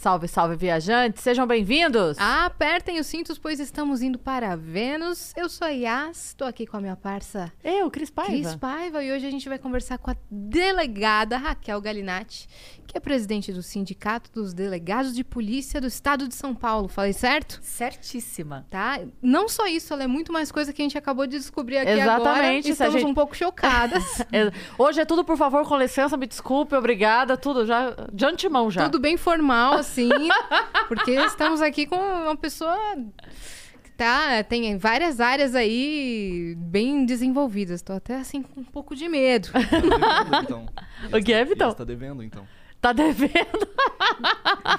Salve, salve, viajantes! Sejam bem-vindos! Apertem os cintos, pois estamos indo para Vênus. Eu sou a Yas, estou aqui com a minha parça Eu, Cris Paiva. Cris Paiva e hoje a gente vai conversar com a delegada Raquel Galinatti, que é presidente do Sindicato dos Delegados de Polícia do Estado de São Paulo. Falei certo? Certíssima. Tá? Não só isso, ela é muito mais coisa que a gente acabou de descobrir aqui Exatamente, agora. Estamos gente- um pouco chocadas. É, Hoje é tudo, por favor, com licença, me desculpe, obrigada, tudo já de antemão já. Tudo bem formal, assim, porque estamos aqui com uma pessoa que tá, tem várias áreas aí bem desenvolvidas. Tô até assim com um pouco de medo. Tá devendo, então. O que é, Vitão? Tá devendo, então. Tá devendo?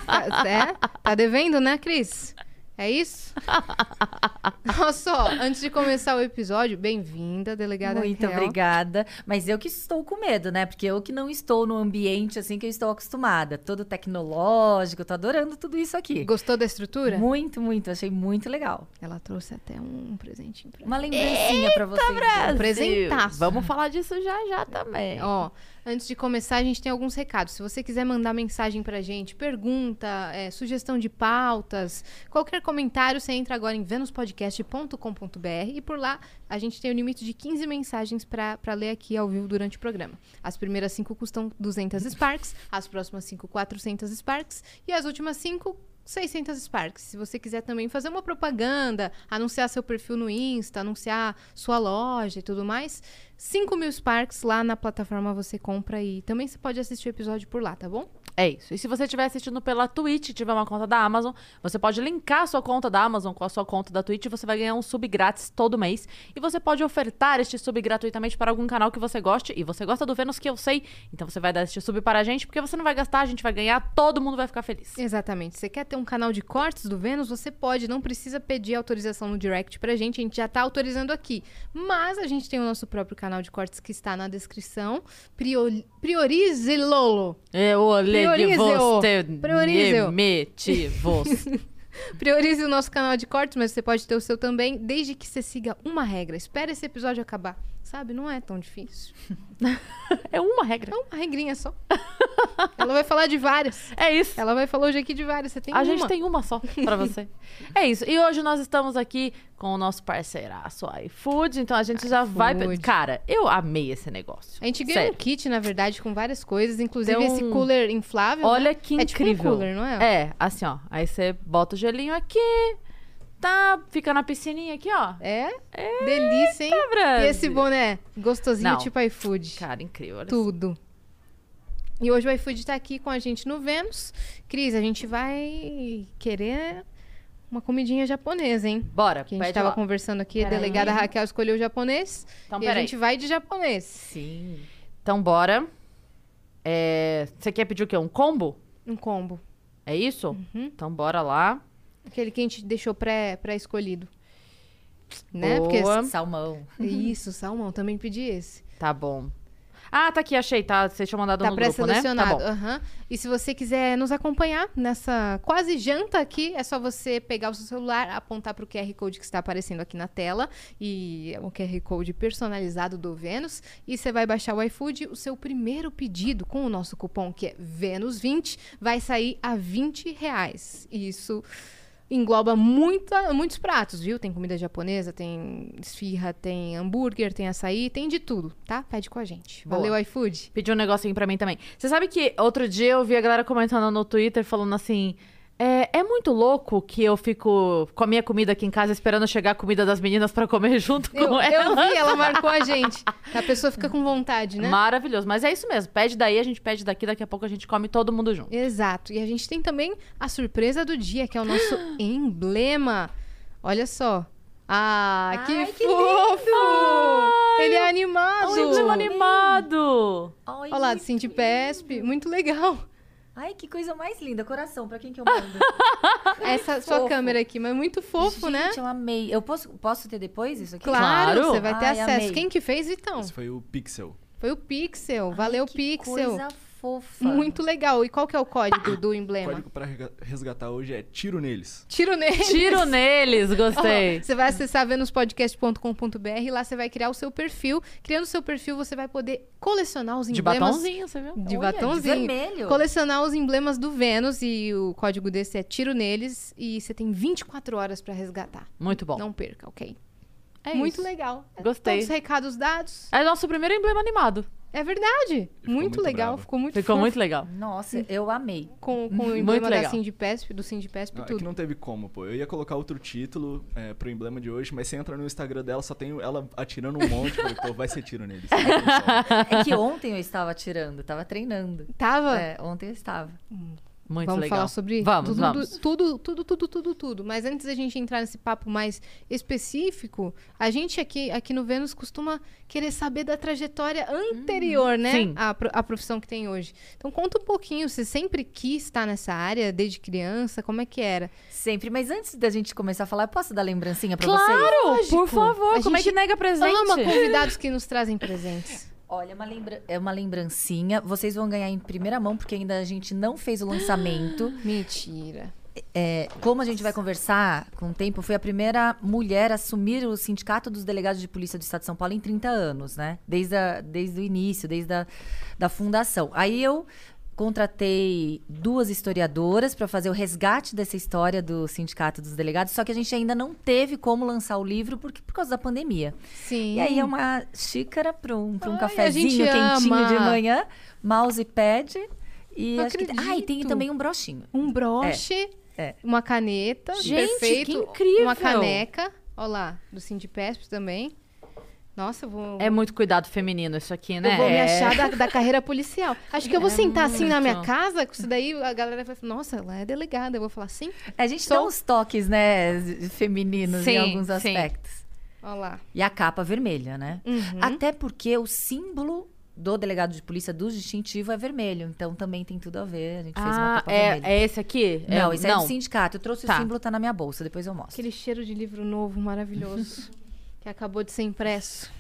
Tá, é? Tá devendo, né, Cris? É isso? Olha só, antes de começar o episódio, bem-vinda, delegada Muito Raquel. obrigada. Mas eu que estou com medo, né? Porque eu que não estou no ambiente assim que eu estou acostumada. Todo tecnológico, tô adorando tudo isso aqui. Gostou da estrutura? Muito, muito. Achei muito legal. Ela trouxe até um presentinho pra Uma lembrancinha pra vocês. Um presentaço. Vamos falar disso já já também. Ó, antes de começar, a gente tem alguns recados. Se você quiser mandar mensagem pra gente, pergunta, é, sugestão de pautas, qualquer comentário, você entra agora em venuspodcast.com.br e por lá a gente tem o limite de 15 mensagens pra ler aqui ao vivo durante o programa. As primeiras 5 custam 200 Sparks, as próximas 5, 400 Sparks e as últimas 5, 600 Sparks. Se você quiser também fazer uma propaganda, anunciar seu perfil no Insta, anunciar sua loja e tudo mais, 5 mil Sparks lá na plataforma você compra e também você pode assistir o episódio por lá, tá bom? É isso. E se você estiver assistindo pela Twitch e tiver uma conta da Amazon, você pode linkar a sua conta da Amazon com a sua conta da Twitch e você vai ganhar um sub grátis todo mês. E você pode ofertar este sub gratuitamente para algum canal que você goste. E você gosta do Vênus, que eu sei. Então você vai dar este sub para a gente, porque você não vai gastar, a gente vai ganhar, todo mundo vai ficar feliz. Exatamente. Você quer ter um canal de cortes do Vênus? Você pode, não precisa pedir autorização no direct pra gente, a gente já tá autorizando aqui. Mas a gente tem o nosso próprio canal de cortes que está na descrição. Priori- Priorize Lolo. Eu olhei de Priorize-o. você, Priorize-o. motivos. Priorize o nosso canal de cortes, mas você pode ter o seu também, desde que você siga uma regra. Espere esse episódio acabar. Sabe? Não é tão difícil. é uma regra. É uma regrinha só. Ela vai falar de várias. É isso. Ela vai falar hoje aqui de várias. Você tem a uma. gente tem uma só pra você. é isso. E hoje nós estamos aqui com o nosso parceiraço iFood. Então a gente já vai. Cara, eu amei esse negócio. A gente ganhou um kit, na verdade, com várias coisas, inclusive Tem esse um- cooler inflável. Olha né? que É tipo um incrível. cooler, não é? É, assim, ó. Aí você bota o gelinho aqui, tá? Fica na piscininha aqui, ó. É? Delícia, hein? Brasil. E esse boné gostosinho, Não. tipo iFood. Cara, incrível. Tudo. E hoje o iFood tá aqui com a gente no Vênus. Cris, a gente vai querer uma comidinha japonesa, hein? Bora, Que a gente pede tava lá. conversando aqui, a Peraí. delegada Raquel escolheu o japonês. Então, e a gente vai de japonês. Sim. Então, bora. É, Você quer pedir o quê? Um combo? Um combo. É isso? Uhum. Então, bora lá. Aquele que a gente deixou pré- pré-escolhido. né? Boa. Porque Salmão. Isso, salmão, também pedi esse. Tá bom. Ah, tá aqui, achei. Tá, você tinha mandado Tá no grupo, né? Tá pré-selecionado. bom. aham. E se você quiser nos acompanhar nessa quase janta aqui, é só você pegar o seu celular, apontar para o QR Code que está aparecendo aqui na tela. E é um QR Code personalizado do Vênus. E você vai baixar o iFood. O seu primeiro pedido com o nosso cupom, que é Vênus20, vai sair a 20 reais. Isso engloba muita, muitos pratos, viu? Tem comida japonesa, tem esfirra, tem hambúrguer, tem açaí, tem de tudo, tá? Pede com a gente. Boa. Valeu, iFood. Pediu um negocinho pra mim também. Você sabe que outro dia eu vi a galera comentando no Twitter falando assim. É, é muito louco que eu fico com a minha comida aqui em casa esperando chegar a comida das meninas pra comer junto Eu, com eu elas. vi, ela marcou a gente. A pessoa fica com vontade, né? Maravilhoso. Mas é isso mesmo. Pede daí, a gente pede daqui, daqui a pouco a gente come todo mundo junto. Exato. E a gente tem também a surpresa do dia, que é o nosso emblema. Olha só. Ah, que Ai, que fofo! Ele é animado. Ai, que animado! Olha lá, do que Cindy Pesp. Muito legal. Ai, que coisa mais linda. Coração, pra quem que eu mando? Essa sua câmera aqui, mas muito fofo, né? Gente, eu amei. Eu posso, posso ter depois isso aqui? Claro, Claro. você vai ter Ai, acesso. amei. Quem que fez, Vitão? Esse foi o Pixel. Foi o Pixel. Valeu, que Pixel. coisa fofa. Muito legal. E qual que é o código do O emblema? código pra resgatar hoje é tiro neles. Tiro nele. Tiro neles, gostei. Você vai acessar venuspodcast.com.br e lá você vai criar o seu perfil. Criando o seu perfil, você vai poder colecionar os De emblemas. batonzinho, você viu? De Olha, batonzinho. De vermelho. Colecionar os emblemas do Vênus e o código desse é tiro neles e você tem 24 horas pra resgatar. Muito bom. Não perca, ok? É Muito isso. legal. Gostei. Todos os recados dados. É nosso primeiro emblema animado. É verdade. Muito, muito legal. bravo. Ficou muito Ficou fofo. muito legal. Nossa, eu amei. Com, com o emblema da. Sindipesp, do Sindipesp Não, e é que tudo. não teve como, pô. Eu ia colocar outro título é, pro emblema de hoje, mas você entra no Instagram dela, só tem ela atirando um monte. falei, pô, vai ser tiro neles. É que ontem eu estava atirando, estava treinando. Tava? É, ontem eu estava. Muito vamos legal. falar sobre Vamos, tudo, vamos. tudo, tudo, tudo, tudo, tudo. Mas antes da gente entrar nesse papo mais específico, a gente aqui, aqui no Vênus costuma querer saber da trajetória anterior, né? sim. À, pro- à profissão que tem hoje. Então conta um pouquinho, você sempre quis estar nessa área desde criança? Como é que era? Sempre. Mas antes da gente começar a falar, eu posso dar lembrancinha pra vocês? Claro, por favor. A Como é que nega presente? Ama convidados que nos trazem presentes. Olha, é uma lembra- é uma lembrancinha. Vocês vão ganhar em primeira mão, porque ainda a gente não fez o lançamento. Mentira. É, como a gente vai conversar com o tempo, foi a primeira mulher a assumir o Sindicato dos Delegados de Polícia do Estado de São Paulo em 30 anos, né? Desde, a- desde o início, desde a da fundação. Aí eu contratei duas historiadoras para fazer o resgate dessa história do Sindicato dos Delegados, só que a gente ainda não teve como lançar o livro porque, por causa da pandemia. Sim. E aí é uma xícara para um, pra um Ai, cafezinho quentinho ama. de manhã, mousepad e Não acho que, ah, e tem também um brochinho. Um broche, É. uma caneta, Gente, perfeito. que incrível! Uma caneca, ó lá, do Sindipesp também. Nossa, eu vou... É muito cuidado feminino isso aqui, né? Eu vou me É. achar da, da carreira policial. Acho que eu vou É sentar assim na minha casa, com isso daí a galera vai falar, nossa, ela é delegada. Eu vou falar, sim, A gente Sou- dá uns toques, né, femininos Sim, em alguns sim. aspectos. ó lá. E a capa vermelha, né? Uhum. Até porque o símbolo do delegado de polícia do distintivo é vermelho. Então também tem tudo a ver. A gente fez uma Ah, capa é, vermelha. é esse aqui? Não, é, isso é do sindicato. Eu trouxe Tá. o símbolo, tá na minha bolsa. Depois eu mostro. Aquele cheiro de livro novo, maravilhoso, que acabou de ser impresso.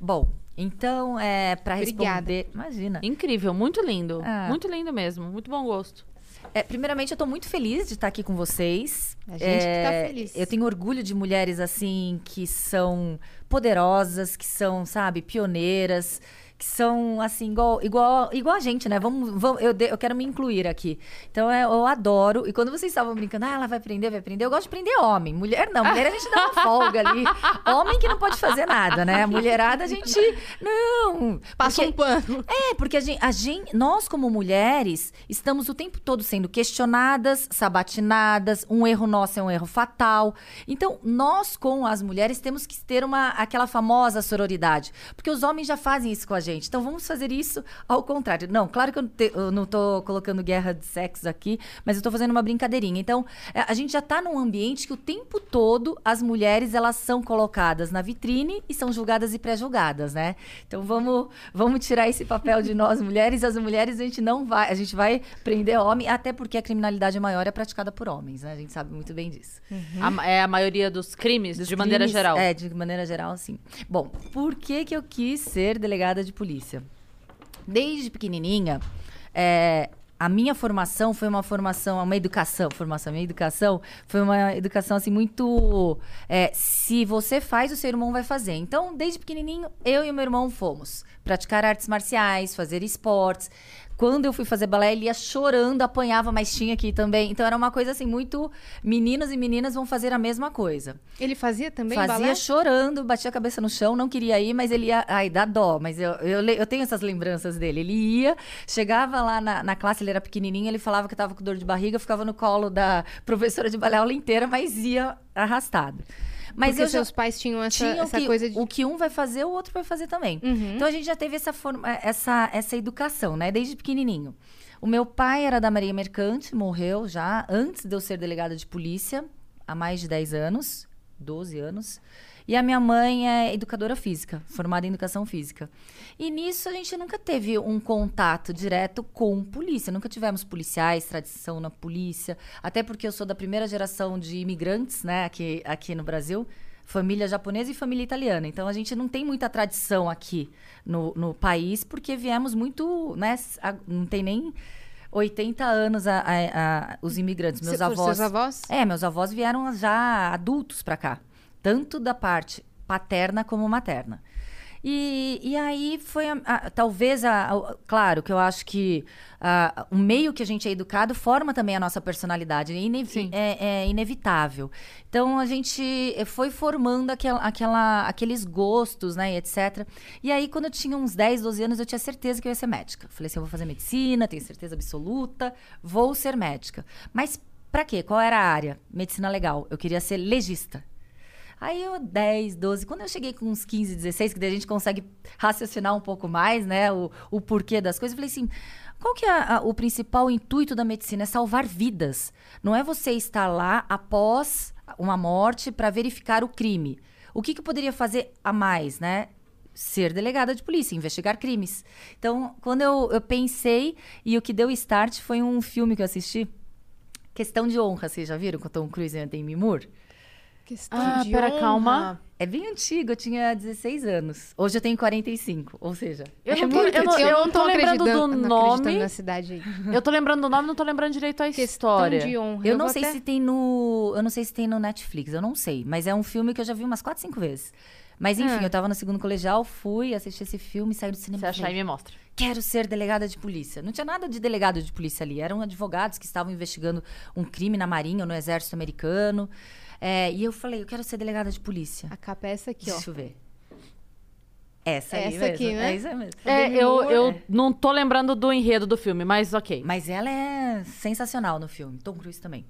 Bom, então, é, para Obrigada. responder... Imagina. Incrível, muito lindo. Ah. Muito lindo mesmo. Muito bom gosto. É, primeiramente, eu tô muito feliz de estar aqui com vocês. A gente que tá É, feliz. Eu tenho orgulho de mulheres, assim, que são poderosas, que são, sabe, pioneiras, que são, assim, igual, igual, igual a gente, né? Vamos, vamos, eu, de- eu quero me incluir aqui. Então, é, eu adoro. E quando vocês estavam brincando, ah, ela vai prender, vai prender, eu gosto de prender homem. Mulher não, mulher a gente dá uma folga ali. Homem que não pode fazer nada, né? Mulherada a gente. Não! Passa Porque- um pano. é, porque a gente, a gente- nós, como mulheres, estamos o tempo todo sendo questionadas, sabatinadas, um erro nosso é um erro fatal. Então, nós, com as mulheres, temos que ter uma, aquela famosa sororidade. Porque os homens já fazem isso com a gente. Então, vamos fazer isso ao contrário. Não, claro que eu não, te- eu não tô colocando guerra de sexo aqui, mas eu tô fazendo uma brincadeirinha. Então, é, a gente já tá num ambiente que o tempo todo as mulheres, elas são colocadas na vitrine e são julgadas e pré-julgadas, né? Então, vamos, vamos tirar esse papel de nós mulheres. As mulheres, a gente não vai, a gente vai prender homem, até porque a criminalidade maior é praticada por homens, né? A gente sabe muito bem disso. A ma- é a maioria dos crimes, Dos de maneira crimes- geral. É, de maneira geral, sim. Bom, por que que eu quis ser delegada de polícia? Desde pequenininha, é, a minha formação foi uma formação, uma educação, formação, minha educação foi uma educação assim muito, é, se você faz, o seu irmão vai fazer. Então, desde pequenininho, eu e o meu irmão fomos praticar artes marciais, fazer esportes. Quando eu fui fazer balé, ele ia chorando, apanhava, mas tinha aqui também. Então era uma coisa assim muito meninos e meninas vão fazer a mesma coisa. Ele fazia também Fazia balé? chorando, batia a cabeça no chão, não queria ir, mas ele ia. Ai, dá dó, mas eu, eu, eu tenho essas lembranças dele. Ele ia, chegava lá na, na classe, ele era pequenininho, ele falava que tava com dor de barriga, ficava no colo da professora de balé a aula inteira, mas ia arrastado. Mas Porque eu já seus pais tinham essa, tinham essa que coisa de... o que um vai fazer, o outro vai fazer também. Uhum. Então a gente já teve essa, forma, essa, essa educação, né? Desde pequenininho. O meu pai era da Maria Mercante, morreu já antes de eu ser delegada de polícia, há mais de 10 anos, 12 anos. E a minha mãe é educadora física, formada em educação física. E nisso a gente nunca teve um contato direto com polícia. Nunca tivemos policiais, tradição na polícia. Até porque eu sou da primeira geração de imigrantes, né, aqui, aqui no Brasil família japonesa e família italiana. Então a gente não tem muita tradição aqui no, no país, porque viemos muito, né? a- não tem nem 80 anos a, a- os imigrantes. Meus avós. Seus avós? É, meus avós vieram já adultos pra cá. Tanto da parte paterna como materna. E, e aí foi, a- a- talvez, a, a- claro, que eu acho que o meio que a gente é educado forma também a nossa personalidade. É, Sim. é- é inevitável. Então, a gente foi formando aquela, aquela- aqueles gostos, né, etc. E aí, quando eu tinha uns 10, 12 anos, eu tinha certeza que eu ia ser médica. Falei assim, eu vou fazer medicina, tenho certeza absoluta, vou ser médica. Mas pra quê? Qual era a área? Medicina legal. Eu queria ser legista. Aí eu, 10, 12, quando eu cheguei com uns 15, 16, que daí a gente consegue raciocinar um pouco mais, né, o, o porquê das coisas, eu falei assim, qual que é a- a- o principal intuito da medicina? É salvar vidas. Não é você estar lá após uma morte para verificar o crime. O que, que poderia fazer a mais, né? Ser delegada de polícia, investigar crimes. Então, quando eu, eu pensei, e o que deu start foi um filme que eu assisti, Questão de Honra, vocês já viram com Tom Cruise e Demi Moore? Questão Ah, de pera, honra. calma. É bem antigo, eu tinha 16 anos. Hoje eu tenho 45, ou seja... Eu é não tô, eu não, eu não tô tô lembrando do não nome. na cidade aí. Eu tô lembrando do nome, não tô lembrando direito a Questão história. de honra. Eu não vou sei até- se tem no. Eu não sei se tem no Netflix, eu não sei. Mas é um filme que eu já vi umas 4, 5 vezes. Mas enfim, Ah. eu tava no segundo colegial, fui, assisti esse filme, saí do cinema Se e achar falei, aí, me mostra. quero ser delegada de polícia. Não tinha nada de delegado de polícia ali. Eram advogados que estavam investigando um crime na Marinha ou no Exército Americano. É, e eu falei, eu quero ser delegada de polícia. A capa é essa aqui, ó. Deixa eu ver. Essa, aí Essa mesmo. aqui, né? É isso mesmo. É, eu, eu é. não tô lembrando do enredo do filme, mas ok. Mas ela é sensacional no filme. Tom Cruise também.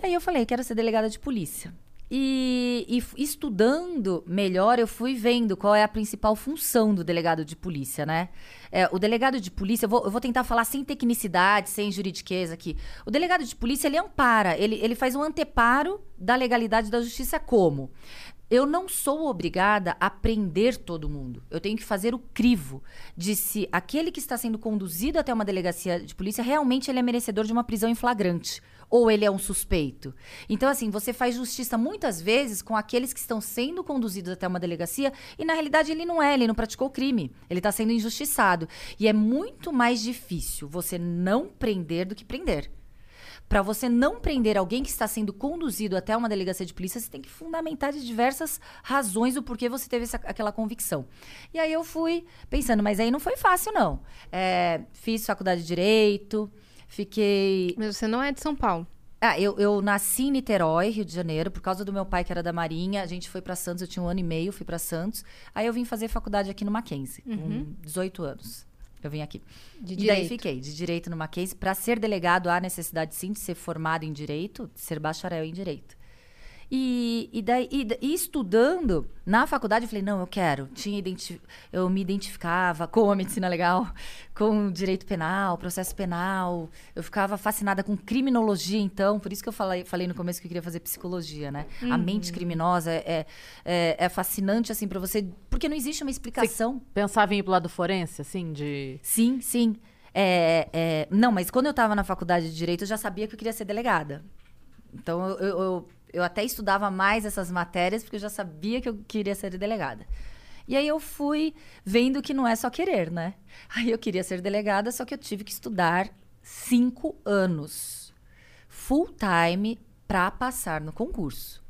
E aí eu falei, quero ser delegada de polícia. E, e estudando melhor, eu fui vendo qual é a principal função do delegado de polícia, né? É, o delegado de polícia, eu vou, eu vou tentar falar sem tecnicidade, sem juridiqueza aqui. O delegado de polícia, ele ampara, ele, ele faz um anteparo da legalidade da justiça como? Eu não sou obrigada a prender todo mundo. Eu tenho que fazer o crivo de se aquele que está sendo conduzido até uma delegacia de polícia realmente ele é merecedor de uma prisão em flagrante ou ele é um suspeito. Então assim, você faz justiça muitas vezes com aqueles que estão sendo conduzidos até uma delegacia e na realidade ele não é, ele não praticou crime, ele está sendo injustiçado. E é muito mais difícil você não prender do que prender. Para você não prender alguém que está sendo conduzido até uma delegacia de polícia, você tem que fundamentar de diversas razões o porquê você teve essa- aquela convicção. E aí eu fui pensando, mas aí não foi fácil, não. É, fiz faculdade de Direito, fiquei Mas você não é de São Paulo. ah, eu, eu nasci em Niterói, Rio de Janeiro, por causa do meu pai, que era da Marinha. A gente foi pra Santos, eu tinha um ano e meio, fui pra Santos. Aí eu vim fazer faculdade aqui no Mackenzie, com 18 anos. Eu vim aqui. De e daí direito. fiquei, de direito no Mackenzie. Pra ser delegado, há necessidade sim de ser formado em direito, de ser bacharel em direito. E, e, daí, e, e estudando na faculdade, eu falei, não, eu quero. Tinha eu me identificava com a medicina legal, com o direito penal, processo penal. Eu ficava fascinada com criminologia, então. Por isso que eu falei, falei no começo que eu queria fazer psicologia, né? A mente criminosa é, é, é fascinante, assim, para você. Porque não existe uma explicação. Pensava em ir pro lado forense, assim, de. Sim, sim. É, é, não, mas quando eu estava na faculdade de Direito, eu já sabia que eu queria ser delegada. Então, eu, eu, eu, até estudava mais essas matérias, porque eu já sabia que eu queria ser delegada. E aí eu fui vendo que não é só querer, né? Aí eu queria ser delegada, só que eu tive que estudar cinco anos, full time, para passar no concurso.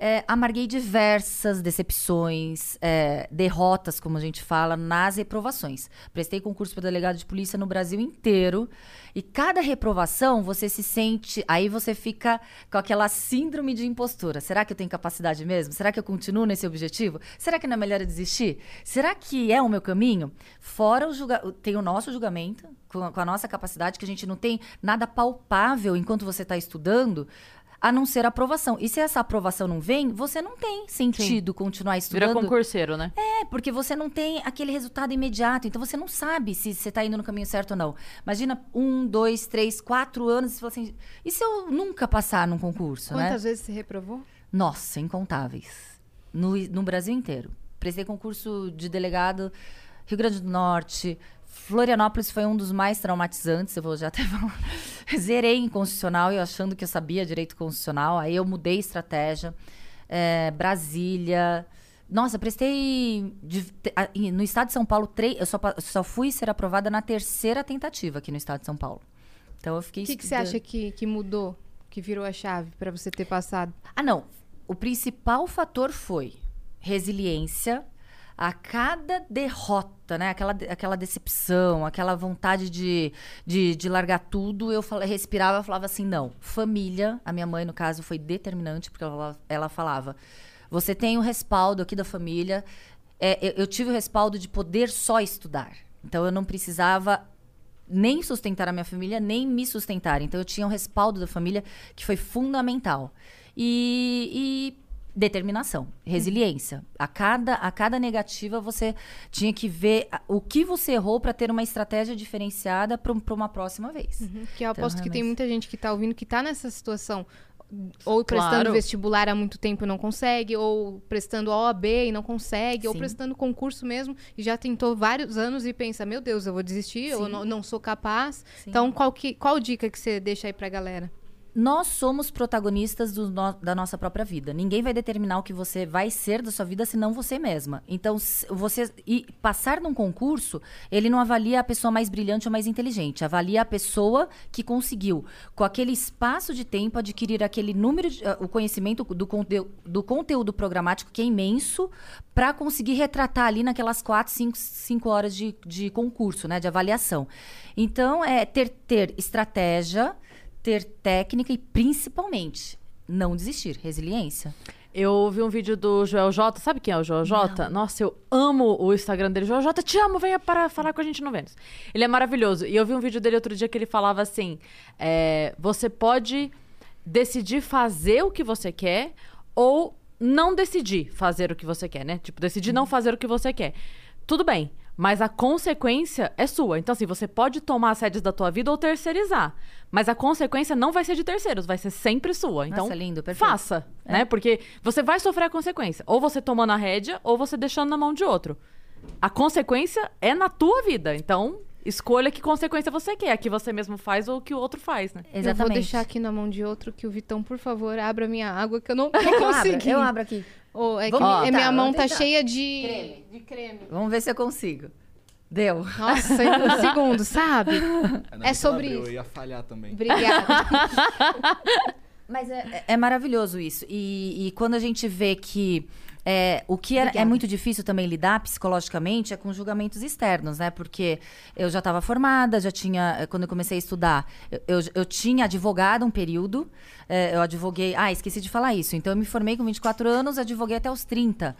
É, amarguei diversas decepções, é, derrotas, como a gente fala, nas reprovações. Prestei concurso para delegado de polícia no Brasil inteiro. E cada reprovação você se sente. Aí você fica com aquela síndrome de impostura. Será que eu tenho capacidade mesmo? Será que eu continuo nesse objetivo? Será que não é melhor eu desistir? Será que é o meu caminho? Fora o julga... tem o nosso julgamento, com a, com a nossa capacidade, que a gente não tem nada palpável enquanto você está estudando a não ser a aprovação. E se essa aprovação não vem, você não tem sentido continuar Vira estudando. concurseiro, né? É, porque você não tem aquele resultado imediato. Então você não sabe se você está indo no caminho certo ou não. Imagina um, dois, três, quatro anos e você fala assim: e se eu nunca passar num concurso, né? Quantas vezes você reprovou? Nossa, incontáveis. No, no Brasil inteiro. Prestei concurso de delegado Rio Grande do Norte. Florianópolis foi um dos mais traumatizantes, eu vou já até falar. Zerei em constitucional, eu achando que eu sabia direito constitucional, aí eu mudei estratégia. é, Brasília. Nossa, prestei de- no estado de São Paulo, três, eu só, só fui ser aprovada na terceira tentativa aqui no estado de São Paulo. Então eu fiquei O que, que você acha que, que mudou, que virou a chave pra você ter passado? Ah, não. O principal fator foi resiliência. A cada derrota, né? Aquela, aquela decepção, aquela vontade de, de, de largar tudo, eu fala- respirava e falava assim: não. Família, a minha mãe, no caso, foi determinante, porque ela, ela falava: você tem o respaldo aqui da família. É, eu, eu tive o respaldo de poder só estudar. Então eu não precisava nem sustentar a minha família, nem me sustentar. Então eu tinha o respaldo da família, que foi fundamental. E, e determinação, resiliência. A cada, a cada negativa você tinha que ver a- o que você errou para ter uma estratégia diferenciada para uma próxima vez. Que eu Então, aposto que tem muita gente que tá ouvindo que tá nessa situação. Ou prestando Claro. vestibular há muito tempo e não consegue, ou prestando OAB e não consegue, ou Sim. prestando concurso mesmo e já tentou vários anos e pensa, meu Deus, eu vou desistir, eu Sim. não, não sou capaz. Sim. Então, qual, que, qual dica que você deixa aí pra galera? Nós somos protagonistas no- da nossa própria vida. Ninguém vai determinar o que você vai ser da sua vida senão você mesma. Então, você e passar num concurso, ele não avalia a pessoa mais brilhante ou mais inteligente. Avalia a pessoa que conseguiu, com aquele espaço de tempo, adquirir aquele número, de, ah, o conhecimento do, conte- do conteúdo programático que é imenso, para conseguir retratar ali naquelas quatro, cinco, cinco horas de, de concurso, né, de avaliação. Então, é ter, ter estratégia ter técnica e principalmente não desistir, resiliência. Eu vi um vídeo do Joel J. Sabe quem é o Joel J? Nossa, eu amo o Instagram dele. Joel J, te amo, venha para falar com a gente no Vênus. Ele é maravilhoso. E eu vi um vídeo dele outro dia que ele falava assim: é, você pode decidir fazer o que você quer ou não decidir fazer o que você quer, né? Tipo, decidir não fazer o que você quer. Tudo bem. Mas a consequência é sua. Então, assim, você pode tomar as rédeas da tua vida ou terceirizar. Mas a consequência não vai ser de terceiros, vai ser sempre sua. Então, Nossa, lindo, perfeito. faça, né? Porque você vai sofrer a consequência. Ou você tomando a rédea, ou você deixando na mão de outro. A consequência é na tua vida. Então, escolha que consequência você quer. A que você mesmo faz ou que o outro faz, né? Eu vou deixar aqui na mão de outro que o Vitão, por favor, abra minha água que eu não abro, conseguindo. eu abro aqui. Ô, é que Vamos é tentar, minha mão tá tentar. cheia de de creme. Vamos ver se eu consigo. Deu. Nossa, em um segundo, sabe? na É sobre abriu, isso. Eu ia falhar também. Obrigada. Mas é, é- é maravilhoso isso. E, e quando a gente vê que é, o que é, é muito difícil também lidar psicologicamente é com julgamentos externos, né? Porque eu já estava formada, já tinha. eh, Quando eu comecei a estudar, eu, eu, eu tinha advogado um período. eh, eu advoguei. Ah, esqueci de falar isso. Então eu me formei com 24 anos, advoguei até os 30.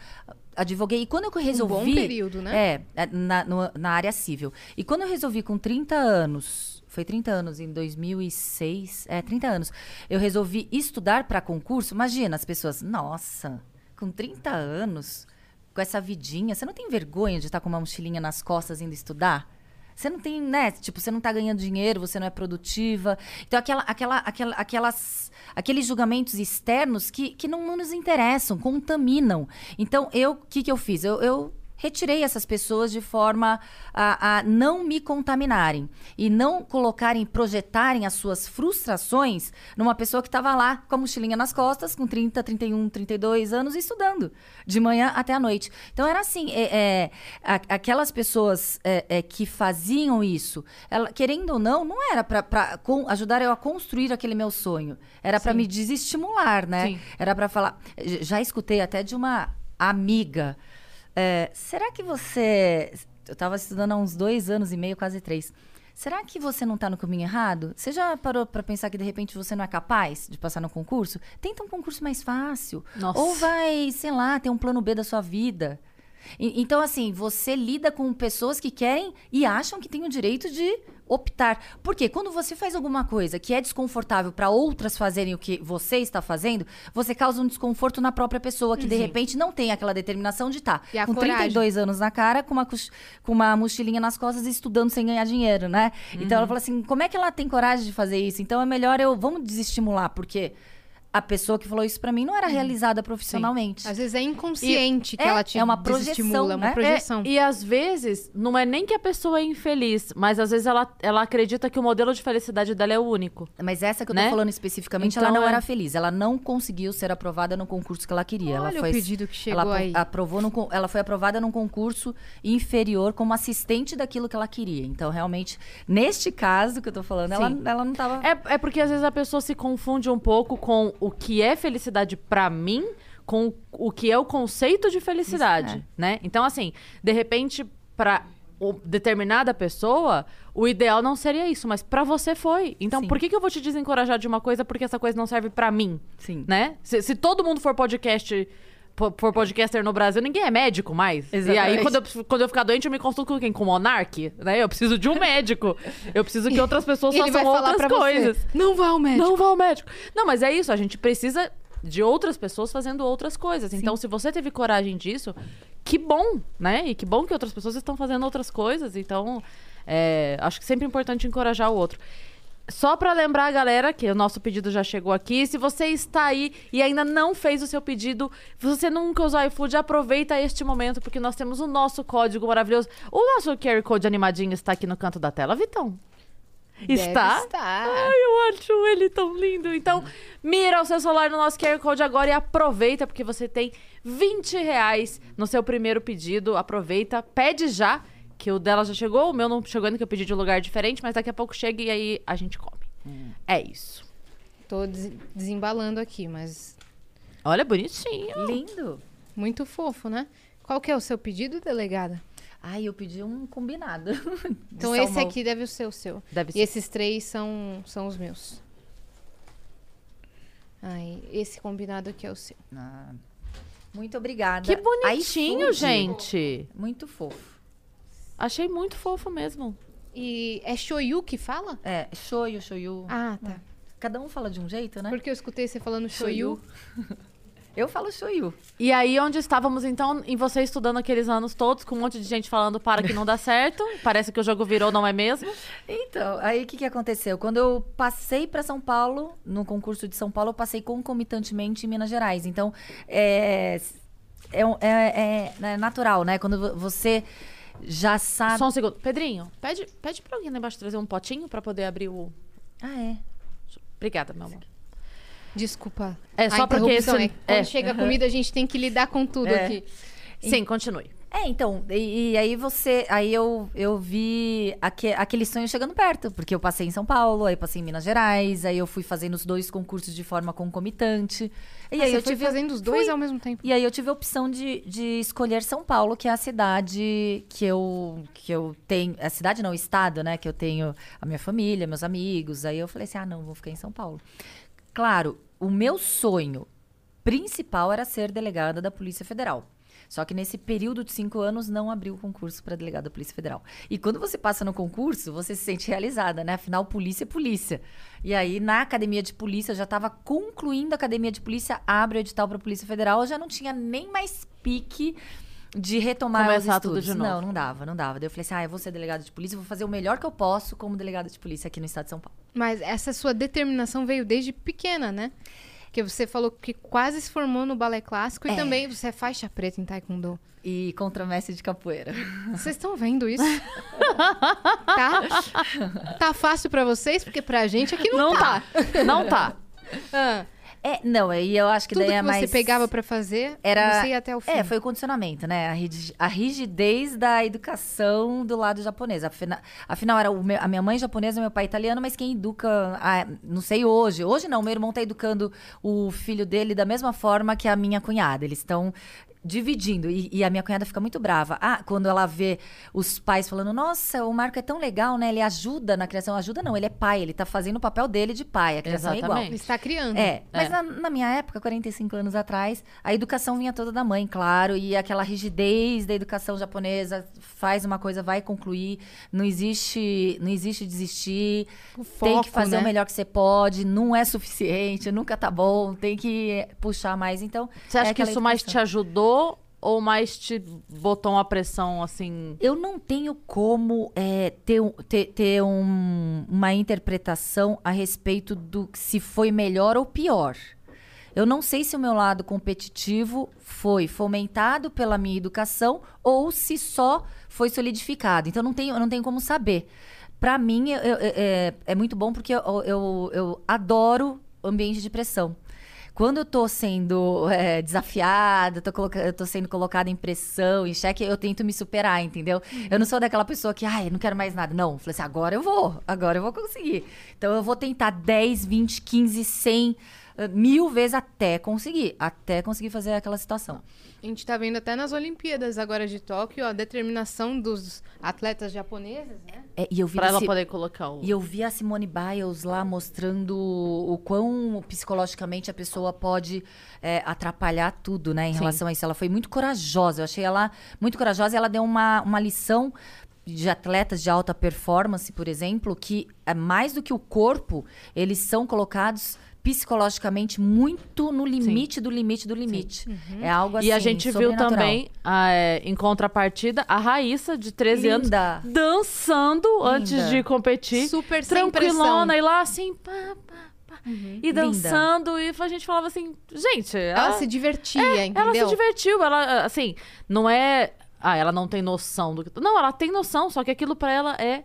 Advoguei. E quando eu resolvi. Um bom período, né? É, é, na, no- na área civil. E quando eu resolvi com 30 anos, foi 30 anos em 2006, é, 30 anos, eu resolvi estudar para concurso. Imagina as pessoas, nossa, com 30 anos, com essa vidinha, você não tem vergonha de estar com uma mochilinha nas costas indo estudar? Você não tem, né? Tipo, você não tá ganhando dinheiro, você não é produtiva. Então, aquela, aquela, aquela, aquelas, aqueles julgamentos externos que, que não, não nos interessam, contaminam. Então, eu, o que, que eu fiz? Eu, eu retirei essas pessoas de forma a, a não me contaminarem e não colocarem, projetarem as suas frustrações numa pessoa que estava lá com a mochilinha nas costas, com 30, 31, 32 anos, estudando, de manhã até a noite. Então era assim, é, é, aquelas pessoas é, é, que faziam isso, ela, querendo ou não, não era para ajudar eu a construir aquele meu sonho, era para me desestimular, né? Sim. Era para falar. Já escutei até de uma amiga. É, será que você. Eu estava estudando há uns dois anos e meio, quase três. Será que você não está no caminho errado? Você já parou para pensar que de repente você não é capaz de passar no concurso? Tenta um concurso mais fácil. Nossa. Ou vai, sei lá, ter um plano B da sua vida. E- Então, assim, você lida com pessoas que querem e acham que têm o direito de optar. Porque quando você faz alguma coisa que é desconfortável para outras fazerem o que você está fazendo, você causa um desconforto na própria pessoa que de repente não tem aquela determinação de estar a com coragem. 32 anos na cara, com uma, com uma mochilinha nas costas e estudando sem ganhar dinheiro, né? Então ela fala assim: como é que ela tem coragem de fazer isso? Então é melhor eu. Vamos desestimular, porque a pessoa que falou isso pra mim não era realizada profissionalmente. Às vezes é inconsciente que é, ela te é uma projeção, desestimula, é uma né? projeção. É, e às vezes, não é nem que a pessoa é infeliz, mas às vezes ela, ela acredita que o modelo de felicidade dela é o único. Mas essa que eu Né? tô falando especificamente, Então, ela não é- era feliz. Ela não conseguiu ser aprovada no concurso que ela queria. ela Olha foi, o pedido que chegou ela aí. aprovou no ela foi aprovada num concurso inferior como assistente daquilo que ela queria. Então, realmente, neste caso que eu tô falando, ela, Sim. ela não tava. É, é porque às vezes a pessoa se confunde um pouco com o que é felicidade pra mim com o que é o conceito de felicidade, Isso, né? Então, assim, de repente, pra o- determinada pessoa, o ideal não seria isso, mas pra você foi. Então, Sim. por que, que eu vou te desencorajar de uma coisa porque essa coisa não serve pra mim, Sim. né? Se, se todo mundo for podcast po- for podcaster no Brasil, ninguém é médico mais. E aí, Exatamente. quando eu, quando eu ficar doente, eu me consulto com quem? Com o Monark? Né? Eu preciso de um médico. Eu preciso que outras pessoas vai façam falar outras coisas. você, não vá ao médico. Não vá ao médico. Não, mas é isso. A gente precisa de outras pessoas fazendo outras coisas. Então, se você teve coragem disso, que bom, né? E que bom que outras pessoas estão fazendo outras coisas. Então, é, acho que sempre é importante encorajar o outro. Só pra lembrar a galera que o nosso pedido já chegou aqui. Se você está aí e ainda não fez o seu pedido, você nunca usou iFood, aproveita este momento, porque nós temos o nosso código maravilhoso. O nosso QR Code animadinho está aqui no canto da tela, Vitão. Está? Ai, eu acho ele tão lindo. Então, mira o seu celular no nosso QR Code agora e aproveita, porque você tem 20 reais no seu primeiro pedido. Aproveita, pede já, que o dela já chegou. O meu não chegou ainda, que eu pedi de um lugar diferente, mas daqui a pouco chega e aí a gente come. É isso. Tô des- desembalando aqui, mas Olha, bonitinho. Lindo. muito fofo, né? Qual que é o seu pedido, delegada? Ai, eu pedi um combinado. Então esse salmão. aqui deve ser o seu. Deve E ser. esses três são, são os meus. Ai, esse combinado aqui é o seu. Ah, muito obrigada. Que bonitinho, gente. Muito fofo. Achei muito fofo mesmo. E é shoyu que fala? É, shoyu, shoyu. Ah, tá. Cada um fala de um jeito, né? Porque eu escutei você falando shoyu. Eu falo shoyu. E aí, onde estávamos, então, em você estudando aqueles anos todos, com um monte de gente falando para que não dá certo. Parece que o jogo virou, não é mesmo? Então, aí o que, que aconteceu? Quando eu passei para São Paulo, no concurso de São Paulo, eu passei concomitantemente em Minas Gerais. Então, é, é, é- é- é natural, né? Quando vo- você já sabe. Só um segundo. Pedrinho, pede, pede pra alguém lá embaixo trazer um potinho pra poder abrir o. Ah, é. Obrigada, meu amor. Desculpa. É a só porque interrupção. esse- É, que quando é. chega a comida, a gente tem que lidar com tudo É. aqui. Sim, continue. É, então, e, e aí você. Aí eu, eu vi aque- aquele sonho chegando perto, porque eu passei em São Paulo, aí passei em Minas Gerais, aí eu fui fazendo os dois concursos de forma concomitante. E Ah, aí eu tive. fazendo os dois fui. ao mesmo tempo. E aí eu tive a opção de, de escolher São Paulo, que é a cidade que eu, que eu tenho. A cidade não, o estado, né? Que eu tenho a minha família, meus amigos. Aí eu falei assim: ah, não, vou ficar em São Paulo. Claro, o meu sonho principal era ser delegada da Polícia Federal. Só que nesse período de cinco anos não abriu o concurso para delegada da Polícia Federal. E quando você passa no concurso, você se sente realizada, né? Afinal, polícia é polícia. E aí, na academia de polícia, eu já estava concluindo a academia de polícia, abre o edital para a Polícia Federal, eu já não tinha nem mais pique de retomar Começar os tudo estudos. de novo. Não, não dava, não dava. Daí eu falei assim: ah, eu vou ser delegada de polícia, vou fazer o melhor que eu posso como delegada de polícia aqui no estado de São Paulo. Mas essa sua determinação veio desde pequena, né? Porque você falou que quase se formou no balé clássico e É. também você é faixa preta em taekwondo. E contramestre de capoeira. Vocês estão vendo isso? tá? Tá fácil pra vocês? Porque pra gente aqui não, Não tá. tá. Não tá. Ah, É, não, aí eu acho que tudo daí que é você mais. pegava pra fazer, Era- você ia até o fim. É, foi o condicionamento, né? A, rigi- a rigidez da educação do lado japonês. Afina- Afinal, era meu- a minha mãe japonesa e meu pai italiano, mas quem educa, ah, não sei hoje. Hoje não, meu irmão tá educando o filho dele da mesma forma que a minha cunhada. Eles estão dividindo. E, e a minha cunhada fica muito brava. Ah, quando ela vê os pais falando, nossa, o Marco é tão legal, né? Ele ajuda na criação. Ajuda não, ele é pai, ele tá fazendo o papel dele de pai. A criação é igual. Exatamente. Ele está criando. É, mas É. Na, na minha época, 45 anos atrás, a educação vinha toda da mãe, claro, e aquela rigidez da educação japonesa, faz uma coisa, vai concluir, não existe, não existe desistir, O tem que foco, fazer né? o melhor que você pode, não é suficiente, nunca tá bom, tem que puxar mais, então... Você acha é que isso mais te educação. Ou mais te botou uma pressão assim? Eu não tenho como é, ter, ter, ter um- uma interpretação a respeito do se foi melhor ou pior. Eu não sei se o meu lado competitivo foi fomentado pela minha educação ou se só foi solidificado. Então não tenho, não tenho como saber. Pra mim eu- eu- é, é muito bom porque eu, eu adoro ambiente de pressão. Quando eu tô sendo é, desafiada, tô, coloca- eu tô sendo colocada em pressão, em xeque, eu tento me superar, entendeu? Eu não sou daquela pessoa que, ai, não quero mais nada. Não, eu falei assim, agora eu vou, agora eu vou conseguir. Então eu vou tentar 10, 20, 15, 100, eh, mil vezes até conseguir, até conseguir fazer aquela situação. A gente tá vendo até nas Olimpíadas agora de Tóquio a determinação dos atletas japoneses, né? É, e eu vi Pra ela poder colocar o. E eu vi a Simone Biles lá mostrando o quão psicologicamente a pessoa pode é, atrapalhar tudo, né, em Sim. relação a isso. Ela foi muito corajosa. Eu achei ela muito corajosa e ela deu uma, uma lição de atletas de alta performance, por exemplo, que é mais do que o corpo, eles são colocados psicologicamente muito no limite do limite do limite. É algo assim e a gente viu também, ah, é, em contrapartida, a Raíssa, de 13 Linda. anos, dançando antes de competir. Super tranquilona, e lá assim, pá, pá, pá. E dançando, e a gente falava assim, gente, Ela ela, se divertia, ela entendeu? se divertiu, ela, assim, não é... Ah, ela não tem noção do que... Não, ela tem noção, só que aquilo pra ela é...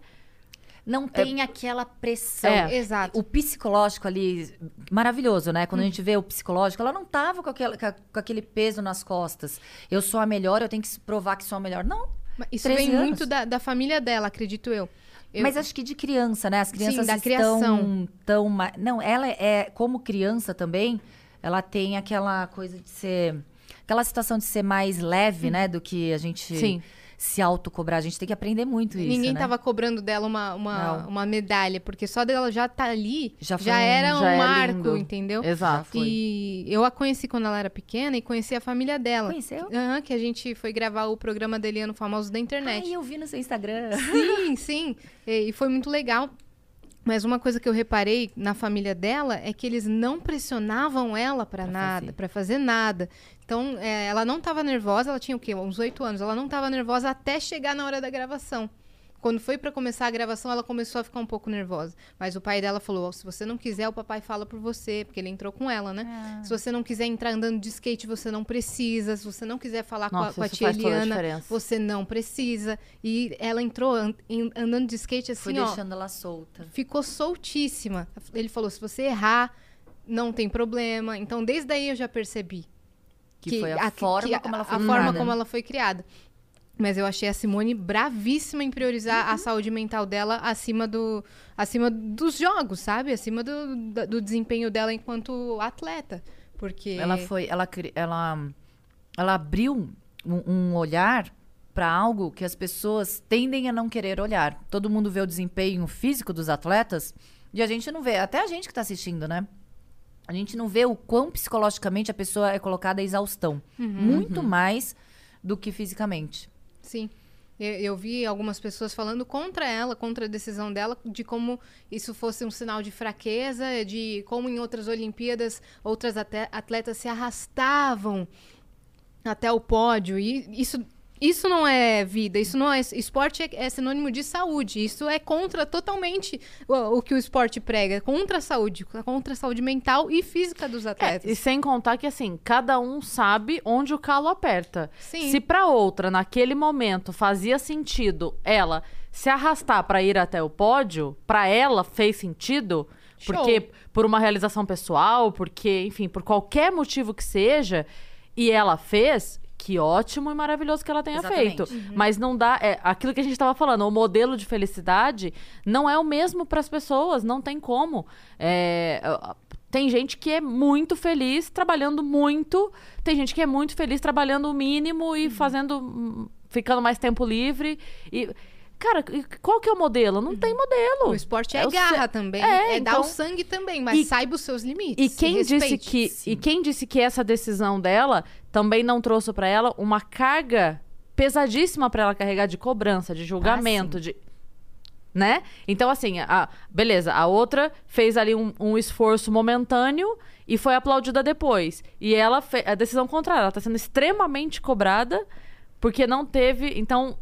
Não tem aquela pressão. É. Exato. O psicológico ali, maravilhoso, né? Quando a gente vê o psicológico, ela não tava com aquele, com aquele peso nas costas. Eu sou a melhor, eu tenho que provar que sou a melhor. Não. Mas Isso 13 vem anos. muito da, da família dela, acredito eu. Eu- Mas acho que de criança, né? As crianças da estão criação. tão Não, ela é como criança também, ela tem aquela coisa de ser aquela situação de ser mais leve, né, do que a gente Sim. Se autocobrar. A gente tem que aprender muito isso, Ninguém né? tava cobrando dela uma, uma, uma medalha, porque só dela já tá ali, Já já, foi um- era um já é marco, lindo. entendeu? Exato. E eu a conheci quando ela era pequena e conheci a família dela. Conheceu? Aham, que a gente foi gravar o programa da Eliano Famosos da internet. Ai, eu vi no seu Instagram. Sim, sim. E, e foi muito legal. Mas uma coisa que eu reparei na família dela é que eles não pressionavam ela pra nada, pra fazer nada. Então, é, ela não tava nervosa, ela tinha o quê? Uns oito anos. Ela não tava nervosa até chegar na hora da gravação. Quando foi pra começar a gravação, ela começou a ficar um pouco nervosa. Mas o pai dela falou: "Ó, se você não quiser, o papai fala por você, porque ele entrou com ela, né? Ah. Se você não quiser entrar andando de skate, você não precisa. Se você não quiser falar com a- Nossa, com a, tia a Eliana, diferença. você não precisa. E ela entrou an- em- andando de skate assim, Foi ó, deixando ela solta. ficou soltíssima. Ele falou: se você errar, não tem problema. Então, desde aí eu já percebi. Que, foi a, forma que como ela foi a forma criada. como ela foi criada. Mas eu achei a Simone bravíssima em priorizar Uhum. a saúde mental dela acima, do, acima dos jogos, sabe? Acima do, do desempenho dela enquanto atleta. Porque. Ela foi, ela, ela, ela abriu um, um olhar para algo que as pessoas tendem a não querer olhar. Todo mundo vê o desempenho físico dos atletas e a gente não vê, até a gente que tá assistindo, né? A gente não vê o quão psicologicamente a pessoa é colocada à exaustão. Muito mais do que fisicamente. Sim. Eu, vi algumas pessoas falando contra ela, contra a decisão dela, de como isso fosse um sinal de fraqueza, de como em outras Olimpíadas outras atletas se arrastavam até o pódio. E isso, isso não é vida, isso não é. Esporte é, é sinônimo de saúde. Isso é contra totalmente o, o que o esporte prega, contra a saúde, contra a saúde mental e física dos É, atletas. e sem contar que, assim, cada um sabe onde o calo aperta. Sim. Se pra outra, naquele momento, fazia sentido ela se arrastar pra ir até o pódio, pra ela fez sentido, Show. porque por uma realização pessoal, porque, enfim, por qualquer motivo que seja, e ela fez, que ótimo e maravilhoso que ela tenha Exatamente. feito. Mas não dá. É, aquilo que a gente estava falando, o modelo de felicidade não é o mesmo para as pessoas, não tem como. É, tem gente que é muito feliz trabalhando muito, tem gente que é muito feliz trabalhando o mínimo e fazendo. hum, ficando mais tempo livre. E. Cara, qual que é o modelo? Não tem modelo. O esporte é, o garra se- também, É, é, dar então- o sangue também, mas E- saiba os seus limites. E quem disse que e quem disse que essa decisão dela também não trouxe pra ela uma carga pesadíssima pra ela carregar de cobrança, de julgamento, de né? Então assim, a, beleza, a outra fez ali um, um esforço momentâneo e foi aplaudida depois. E ela fez a decisão contrária, ela tá sendo extremamente cobrada porque não teve, então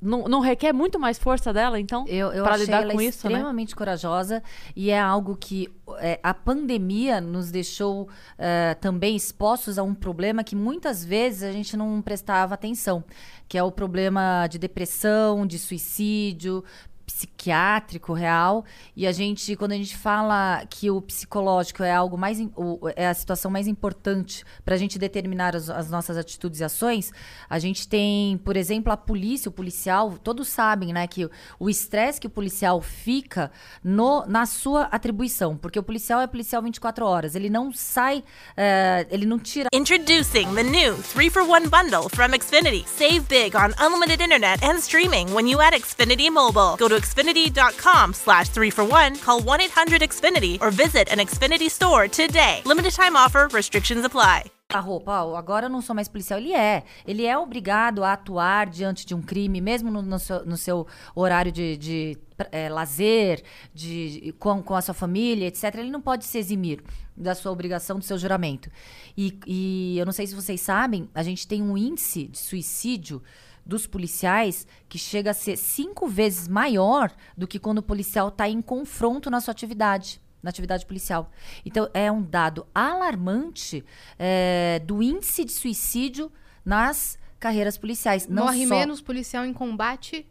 não, não requer muito mais força dela, então? Eu, eu pra achei lidar ela com isso, né? extremamente corajosa e é algo que é, a pandemia nos deixou é, também expostos a um problema que muitas vezes a gente não prestava atenção, que é o problema de depressão, de suicídio psiquiátrico real e a gente quando a gente fala que o psicológico é algo mais o- é a situação mais importante para a gente determinar as, as nossas atitudes e ações a gente tem por exemplo a polícia o policial todos sabem né que o- estresse que o policial fica no na sua atribuição porque o policial é policial 24 horas ele não sai eh, ele não tira Introducing the new 3 for 1 bundle from Xfinity. Save big on unlimited internet and streaming when you add Xfinity Mobile. Go to xfinity.com slash 3 for 1, call 1-800-XFINITY, or visit an Xfinity store today. Limited time offer, restrictions apply. a roupa, ó, agora eu não sou mais policial. Ele é. Ele é obrigado a atuar diante de um crime, mesmo no, no seu, no seu horário de, de, eh, lazer, de, com, com a sua família, etc. Ele não pode se eximir da sua obrigação, do seu juramento. E, e eu não sei se vocês sabem, a gente tem um índice de suicídio dos policiais que chega a ser cinco vezes maior do que quando o policial está em confronto na sua atividade na atividade policial. Então, é um dado alarmante é, do índice de suicídio nas carreiras policiais. Não Morre só menos policial em combate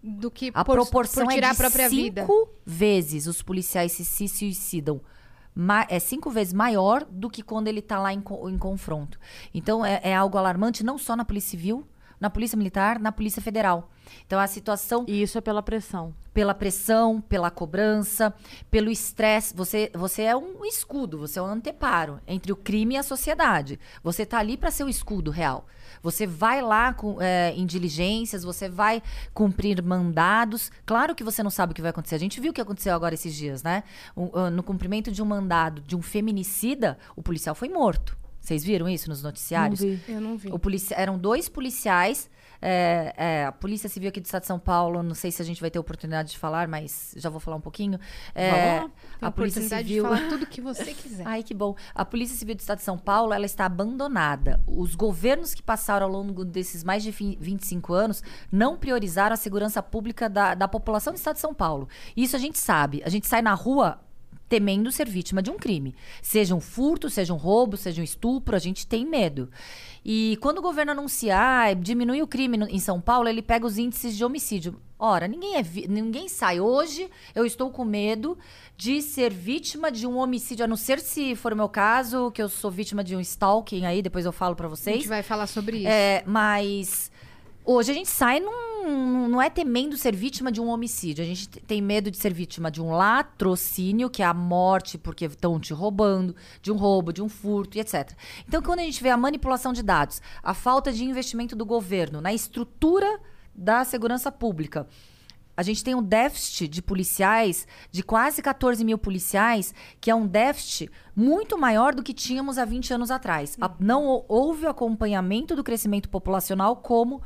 do que a por, proporção por tirar é a de própria cinco vida. vezes os policiais se, se suicidam. Ma- é cinco vezes maior do que quando ele está lá em, co- em confronto. Então, é, é algo alarmante não só na Polícia Civil, na Polícia Militar, na Polícia Federal. Então, a situação E isso é pela pressão. pela pressão, pela cobrança, pelo estresse. Você, você é um escudo, você é um anteparo entre o crime e a sociedade. Você tá ali para ser o escudo real. Você vai lá com, é, em diligências, você vai cumprir mandados. Claro que você não sabe o que vai acontecer. A gente viu o que aconteceu agora esses dias, né? Um, ah, no cumprimento de um mandado de um feminicida, o policial foi morto. Vocês viram isso nos noticiários? Não vi. Eu não vi. O policia- eram dois policiais. é, é, a Polícia Civil aqui do Estado de São Paulo, não sei se a gente vai ter oportunidade de falar, mas já vou falar um pouquinho. É, Vamos lá. Tem a Polícia Civil. de falar tudo que você quiser. Ai, que bom. A Polícia Civil do Estado de São Paulo, ela está abandonada. Os governos que passaram ao longo desses mais de fi- 25 anos não priorizaram a segurança pública da, da população do Estado de São Paulo. Isso a gente sabe. A gente sai na rua temendo ser vítima de um crime. Seja um furto, seja um roubo, seja um estupro, a gente tem medo. E quando o governo anuncia, ah, diminui o crime no- em São Paulo, ele pega os índices de homicídio. Ora, ninguém, é ninguém sai. Hoje eu estou com medo de ser vítima de um homicídio, a não ser se for o meu caso, que eu sou vítima de um stalking aí, depois eu falo pra A vocês. gente vai falar sobre isso. É, mas hoje a gente sai num, não é temendo ser vítima de um homicídio. A gente te- tem medo de ser vítima de um latrocínio, que é a morte porque estão te roubando, de um roubo, de um furto e etc. Então, quando a gente vê a manipulação de dados, a falta de investimento do governo na estrutura da segurança pública, a gente tem um déficit de policiais, de quase 14 mil policiais, que é um déficit muito maior do que tínhamos há 20 anos atrás. A- não hou- houve acompanhamento do crescimento populacional como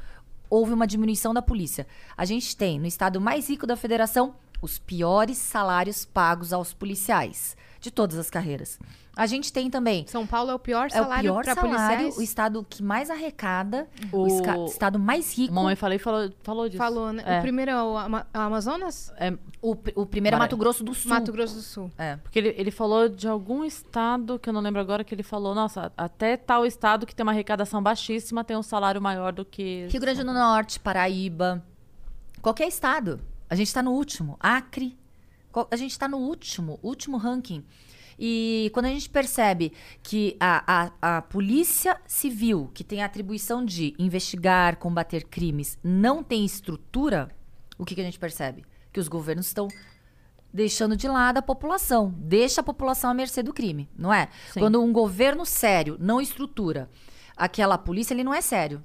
houve uma diminuição da polícia. A gente tem, no estado mais rico da federação, os piores salários pagos aos policiais, de todas as carreiras. A gente tem também São Paulo é o pior é o salário pior para salário, policiais. o estado que mais arrecada, o, O- esca- estado mais rico. Mamãe falei falou, falou disso. Falou, né? É. O primeiro é o, Ama- é Amazonas? É, O, o primeiro é Mato Grosso do Sul. Mato Grosso do Sul. É. porque ele, ele falou de algum estado, que eu não lembro agora, que ele falou, nossa, até tal estado que tem uma arrecadação baixíssima tem um salário maior do que... Rio Grande do Norte, Paraíba, qualquer estado. A gente está no último. Acre, a gente está no último, último ranking. E quando a gente percebe que a, a, a polícia civil, que tem a atribuição de investigar, combater crimes, não tem estrutura, o que, que a gente percebe? Que os governos estão deixando de lado a população. Deixa a população à mercê do crime, não é? Sim. Quando um governo sério não estrutura aquela polícia, ele não é sério.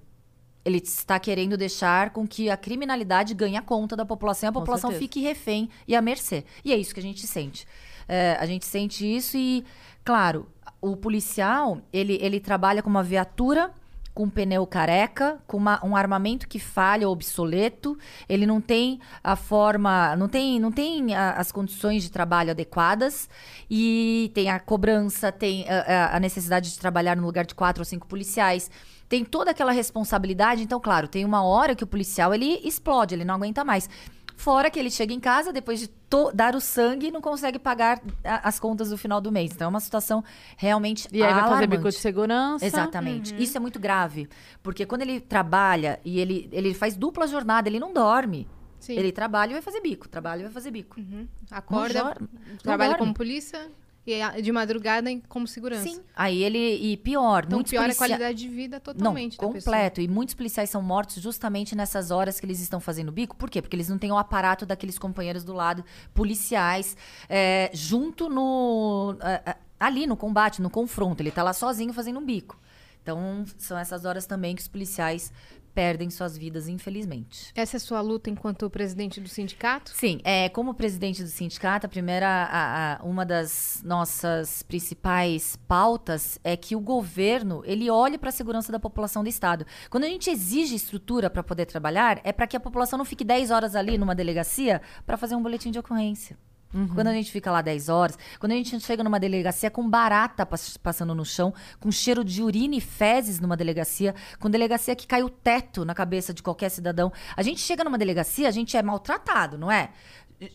Ele está querendo deixar com que a criminalidade ganhe a conta da população e a população fique refém e à mercê. E é isso que a gente sente. É, a gente sente isso e, claro, o policial, ele, ele trabalha com uma viatura com um pneu careca, com uma- um armamento que falha ou obsoleto, ele não tem a forma, não tem, não tem a- as condições de trabalho adequadas e tem a cobrança, tem a- a necessidade de trabalhar no lugar de quatro ou cinco policiais, tem toda aquela responsabilidade. Então, claro, tem uma hora que o policial ele explode, ele não aguenta mais. Fora que ele chega em casa depois de to- dar o sangue e não consegue pagar as contas do final do mês. Então é uma situação realmente E aí vai fazer alarmante. bico de segurança. Exatamente. Isso é muito grave. Porque quando ele trabalha e ele, ele faz dupla jornada, ele não dorme. Sim. Ele trabalha e vai fazer bico. Trabalha e vai fazer bico. Acorda, Não dorme. trabalha Não como polícia e a- de madrugada como segurança. Sim. Aí ele. E pior, Então muitos piora a policia- qualidade de vida totalmente Não, completo. E muitos policiais são mortos justamente nessas horas que eles estão fazendo bico. Por quê? Porque eles não têm o aparato daqueles companheiros do lado, policiais, é, junto no. é, é, ali no combate, no confronto. Ele tá lá sozinho fazendo um bico. Então, são essas horas também que os policiais perdem suas vidas, infelizmente. Essa é a sua luta enquanto presidente do sindicato? Sim, é, como presidente do sindicato, a primeira, a- a- uma das nossas principais pautas é que o governo ele olhe para a segurança da população do estado. Quando a gente exige estrutura para poder trabalhar, é para que a população não fique 10 horas ali numa delegacia para fazer um boletim de ocorrência. Quando a gente fica lá 10 horas, quando a gente chega numa delegacia com barata pass- passando no chão, com cheiro de urina e fezes numa delegacia, com delegacia que cai o teto na cabeça de qualquer cidadão. A gente chega numa delegacia, a gente é maltratado, não é?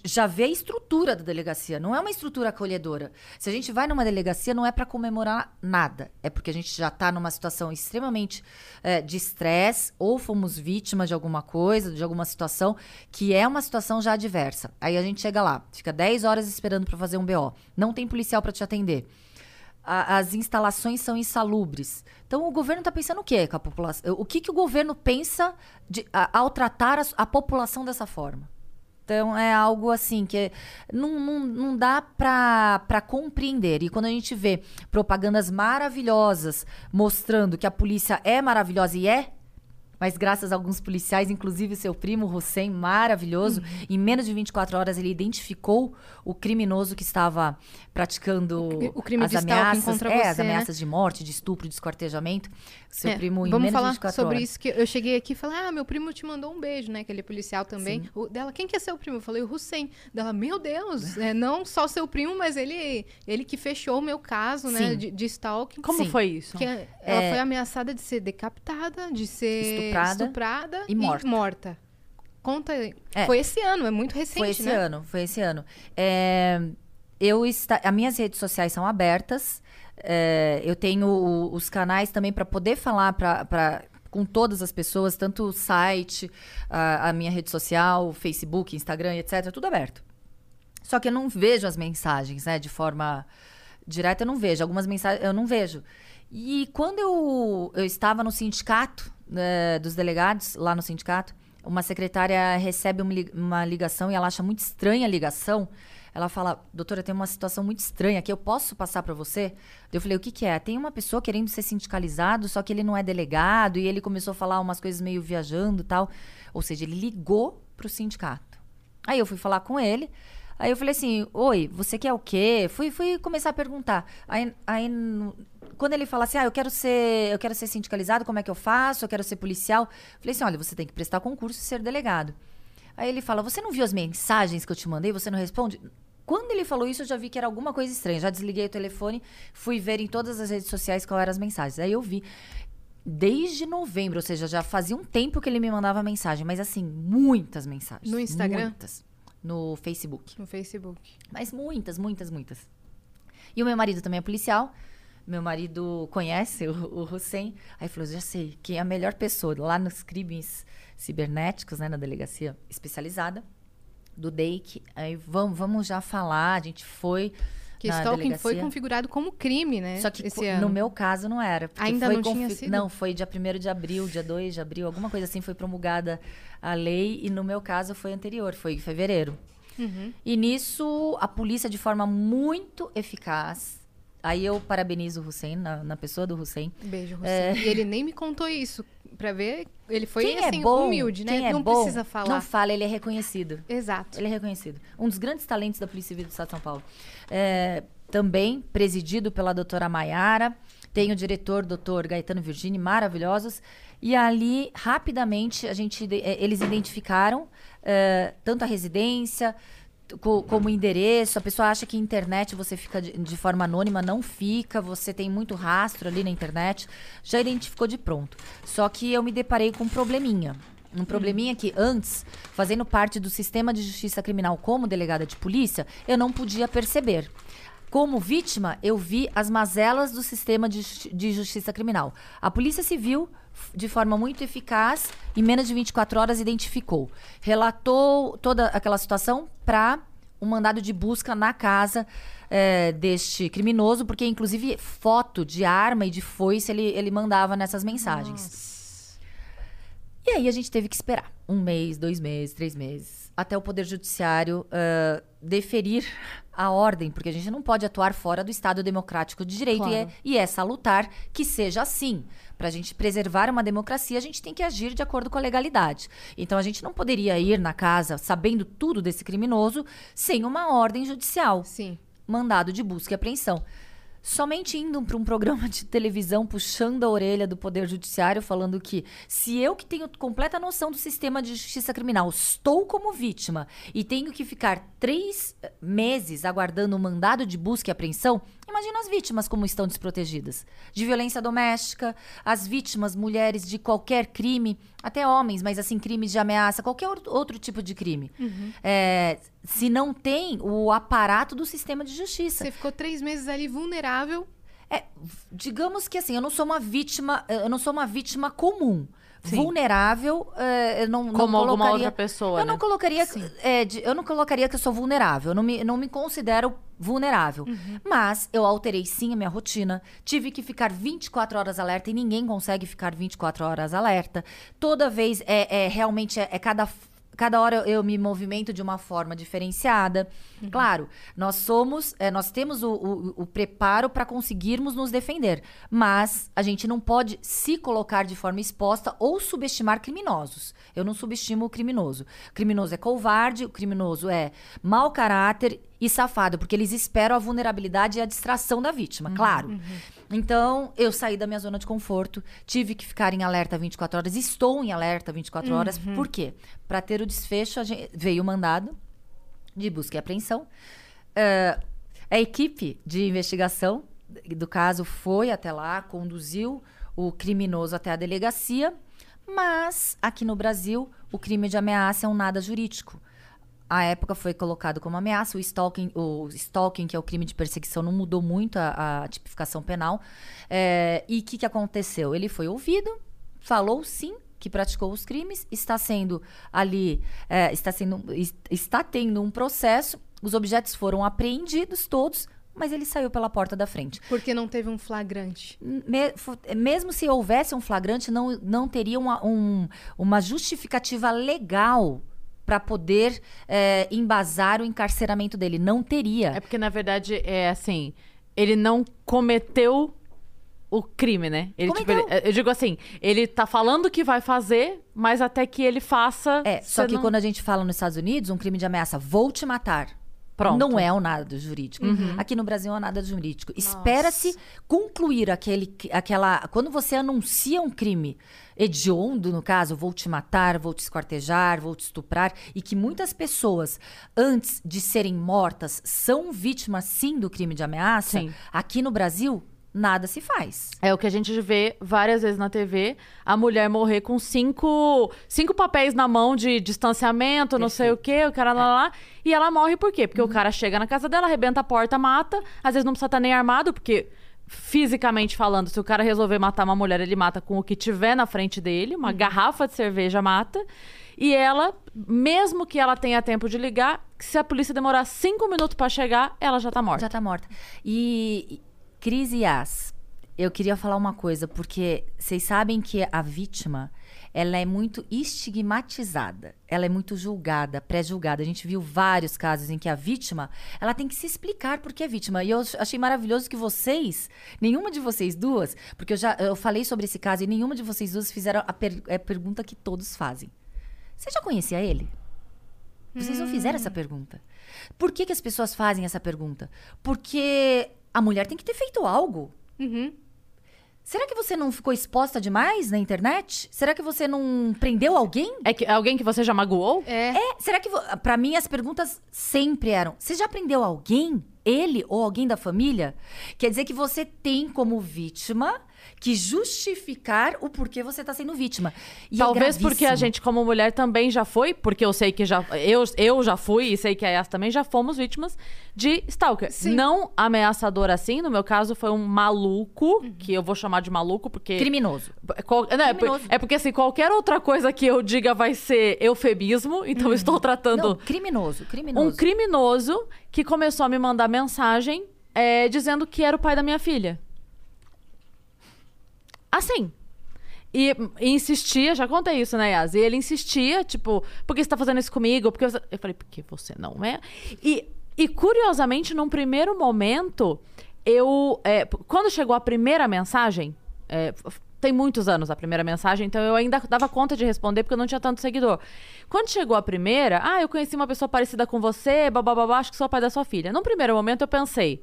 Já vê a estrutura da delegacia, não é uma estrutura acolhedora. Se a gente vai numa delegacia, não é para comemorar nada. É porque a gente já tá numa situação extremamente eh, de estresse, ou fomos vítimas de alguma coisa, de alguma situação, que é uma situação já adversa. Aí a gente chega lá, fica 10 horas esperando para fazer um BO. Não tem policial para te atender. A- as instalações são insalubres. Então o governo está pensando o quê com a população? O que, que o governo pensa de- a- ao tratar a, a população dessa forma? Então é algo assim que não, não, não dá para compreender. E quando a gente vê propagandas maravilhosas mostrando que a polícia é maravilhosa e é, mas graças a alguns policiais, inclusive seu primo Hussein, maravilhoso, em menos de 24 horas ele identificou o criminoso que estava praticando O crime as ameaças, contra é, você, as né? ameaças de morte, de estupro, de esquartejamento. Seu É, primo em Vamos menos falar de 24 sobre horas. isso que eu cheguei aqui e falei: "Ah, meu primo te mandou um beijo, né? Aquele policial também". O dela, quem que é seu primo? Eu falei: "O Hussein". Dela: "Meu Deus, é, não só seu primo, mas ele ele que fechou o meu caso, né, Sim. de, de stalking". Como Sim. foi isso? Que é- ela foi ameaçada de ser decapitada, de ser Estuprada estuprada e morta. Conta, É. foi esse ano, é muito recente, Foi esse né? ano, foi esse ano. É, eu está, as minhas redes sociais são abertas. é, eu tenho o- os canais também para poder falar para com todas as pessoas, tanto o site, a, a minha rede social, o Facebook, Instagram, etc. Tudo aberto. Só que eu não vejo as mensagens, né? De forma direta, eu não vejo. Algumas mensagens eu não vejo. E quando eu, eu estava no sindicato né, dos delegados, lá no sindicato, uma secretária recebe uma, li- uma ligação e ela acha muito estranha a ligação. Ela fala, doutora, tem uma situação muito estranha aqui, eu posso passar para você? Eu falei, o que, que é? Tem uma pessoa querendo ser sindicalizado, só que ele não é delegado, e ele começou a falar umas coisas meio viajando e tal. Ou seja, ele ligou pro sindicato. Aí eu fui falar com ele. Aí eu falei assim, oi, você quer o quê? Fui, fui começar a perguntar. Aí, aí quando ele fala assim, ah, eu quero ser, eu quero ser sindicalizado, como é que eu faço? Eu quero ser policial. Eu falei assim, olha, você tem que prestar concurso e ser delegado. Aí ele fala, você não viu as mensagens que eu te mandei? Você não responde? Quando ele falou isso, eu já vi que era alguma coisa estranha. Já desliguei o telefone, fui ver em todas as redes sociais qual eram as mensagens. Aí eu vi desde novembro, ou seja, já fazia um tempo que ele me mandava mensagem, mas assim, muitas mensagens. No Instagram? Muitas. No Facebook. No Facebook. Mas muitas, muitas, muitas. E o meu marido também é policial. Meu marido conhece o, o Hussein. Aí falou: já sei, quem é a melhor pessoa lá nos crimes cibernéticos, né, na delegacia especializada do DEIC. Aí vamos, vamos já falar. A gente foi. Que na stalking delegacia. foi configurado como crime, né? Só que esse co- ano. no meu caso não era. Ainda não tinha sido? Não, foi dia 1 de abril, dia 2 de abril, alguma coisa assim, foi promulgada a lei. E no meu caso foi anterior, foi em fevereiro. Uhum. E nisso, a polícia, de forma muito eficaz. Aí eu parabenizo o Hussein, na, na pessoa do Hussein. Beijo, Hussein. E ele nem me contou isso. Pra ver, ele foi quem assim, é bom, humilde, né? quem é não bom, precisa falar. Não fala, ele é reconhecido. Exato. Ele é reconhecido. Um dos grandes talentos da Polícia Civil do Estado de São Paulo. É, também presidido pela doutora Maiara. Tem o diretor, doutor Gaetano Virgini, maravilhosos. E ali, rapidamente, a gente, eh, eles identificaram eh, tanto a residência, co- como endereço, a pessoa acha que internet você fica de, de forma anônima, não fica, você tem muito rastro ali na internet, já identificou de pronto. Só que eu me deparei com um probleminha. Um probleminha que antes, fazendo parte do sistema de justiça criminal como delegada de polícia, eu não podia perceber. Como vítima, eu vi as mazelas do sistema de, de justiça criminal. A Polícia Civil, de forma muito eficaz, em menos de 24 horas, identificou. Relatou toda aquela situação para um mandado de busca na casa eh, deste criminoso, porque, inclusive, foto de arma e de foice ele, ele mandava nessas mensagens. E aí a gente teve que esperar um mês, dois meses, três meses, até o Poder Judiciário ah, deferir a ordem, porque a gente não pode atuar fora do Estado Democrático de Direito e, é, Claro. e é salutar que seja assim. Para a gente preservar uma democracia, a gente tem que agir de acordo com a legalidade. Então a gente não poderia ir na casa sabendo tudo desse criminoso sem uma ordem judicial Sim. mandado de busca e apreensão. Somente indo para um programa de televisão puxando a orelha do Poder Judiciário, falando que se eu que tenho completa noção do sistema de justiça criminal estou como vítima e tenho que ficar três eh, meses aguardando um mandado de busca e apreensão, imagina as vítimas como estão desprotegidas. De violência doméstica, as vítimas, mulheres de qualquer crime, até homens, mas assim, crimes de ameaça, qualquer outro tipo de crime. É, se não tem o aparato do sistema de justiça. Você ficou três meses ali vulnerável. É, digamos que assim, eu não sou uma vítima, eu não sou uma vítima comum. Sim. Vulnerável, é, eu não, não Como alguma colocaria- outra pessoa, Eu né? não colocaria, é, de- eu não colocaria que eu sou vulnerável. Eu não me, não me considero vulnerável. Uhum. Mas eu alterei sim a minha rotina. Tive que ficar 24 horas alerta e ninguém consegue ficar 24 horas alerta. Toda vez é, é realmente é, é cada Cada hora eu me movimento de uma forma diferenciada. Claro, nós somos, é, nós temos o, o- o preparo para conseguirmos nos defender, mas a gente não pode se colocar de forma exposta ou subestimar criminosos. Eu não subestimo o criminoso. O criminoso é covarde, o criminoso é mau caráter e safado, porque eles esperam a vulnerabilidade e a distração da vítima, claro. Então, eu saí da minha zona de conforto, tive que ficar em alerta 24 horas, estou em alerta 24 horas. Por quê? Para ter o desfecho, gente- veio o mandado de busca e apreensão. Eh, a equipe de investigação do caso foi até lá, conduziu o criminoso até a delegacia, mas aqui no Brasil o crime de ameaça é um nada jurídico. A época foi colocado como ameaça, o stalking, o stalking, que é o crime de perseguição, não mudou muito a, a tipificação penal. Eh, e o que, que aconteceu? Ele foi ouvido, falou sim que praticou os crimes, está sendo ali, eh, está, sendo, es- está tendo um processo, os objetos foram apreendidos todos, mas ele saiu pela porta da frente. Porque não teve um flagrante. Me- mesmo se houvesse um flagrante, não, não teria uma, um- uma justificativa legal para poder eh, embasar o encarceramento dele. Não teria. É porque, na verdade, é assim, ele não cometeu o crime, né? Ele, tipo, ele- eu digo assim, ele tá falando que vai fazer, mas até que ele faça. É, só que não- quando a gente fala nos Estados Unidos, um crime de ameaça, vou te matar. Pronto. Não é o nada jurídico. Aqui no Brasil é o nada jurídico. Espera-se concluir aquele, aquela. Quando você anuncia um crime hediondo, no caso, vou te matar, vou te esquartejar, vou te estuprar, e que muitas pessoas, antes de serem mortas, são vítimas sim do crime de ameaça, Sim. aqui no Brasil, nada se faz. É o que a gente vê várias vezes na TV, a mulher morrer com cinco, cinco papéis na mão de distanciamento, não sei o quê, o cara lá, lá, lá. E ela morre por quê? Porque o cara chega na casa dela, arrebenta a porta, mata. Às vezes não precisa estar nem armado, porque fisicamente falando, se o cara resolver matar uma mulher, ele mata com o que tiver na frente dele, uma garrafa de cerveja mata. E ela, mesmo que ela tenha tempo de ligar, se a polícia demorar cinco minutos pra chegar, ela já tá morta. Já tá morta. E- Cris e Yas, eu queria falar uma coisa, porque vocês sabem que a vítima, ela é muito estigmatizada. Ela é muito julgada, pré-julgada. A gente viu vários casos em que a vítima, ela tem que se explicar porque é vítima. E eu achei maravilhoso que vocês, nenhuma de vocês duas, porque eu já eu falei sobre esse caso e nenhuma de vocês duas fizeram a, per- a pergunta que todos fazem. Você já conhecia ele? Vocês não fizeram essa pergunta. Por que, que as pessoas fazem essa pergunta? Porque a mulher tem que ter feito algo. Uhum. Será que você não ficou exposta demais na internet? Será que você não prendeu alguém? É, que, é alguém que você já magoou? É. É, será que. Pra mim, as perguntas sempre eram: você já prendeu alguém? Ele ou alguém da família? Quer dizer que você tem como vítima que justificar o porquê você tá sendo vítima. E é Talvez porque a gente, como mulher, também já foi, porque eu sei que já. Eu, eu já fui e sei que a Yas também já fomos vítimas de stalker. Sim. Não ameaçador assim, no meu caso, foi um maluco, que eu vou chamar de maluco, porque. Criminoso. Qual- não, é, por- Criminoso. é porque assim, qualquer outra coisa que eu diga vai ser eufemismo, então eu estou tratando Não, criminoso, criminoso. um criminoso que começou a me mandar mensagem é, dizendo que era o pai da minha filha. Assim. E, e insistia, já contei isso, né, Yas? E ele insistia, tipo, por que você tá fazendo isso comigo? Porque você... Eu falei, porque você não é. E, e curiosamente, num primeiro momento, eu. é, quando chegou a primeira mensagem, é, tem muitos anos a primeira mensagem, então eu ainda dava conta de responder porque eu não tinha tanto seguidor. Quando chegou a primeira, ah, eu conheci uma pessoa parecida com você, babá, acho que sou o pai da sua filha. Num primeiro momento eu pensei,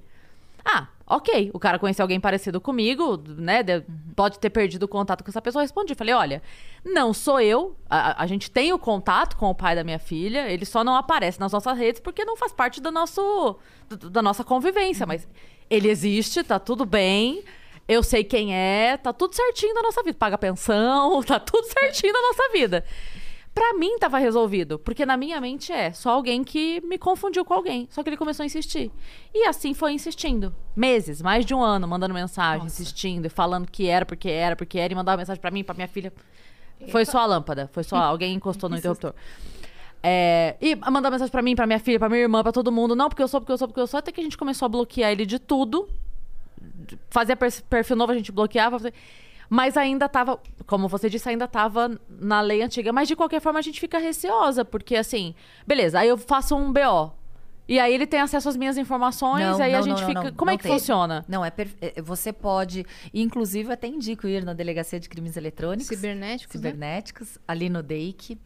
ah, ok, o cara conheceu alguém parecido comigo, né? de- Pode ter perdido o contato com essa pessoa. Eu respondi, falei, olha, não sou eu. A, a- gente tem o contato com o pai da minha filha, ele só não aparece nas nossas redes porque não faz parte do nosso, do- da nossa convivência. Mas ele existe, tá tudo bem. Eu sei quem é, tá tudo certinho da nossa vida. Paga pensão, tá tudo certinho da nossa vida. Pra mim tava resolvido, porque na minha mente é só alguém que me confundiu com alguém. Só que ele começou a insistir. E assim foi insistindo. Meses, mais de um ano, mandando mensagem, insistindo e falando que era, porque era, porque era, e mandava mensagem pra mim, pra minha filha. Foi só a lâmpada, foi só alguém encostou no interruptor. É, e mandar mensagem pra mim, pra minha filha, pra minha irmã, pra todo mundo. Não, porque eu sou, porque eu sou, porque eu sou. Até que a gente começou a bloquear ele de tudo. Fazia perfil novo, a gente bloqueava. Mas ainda tava, como você disse, ainda tava na lei antiga. Mas de qualquer forma a gente fica receosa, porque assim, beleza, aí eu faço um BO. E aí ele tem acesso às minhas informações, Não, aí a não, gente não, fica. não, como não é que tem. funciona? Não, é, per- é, você pode, inclusive eu até indico ir na Delegacia de Crimes Eletrônicos. Cibernéticos, né? cibernéticos, ali no DEIC,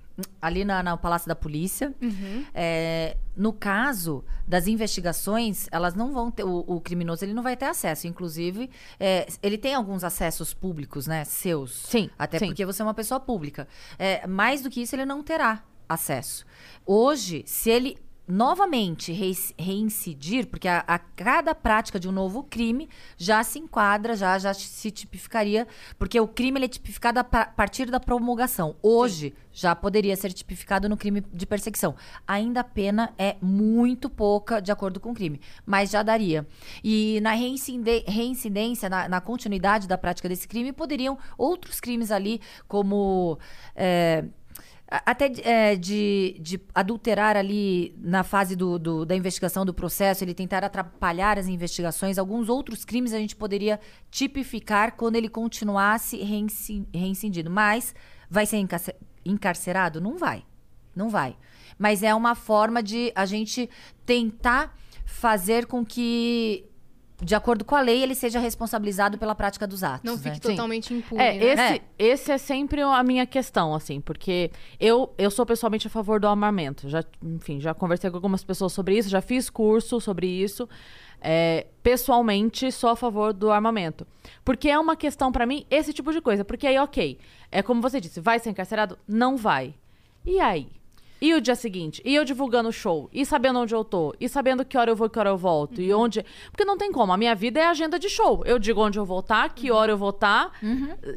ali na, na Palácio da Polícia. Uhum. É, no caso das investigações, elas não vão ter. O, o criminoso ele não vai ter acesso. Inclusive, é, ele tem alguns acessos públicos, né? Seus. Sim, Até sim. porque você é uma pessoa pública. É, mais do que isso, ele não terá acesso. Hoje, se ele novamente reincidir, porque a, a cada prática de um novo crime já se enquadra, já, já se tipificaria, porque o crime é tipificado a pa- partir da promulgação. Hoje já poderia ser tipificado no crime de perseguição. Ainda a pena é muito pouca de acordo com o crime, mas já daria. E na reincidência, na, na continuidade da prática desse crime, poderiam outros crimes ali, como. é, até de, é, de, de adulterar ali na fase do, do- da investigação do processo, ele tentar atrapalhar as investigações, alguns outros crimes a gente poderia tipificar quando ele continuasse reinci- reincindido. Mas vai ser encarce- encarcerado? Não vai. Não vai. Mas é uma forma de a gente tentar fazer com que, de acordo com a lei, ele seja responsabilizado pela prática dos atos. Não né? fique totalmente impune, É, né? esse, esse é sempre a minha questão, assim, porque eu, eu sou pessoalmente a favor do armamento. Já, enfim, já conversei com algumas pessoas sobre isso, já fiz curso sobre isso. É, pessoalmente, sou a favor do armamento. Porque é uma questão pra mim, esse tipo de coisa. Porque aí, ok, é como você disse, vai ser encarcerado? Não vai. E aí? E o dia seguinte? E eu divulgando o show? E sabendo onde eu tô? E sabendo que hora eu vou e que hora eu volto? E onde. Porque não tem como. A minha vida é agenda de show. Eu digo onde eu vou estar, que hora eu vou estar.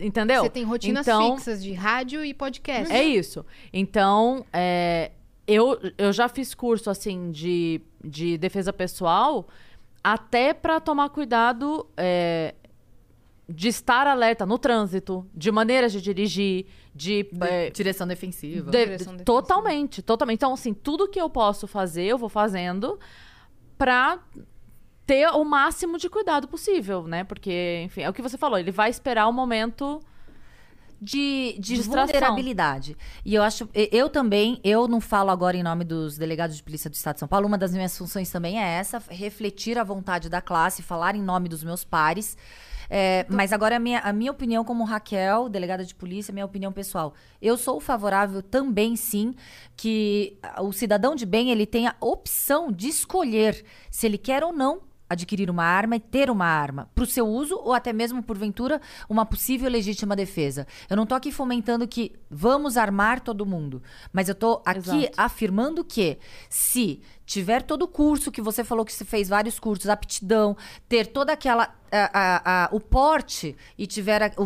Entendeu? Você tem rotinas então, fixas de rádio e podcast. É isso. Então, é, eu, eu já fiz curso, assim, de, de defesa pessoal, até pra tomar cuidado é, de estar alerta no trânsito, de maneiras de dirigir, de... é, Direção defensiva. de- Direção defensiva. totalmente, totalmente. Então, assim, tudo que eu posso fazer, eu vou fazendo pra ter o máximo de cuidado possível, né? Porque, enfim, é o que você falou, ele vai esperar o momento... de, de Distração. vulnerabilidade. E eu acho, eu também, eu não falo agora em nome dos delegados de polícia do Estado de São Paulo, uma das minhas funções também é essa, refletir a vontade da classe, falar em nome dos meus pares. É, mas agora a minha, a minha opinião como Raquel, delegada de polícia, minha opinião pessoal. Eu sou favorável também, sim, que o cidadão de bem ele tenha a opção de escolher se ele quer ou não adquirir uma arma e ter uma arma para o seu uso ou até mesmo porventura uma possível legítima defesa. Eu não tô aqui fomentando que vamos armar todo mundo, mas eu tô aqui Exato. afirmando que se tiver todo o curso que você falou que você fez vários cursos, aptidão, ter toda aquela a- a- a- o porte e tiver o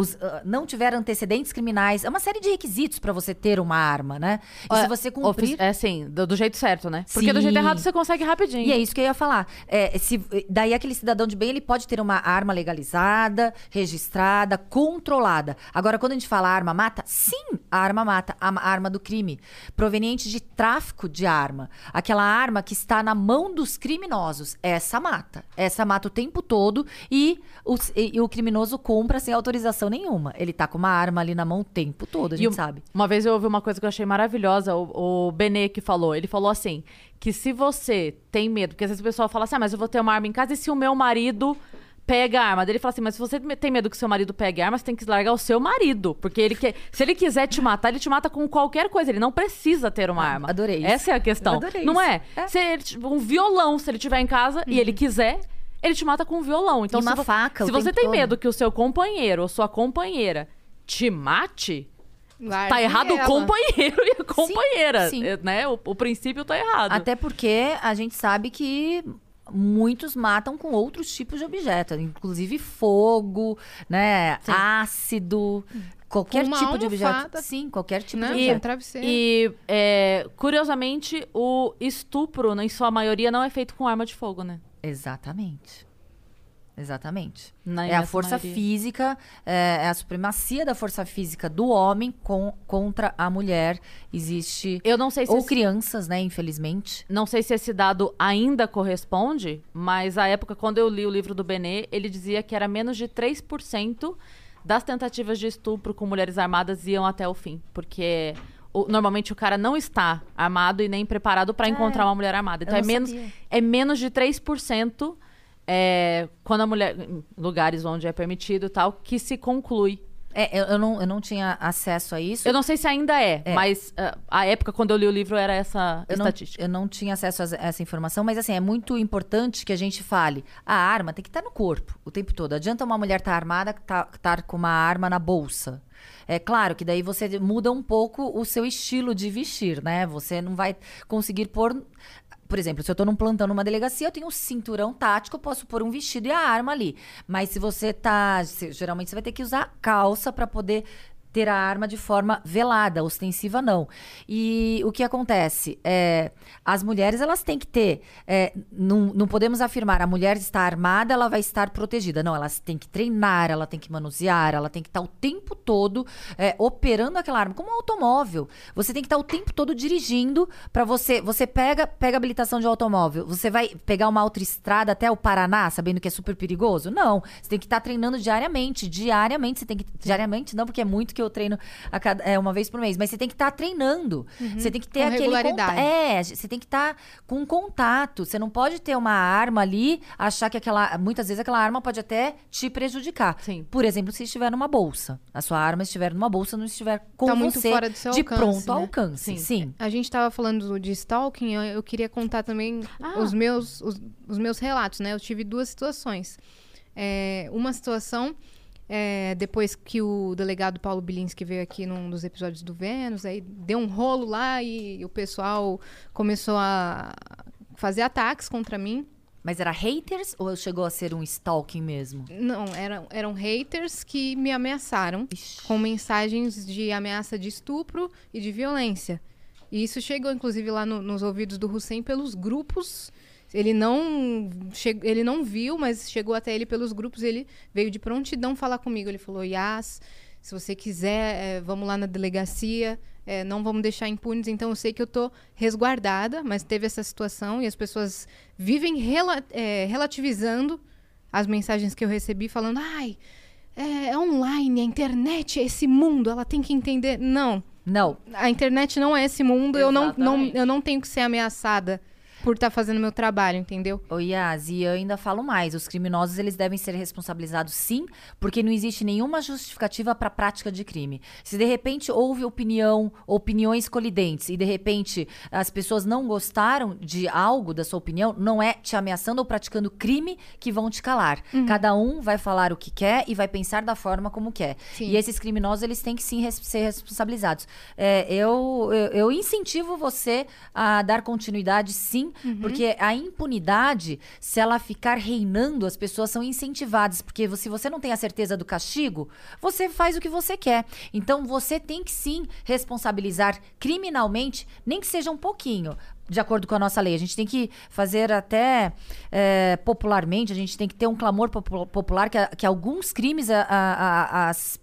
os, não tiver antecedentes criminais, é uma série de requisitos para você ter uma arma, né? E se você cumprir É assim, do, do jeito certo, né? Porque do Sim. jeito errado você consegue rapidinho. e é isso que eu ia falar. É, se, daí aquele cidadão de bem, ele pode ter uma arma legalizada, registrada, controlada. Agora, quando a gente fala arma mata, sim, a arma mata, a arma do crime, proveniente de tráfico de arma. Aquela arma que está na mão dos criminosos, essa mata. Essa mata o tempo todo e o, e, e o criminoso compra sem autorização nenhuma. Ele tá com uma arma ali na mão o tempo todo, a E gente um- sabe. Uma vez eu ouvi uma coisa que eu achei maravilhosa, o, o Benê que falou. Ele falou assim: que se você tem medo, porque às vezes o pessoal fala assim, ah, mas eu vou ter uma arma em casa e se o meu marido pega a arma? Daí ele fala assim, mas se você tem medo que seu marido pegue a arma, você tem que largar o seu marido. Porque ele quer. Se ele quiser te matar, ele te mata com qualquer coisa. Ele não precisa ter uma arma. adorei isso. Essa é a questão. Adorei não isso. é? É. Se ele, tipo, um violão, se ele tiver em casa e ele quiser. Ele te mata com um violão. Então, E uma se faca o Se você tempo tem todo. medo que o seu companheiro ou sua companheira te mate, Guarde Tá errado o ela. companheiro e a companheira, sim. eh, né? O, o princípio tá errado. Até porque a gente sabe que muitos matam com outros tipos de objetos, inclusive fogo, né, ácido, qualquer tipo de objeto. Sim, qualquer tipo Né? de Um objeto. travesseiro. E, é, curiosamente, o estupro, em sua maioria, não é feito com arma de fogo, né? Exatamente. Exatamente. Na é a força maioria. física, é, é a supremacia da força física do homem com, contra a mulher. Existe. Eu não sei se Ou esse, crianças, né, infelizmente. não sei se esse dado ainda corresponde, mas a época quando eu li o livro do Benê, ele dizia que era menos de 3% das tentativas de estupro com mulheres armadas iam até o fim, porque normalmente o cara não está armado e nem preparado para encontrar uma mulher armada. Então é menos sabia. é menos de 3% é, quando a mulher. Lugares onde é permitido e tal, que se conclui. É, eu, eu não, eu não tinha acesso a isso. Eu não sei se ainda é, mas ah, a época quando eu li o livro era essa Eu não, estatística. eu não tinha acesso a essa informação, mas assim, é muito importante que a gente fale. A arma tem que estar no corpo o tempo todo. Adianta uma mulher estar armada, estar tá, com uma arma na bolsa. É claro que daí você muda um pouco o seu estilo de vestir, né? Você não vai conseguir pôr. Por exemplo, se eu tô num plantão numa delegacia, eu tenho um cinturão tático, eu posso pôr um vestido e a arma ali. Mas se você tá. se- geralmente você vai ter que usar calça para poder ter a arma de forma velada, ostensiva não. E o que acontece? É, as mulheres, elas têm que ter. é, não, não podemos afirmar, a mulher está armada, ela vai estar protegida. Não, elas têm que treinar, ela tem que manusear, ela tem que estar o tempo todo é, operando aquela arma, como um automóvel. Você tem que estar o tempo todo dirigindo para você. Você pega, pega habilitação de automóvel, você vai pegar uma autoestrada até o Paraná, sabendo que é super perigoso? Não. Você tem que estar treinando diariamente. Diariamente, você tem que. Diariamente, não, porque é muito que eu treino a cada, é, uma vez por mês, mas você tem que estar treinando. Você tem que ter Com aquele regularidade. conta- É, você tem que estar com contato. Você não pode ter uma arma ali, achar que aquela. Muitas vezes aquela arma pode até te prejudicar. Sim. Por exemplo, se estiver numa bolsa. A sua arma estiver numa bolsa, não estiver com Tá muito você fora do seu de alcance, pronto né? alcance. Sim. Sim. A gente tava falando de stalking, eu, eu queria contar também Ah. os, meus, os, os meus relatos, né? Eu tive duas situações. É, uma situação, é, depois que o delegado Paulo Bilinski veio aqui num dos episódios do Vênus, aí deu um rolo lá e o pessoal começou a fazer ataques contra mim. Mas era haters ou chegou a ser um stalking mesmo? Não, eram, eram haters que me ameaçaram Ixi. com mensagens de ameaça de estupro e de violência. E isso chegou, inclusive, lá no- nos ouvidos do Hussein pelos grupos. Ele não, che- ele não viu, mas chegou até ele pelos grupos. Ele veio de prontidão falar comigo. Ele falou: Yas, se você quiser, eh, vamos lá na delegacia. eh, não vamos deixar impunes. Então, eu sei que eu tô resguardada, mas teve essa situação e as pessoas vivem rela- eh, relativizando as mensagens que eu recebi, falando: ai, é, é online, a internet é esse mundo, ela tem que entender. Não, Não. a internet não é esse mundo, eu não, não, eu não tenho que ser ameaçada por estar fazendo meu trabalho, entendeu? Ô Yas, e eu ainda falo mais, os criminosos eles devem ser responsabilizados sim, porque não existe nenhuma justificativa para a prática de crime. Se de repente houve opinião, opiniões colidentes e de repente as pessoas não gostaram de algo da sua opinião, não é te ameaçando ou praticando crime que vão te calar. Uhum. Cada um vai falar o que quer e vai pensar da forma como quer. Sim. E esses criminosos eles têm que sim res- ser responsabilizados. É, eu, eu, eu incentivo você a dar continuidade, sim, porque a impunidade, se ela ficar reinando, as pessoas são incentivadas. Porque se você não tem a certeza do castigo, você faz o que você quer. Então você tem que sim responsabilizar criminalmente, nem que seja um pouquinho. De acordo com a nossa lei, a gente tem que fazer até é, popularmente, a gente tem que ter um clamor popu- popular que, que alguns crimes a- a- as,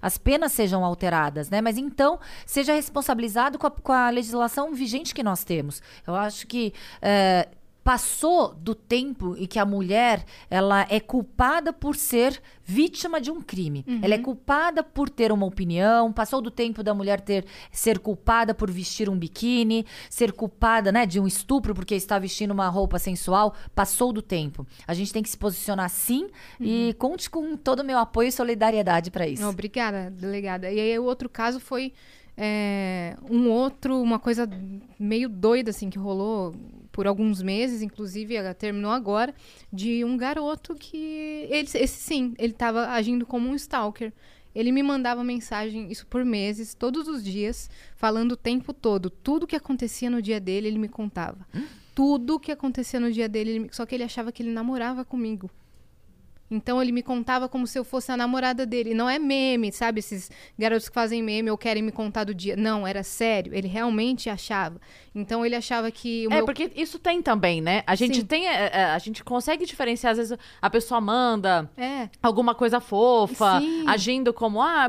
as penas sejam alteradas, né? Mas então seja responsabilizado com a, com legislação vigente que nós temos. Eu acho que é, passou do tempo em que a mulher ela é culpada por ser vítima de um crime. Ela é culpada por ter uma opinião, passou do tempo da mulher ter ser culpada por vestir um biquíni, ser culpada, né, de um estupro porque está vestindo uma roupa sensual, passou do tempo. A gente tem que se posicionar sim e conte com todo o meu apoio e solidariedade para isso. Obrigada, delegada. E aí o outro caso foi é, um outro, uma coisa meio doida, assim, que rolou por alguns meses, inclusive ela terminou agora, de um garoto que. Ele, esse sim, ele estava agindo como um stalker. Ele me mandava mensagem, isso por meses, todos os dias, falando o tempo todo. Tudo que acontecia no dia dele, ele me contava. Tudo que acontecia no dia dele, ele me- só que ele achava que ele namorava comigo. Então ele me contava como se eu fosse a namorada dele. Não é meme, sabe? Esses garotos que fazem meme ou querem me contar do dia. Não, era sério. Ele realmente achava. Então ele achava que É, meu. porque isso tem também, né? A gente Sim. tem. é, é, a gente consegue diferenciar, às vezes, a pessoa manda É. alguma coisa fofa, Sim. agindo como, ah,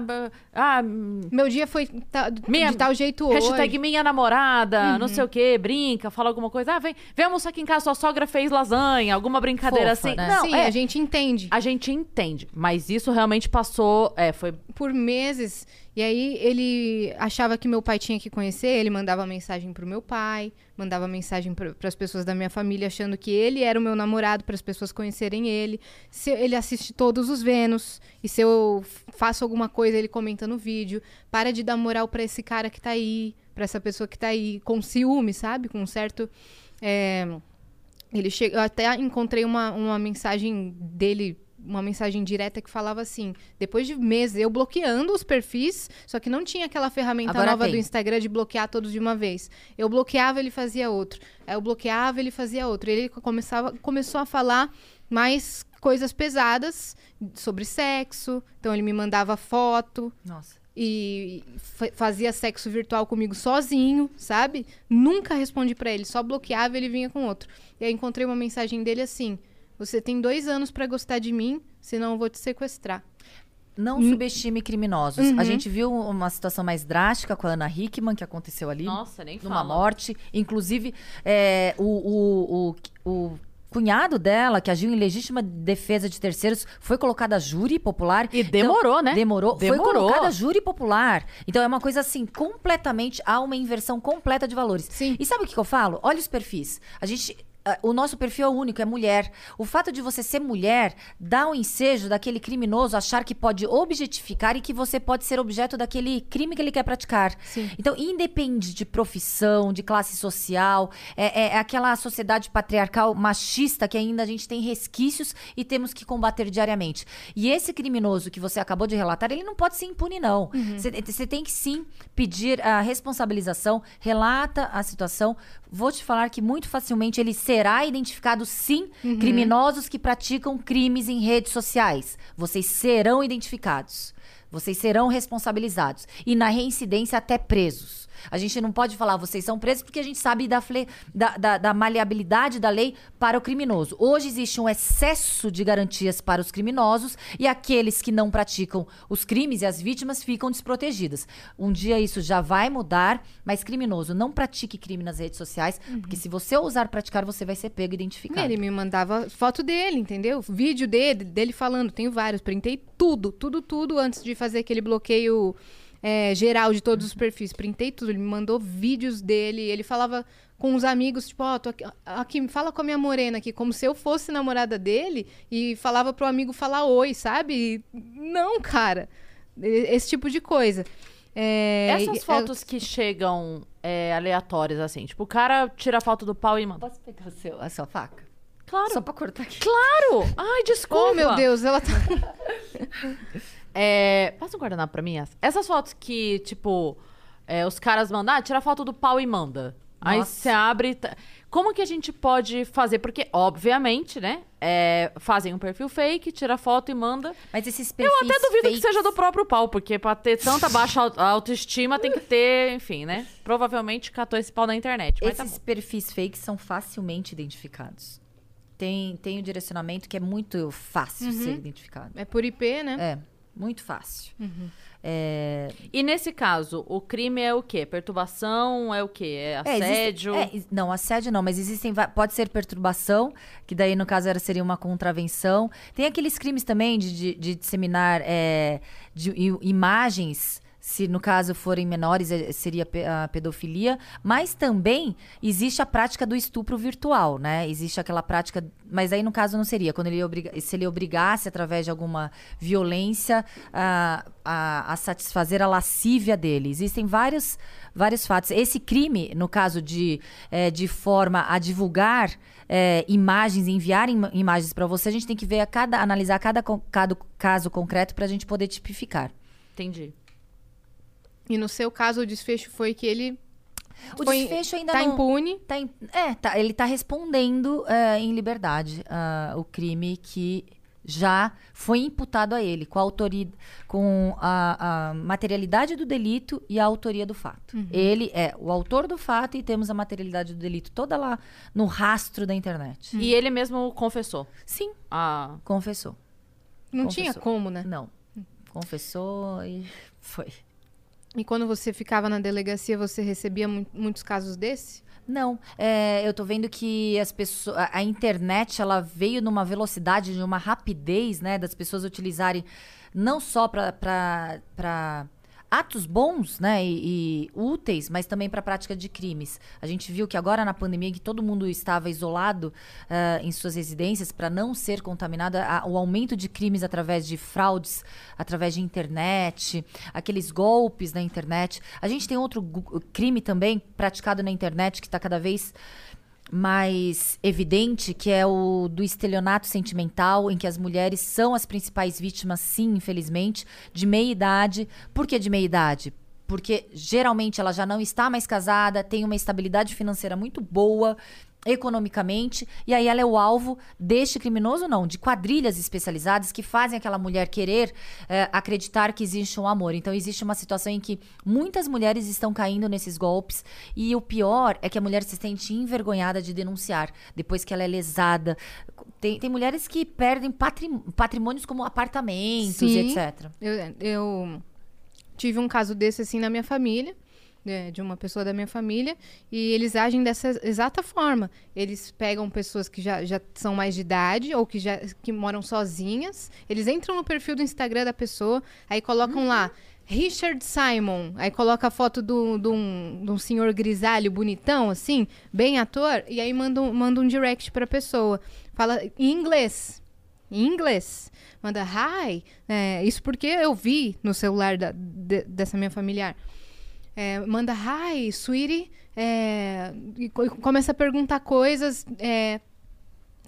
ah hum, Meu dia foi ta- Minha- de tal jeito hashtag hoje. minha namorada, Uhum. não sei o quê, brinca, fala alguma coisa. Ah, vem, vem almoçar aqui em casa, sua sogra fez lasanha, alguma brincadeira Fofa, assim. né? Não, Sim, é, a gente entende. A gente entende. Mas isso realmente passou. É, foi. Por meses. E aí ele achava que meu pai tinha que conhecer. Ele mandava mensagem pro meu pai, mandava mensagem para as pessoas da minha família, achando que ele era o meu namorado, para as pessoas conhecerem ele. Se ele assiste todos os Vênus. E se eu faço alguma coisa, ele comenta no vídeo. Para de dar moral pra esse cara que tá aí, pra essa pessoa que tá aí, com ciúme, sabe? Com um certo. é, Ele chega, eu até encontrei uma, uma mensagem dele, uma mensagem direta que falava assim: depois de meses, eu bloqueando os perfis, só que não tinha aquela ferramenta Agora nova tem. do Instagram de bloquear todos de uma vez. Eu bloqueava, ele fazia outro. Aí eu bloqueava, ele fazia outro. Ele começava, começou a falar mais coisas pesadas sobre sexo. Então ele me mandava foto Nossa. E fa- fazia sexo virtual comigo sozinho, sabe? Nunca respondi pra ele, só bloqueava e ele vinha com outro. E aí encontrei uma mensagem dele assim: Você tem dois anos pra gostar de mim, senão eu vou te sequestrar. Não Hum. subestime criminosos. Uhum. A gente viu uma situação mais drástica com a Ana Hickman, que aconteceu ali. Nossa, nem numa fala. morte. Inclusive, é, o, o, o, o cunhado dela, que agiu em legítima defesa de terceiros, foi colocado a júri popular. E demorou, né? Demorou. Foi Demorou. colocado a júri popular. Então é uma coisa assim, completamente, há uma inversão completa de valores. Sim. E sabe o que, que eu falo? Olha os perfis. A gente. Ah, O nosso perfil é único, é mulher. O fato de você ser mulher dá o ensejo daquele criminoso achar que pode objetificar e que você pode ser objeto daquele crime que ele quer praticar. Sim. Então, independe de profissão, de classe social, é, é aquela sociedade patriarcal machista que ainda a gente tem resquícios e temos que combater diariamente. E esse criminoso que você acabou de relatar, ele não pode ser impune, não. Você você tem que sim pedir a responsabilização, relata a situação. Vou te falar que muito facilmente ele será identificado, sim, criminosos que praticam crimes em redes sociais. Vocês serão identificados. Vocês serão responsabilizados. E na reincidência, até presos. A gente não pode falar, vocês são presos, porque a gente sabe da, fle- da, da- da maleabilidade da lei para o criminoso. Hoje existe um excesso de garantias para os criminosos e aqueles que não praticam os crimes e as vítimas ficam desprotegidas. Um dia isso já vai mudar, mas criminoso, não pratique crime nas redes sociais, porque se você ousar praticar, você vai ser pego e identificado. Ele me mandava foto dele, entendeu? Vídeo dele, dele falando, tenho vários, printei tudo, tudo, tudo antes de fazer aquele bloqueio é, geral de todos os perfis. Printei tudo, ele me mandou vídeos dele, ele falava com os amigos, tipo, ó, tô aqui, aqui, fala com a minha morena aqui, como se eu fosse namorada dele e falava pro amigo falar oi, sabe? E não, cara. Esse tipo de coisa. É, Essas e- fotos que chegam é, aleatórias, assim. Tipo, o cara tira a foto do pau e manda. Posso pegar o seu, a sua faca? Claro, Só pra cortar aqui. claro! Ai, desculpa! Oh, meu Deus, ela tá. É, passa um guardanapo pra mim. essa. Essas fotos que, tipo, é, os caras mandam, ah, tira foto do pau e manda. Aí Nossa. você abre. e tá- Como que a gente pode fazer? Porque, obviamente, né? é, fazem um perfil fake, tira foto e manda. Mas esses Eu perfis até duvido que fakes- seja do próprio pau, porque pra ter tanta baixa au- autoestima tem que ter, enfim, né? Provavelmente catou esse pau na internet. Mas tá Esses bom. perfis fakes são facilmente identificados. Tem, tem o direcionamento que é muito fácil ser identificado. É por IP, né? É, muito fácil. É, E nesse caso, o crime é o quê? Perturbação? É o quê? É é, existe- assédio? é, is- não, assédio não, mas existem. Pode ser perturbação, que daí, no caso, era, seria uma contravenção. Tem aqueles crimes também de, de, de disseminar é, de, imagens. Se no caso forem menores, eh, seria a pedofilia. Mas também existe a prática do estupro virtual, né? Existe aquela prática. Mas aí, no caso, não seria. Quando ele obriga, se ele obrigasse, através de alguma violência, a, a, a satisfazer a lascívia dele. Existem vários, vários fatos. Esse crime, no caso de, eh, de forma a divulgar eh, imagens, enviar im- imagens para você, a gente tem que ver a cada, analisar cada, cada caso concreto para a gente poder tipificar. Entendi. E no seu caso, o desfecho foi que ele O foi- desfecho ainda tá não... impune. Tá em- é, tá, ele tá respondendo é, em liberdade ah, o crime que já foi imputado a ele, com a autoria, com a, a materialidade do delito e a autoria do fato. Ele é o autor do fato e temos a materialidade do delito toda lá no rastro da internet. E ele mesmo confessou. Sim, Ah, confessou. Não Confessou. tinha como, né? Não, confessou e foi. E quando você ficava na delegacia, você recebia mu- muitos casos desse? Não, é, eu tô vendo que as pessoas, a, internet ela veio numa velocidade, de uma rapidez, né, das pessoas utilizarem não só para atos bons, né, e, e úteis, mas também para prática de crimes. A gente viu que agora na pandemia que todo mundo estava isolado ah, em suas residências para não ser contaminado, a- o aumento de crimes através de fraudes, através de internet, aqueles golpes na internet. A gente tem outro crime também praticado na internet que está cada vez mais evidente, que é o do estelionato sentimental, em que as mulheres são as principais vítimas, sim, infelizmente, de meia idade. Por que de meia idade? Porque geralmente ela já não está mais casada, tem uma estabilidade financeira muito boa economicamente, e aí ela é o alvo deste criminoso, não, de quadrilhas especializadas que fazem aquela mulher querer eh, acreditar que existe um amor. Então existe uma situação em que muitas mulheres estão caindo nesses golpes, e o pior é que a mulher se sente envergonhada de denunciar depois que ela é lesada. Tem, tem mulheres que perdem patrim- patrimônios como apartamentos, Sim. etc. Eu, eu tive um caso desse assim na minha família, né, de uma pessoa da minha família, e eles agem dessa exata forma. Eles pegam pessoas que já, já são mais de idade ou que já que moram sozinhas, eles entram no perfil do Instagram da pessoa, aí colocam lá Richard Simon, aí coloca a foto do- do um- de um senhor grisalho bonitão, assim, bem ator, e aí manda um, manda um direct pra pessoa. Fala em inglês. Em inglês. Manda hi. É, isso porque eu vi no celular da- de- dessa minha familiar. É, manda hi, sweetie. É, e co- começa a perguntar coisas, é,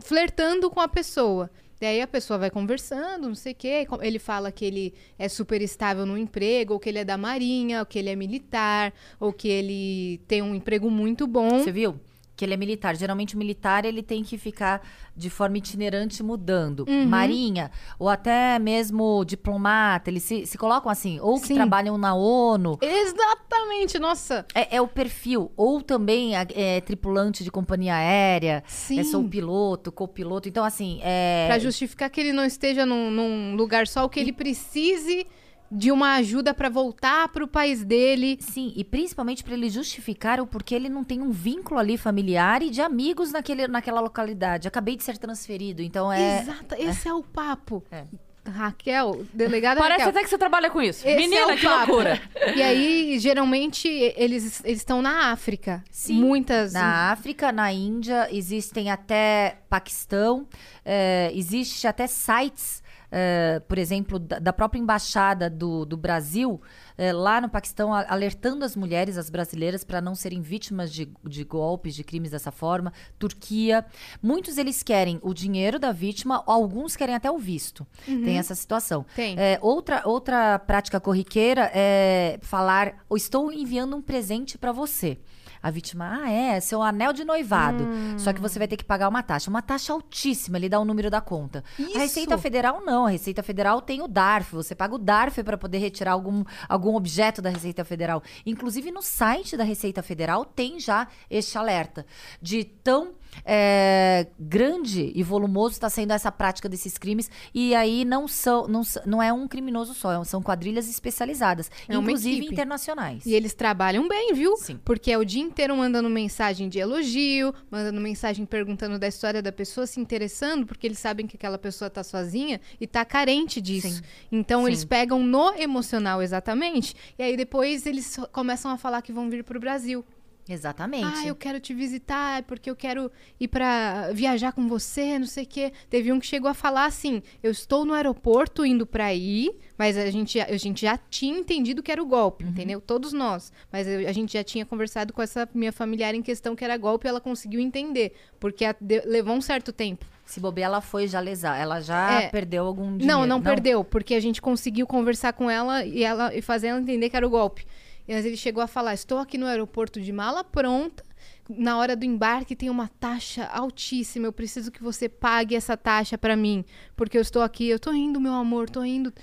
flertando com a pessoa. Daí a pessoa vai conversando, não sei o quê. Ele fala que ele é super estável no emprego, ou que ele é da marinha, ou que ele é militar, ou que ele tem um emprego muito bom. Você viu? Que ele é militar. Geralmente o militar ele tem que ficar de forma itinerante mudando. Uhum. Marinha, ou até mesmo diplomata, eles se, se colocam assim, ou que Sim. trabalham na ONU. Exatamente, nossa. É, é o perfil. Ou também é, tripulante de companhia aérea. Sim. É, sou piloto, copiloto. Então, assim, é. Pra justificar que ele não esteja num, num lugar só, o que ele precise de uma ajuda pra voltar pro país dele. Sim, e principalmente para ele justificar o porquê ele não tem um vínculo ali familiar e de amigos naquele, naquela localidade. Acabei de ser transferido, então é. Exato, esse é, o papo. É. Raquel, delegada Parece Raquel. até que você trabalha com isso. Esse Menina, é o que papo. loucura. E aí, geralmente, eles eles estão na África. Sim. Muitas. Na África, na Índia, existem até Paquistão, eh, existe até sites, eh, por exemplo, da, da própria embaixada do, do Brasil, eh, lá no Paquistão, a- alertando as mulheres, as brasileiras, para não serem vítimas de, de golpes, de crimes dessa forma. Turquia, muitos eles querem o dinheiro da vítima, alguns querem até o visto. Tem essa situação. Tem. É, outra, outra prática corriqueira é falar: "Eu estou enviando um presente para você. A vítima, ah, é, seu anel de noivado. Só que você vai ter que pagar uma taxa. Uma taxa altíssima, ele dá o número da conta. Isso! A Receita Federal não. A Receita Federal tem o DARF. Você paga o DARF para poder retirar algum, algum objeto da Receita Federal. Inclusive, no site da Receita Federal tem já este alerta de tão é, grande e volumoso está sendo essa prática desses crimes. E aí não são, não, não é um criminoso só, são quadrilhas especializadas, É inclusive internacionais. E eles trabalham bem, viu? Sim. Porque é o dia inteiro mandando mensagem de elogio, mandando mensagem perguntando da história da pessoa, se interessando, porque eles sabem que aquela pessoa tá sozinha e tá carente disso. Sim. Então Sim. eles pegam no emocional exatamente, e aí depois eles começam a falar que vão vir pro Brasil. Exatamente. Ah, eu quero te visitar é porque eu quero ir pra viajar com você, não sei o quê. Teve um que chegou a falar assim: eu estou no aeroporto indo pra aí, mas a gente, já- a gente já tinha entendido que era o golpe, entendeu? Todos nós. Mas eu- a gente já tinha conversado com essa minha familiar em questão que era golpe e ela conseguiu entender, porque a- de- levou um certo tempo. Se bobear, ela foi já lesar. Ela já É. perdeu algum dinheiro. Não, não, perdeu, porque a gente conseguiu conversar com ela e ela e fazer ela entender que era o golpe. Mas ele chegou a falar: "Estou aqui no aeroporto de mala pronta. Na hora do embarque tem uma taxa altíssima. Eu preciso que você pague essa taxa pra mim, porque eu estou aqui. Eu tô indo, meu amor, tô indo."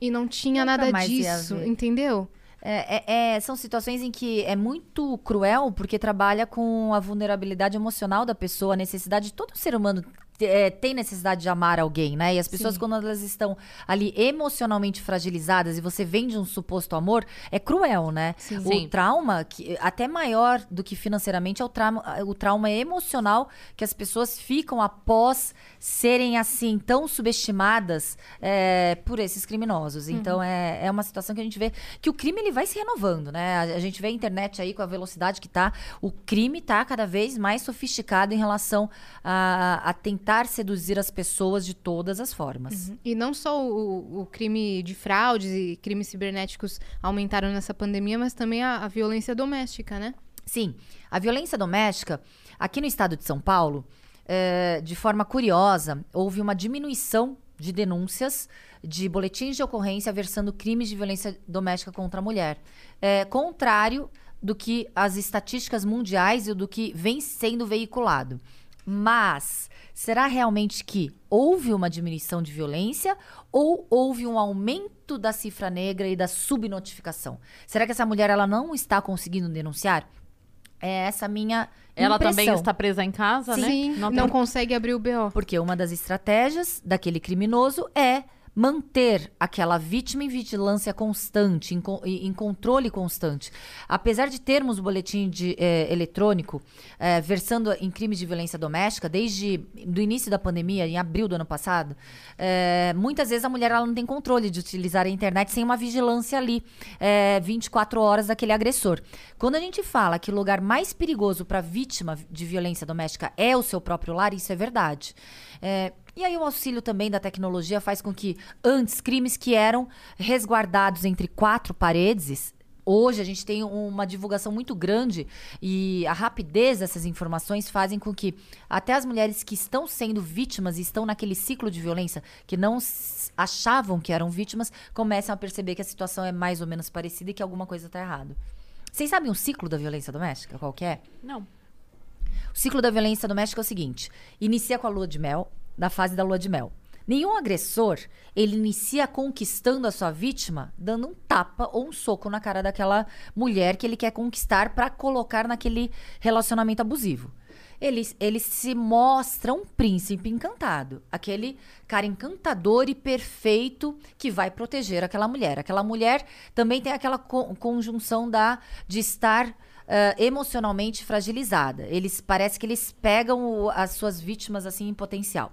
E não tinha Nunca nada disso, entendeu? É, é- é- são situações em que é muito cruel porque trabalha com a vulnerabilidade emocional da pessoa, a necessidade. Todo ser humano é, tem necessidade de amar alguém, né? E as pessoas, Sim. quando elas estão ali emocionalmente fragilizadas e você vende um suposto amor, é cruel, né? Sim. O Sim. trauma, que, até maior do que financeiramente, é o trauma, o trauma emocional que as pessoas ficam após serem assim tão subestimadas é, por esses criminosos. Então é, é uma situação que a gente vê que o crime ele vai se renovando, né? A, a gente vê a internet aí com a velocidade que tá, o crime tá cada vez mais sofisticado em relação a, a tentar seduzir as pessoas de todas as formas. E não só o, o crime de fraudes e crimes cibernéticos aumentaram nessa pandemia, mas também a, a violência doméstica, né? Sim, a violência doméstica, aqui no estado de São Paulo, eh, de forma curiosa, houve uma diminuição de denúncias de boletins de ocorrência versando crimes de violência doméstica contra a mulher. Eh, contrário do que as estatísticas mundiais e do que vem sendo veiculado. Mas será realmente que houve uma diminuição de violência ou houve um aumento da cifra negra e da subnotificação? Será que essa mulher ela não está conseguindo denunciar? É essa minha Ela também está presa em casa, né? Sim, não, tem- consegue abrir o BO. Porque uma das estratégias daquele criminoso é manter aquela vítima em vigilância constante, em, em- controle constante. Apesar de termos o boletim de, eh, eletrônico eh, versando em crimes de violência doméstica, desde do início da pandemia, em abril do ano passado, eh, muitas vezes a mulher ela não tem controle de utilizar a internet sem uma vigilância ali, eh, 24 horas daquele agressor. Quando a gente fala que o lugar mais perigoso para vítima de violência doméstica é o seu próprio lar, isso é verdade. É, e aí o auxílio também da tecnologia faz com que antes crimes que eram resguardados entre quatro paredes Hoje a gente tem uma divulgação muito grande e a rapidez dessas informações fazem com que até as mulheres que estão sendo vítimas e estão naquele ciclo de violência que não achavam que eram vítimas comecem a perceber que a situação é mais ou menos parecida e que alguma coisa está errada. Vocês sabem o ciclo da violência doméstica? Qual que é? Não. O ciclo da violência doméstica é o seguinte: inicia com a lua de mel, da fase da lua de mel. Nenhum agressor, ele inicia conquistando a sua vítima, dando um tapa ou um soco na cara daquela mulher que ele quer conquistar para colocar naquele relacionamento abusivo. Ele, ele se mostra um príncipe encantado, aquele cara encantador e perfeito que vai proteger aquela mulher. Aquela mulher também tem aquela co- conjunção da de estar ah, emocionalmente fragilizada. Eles parece que eles pegam o- as suas vítimas assim em potencial.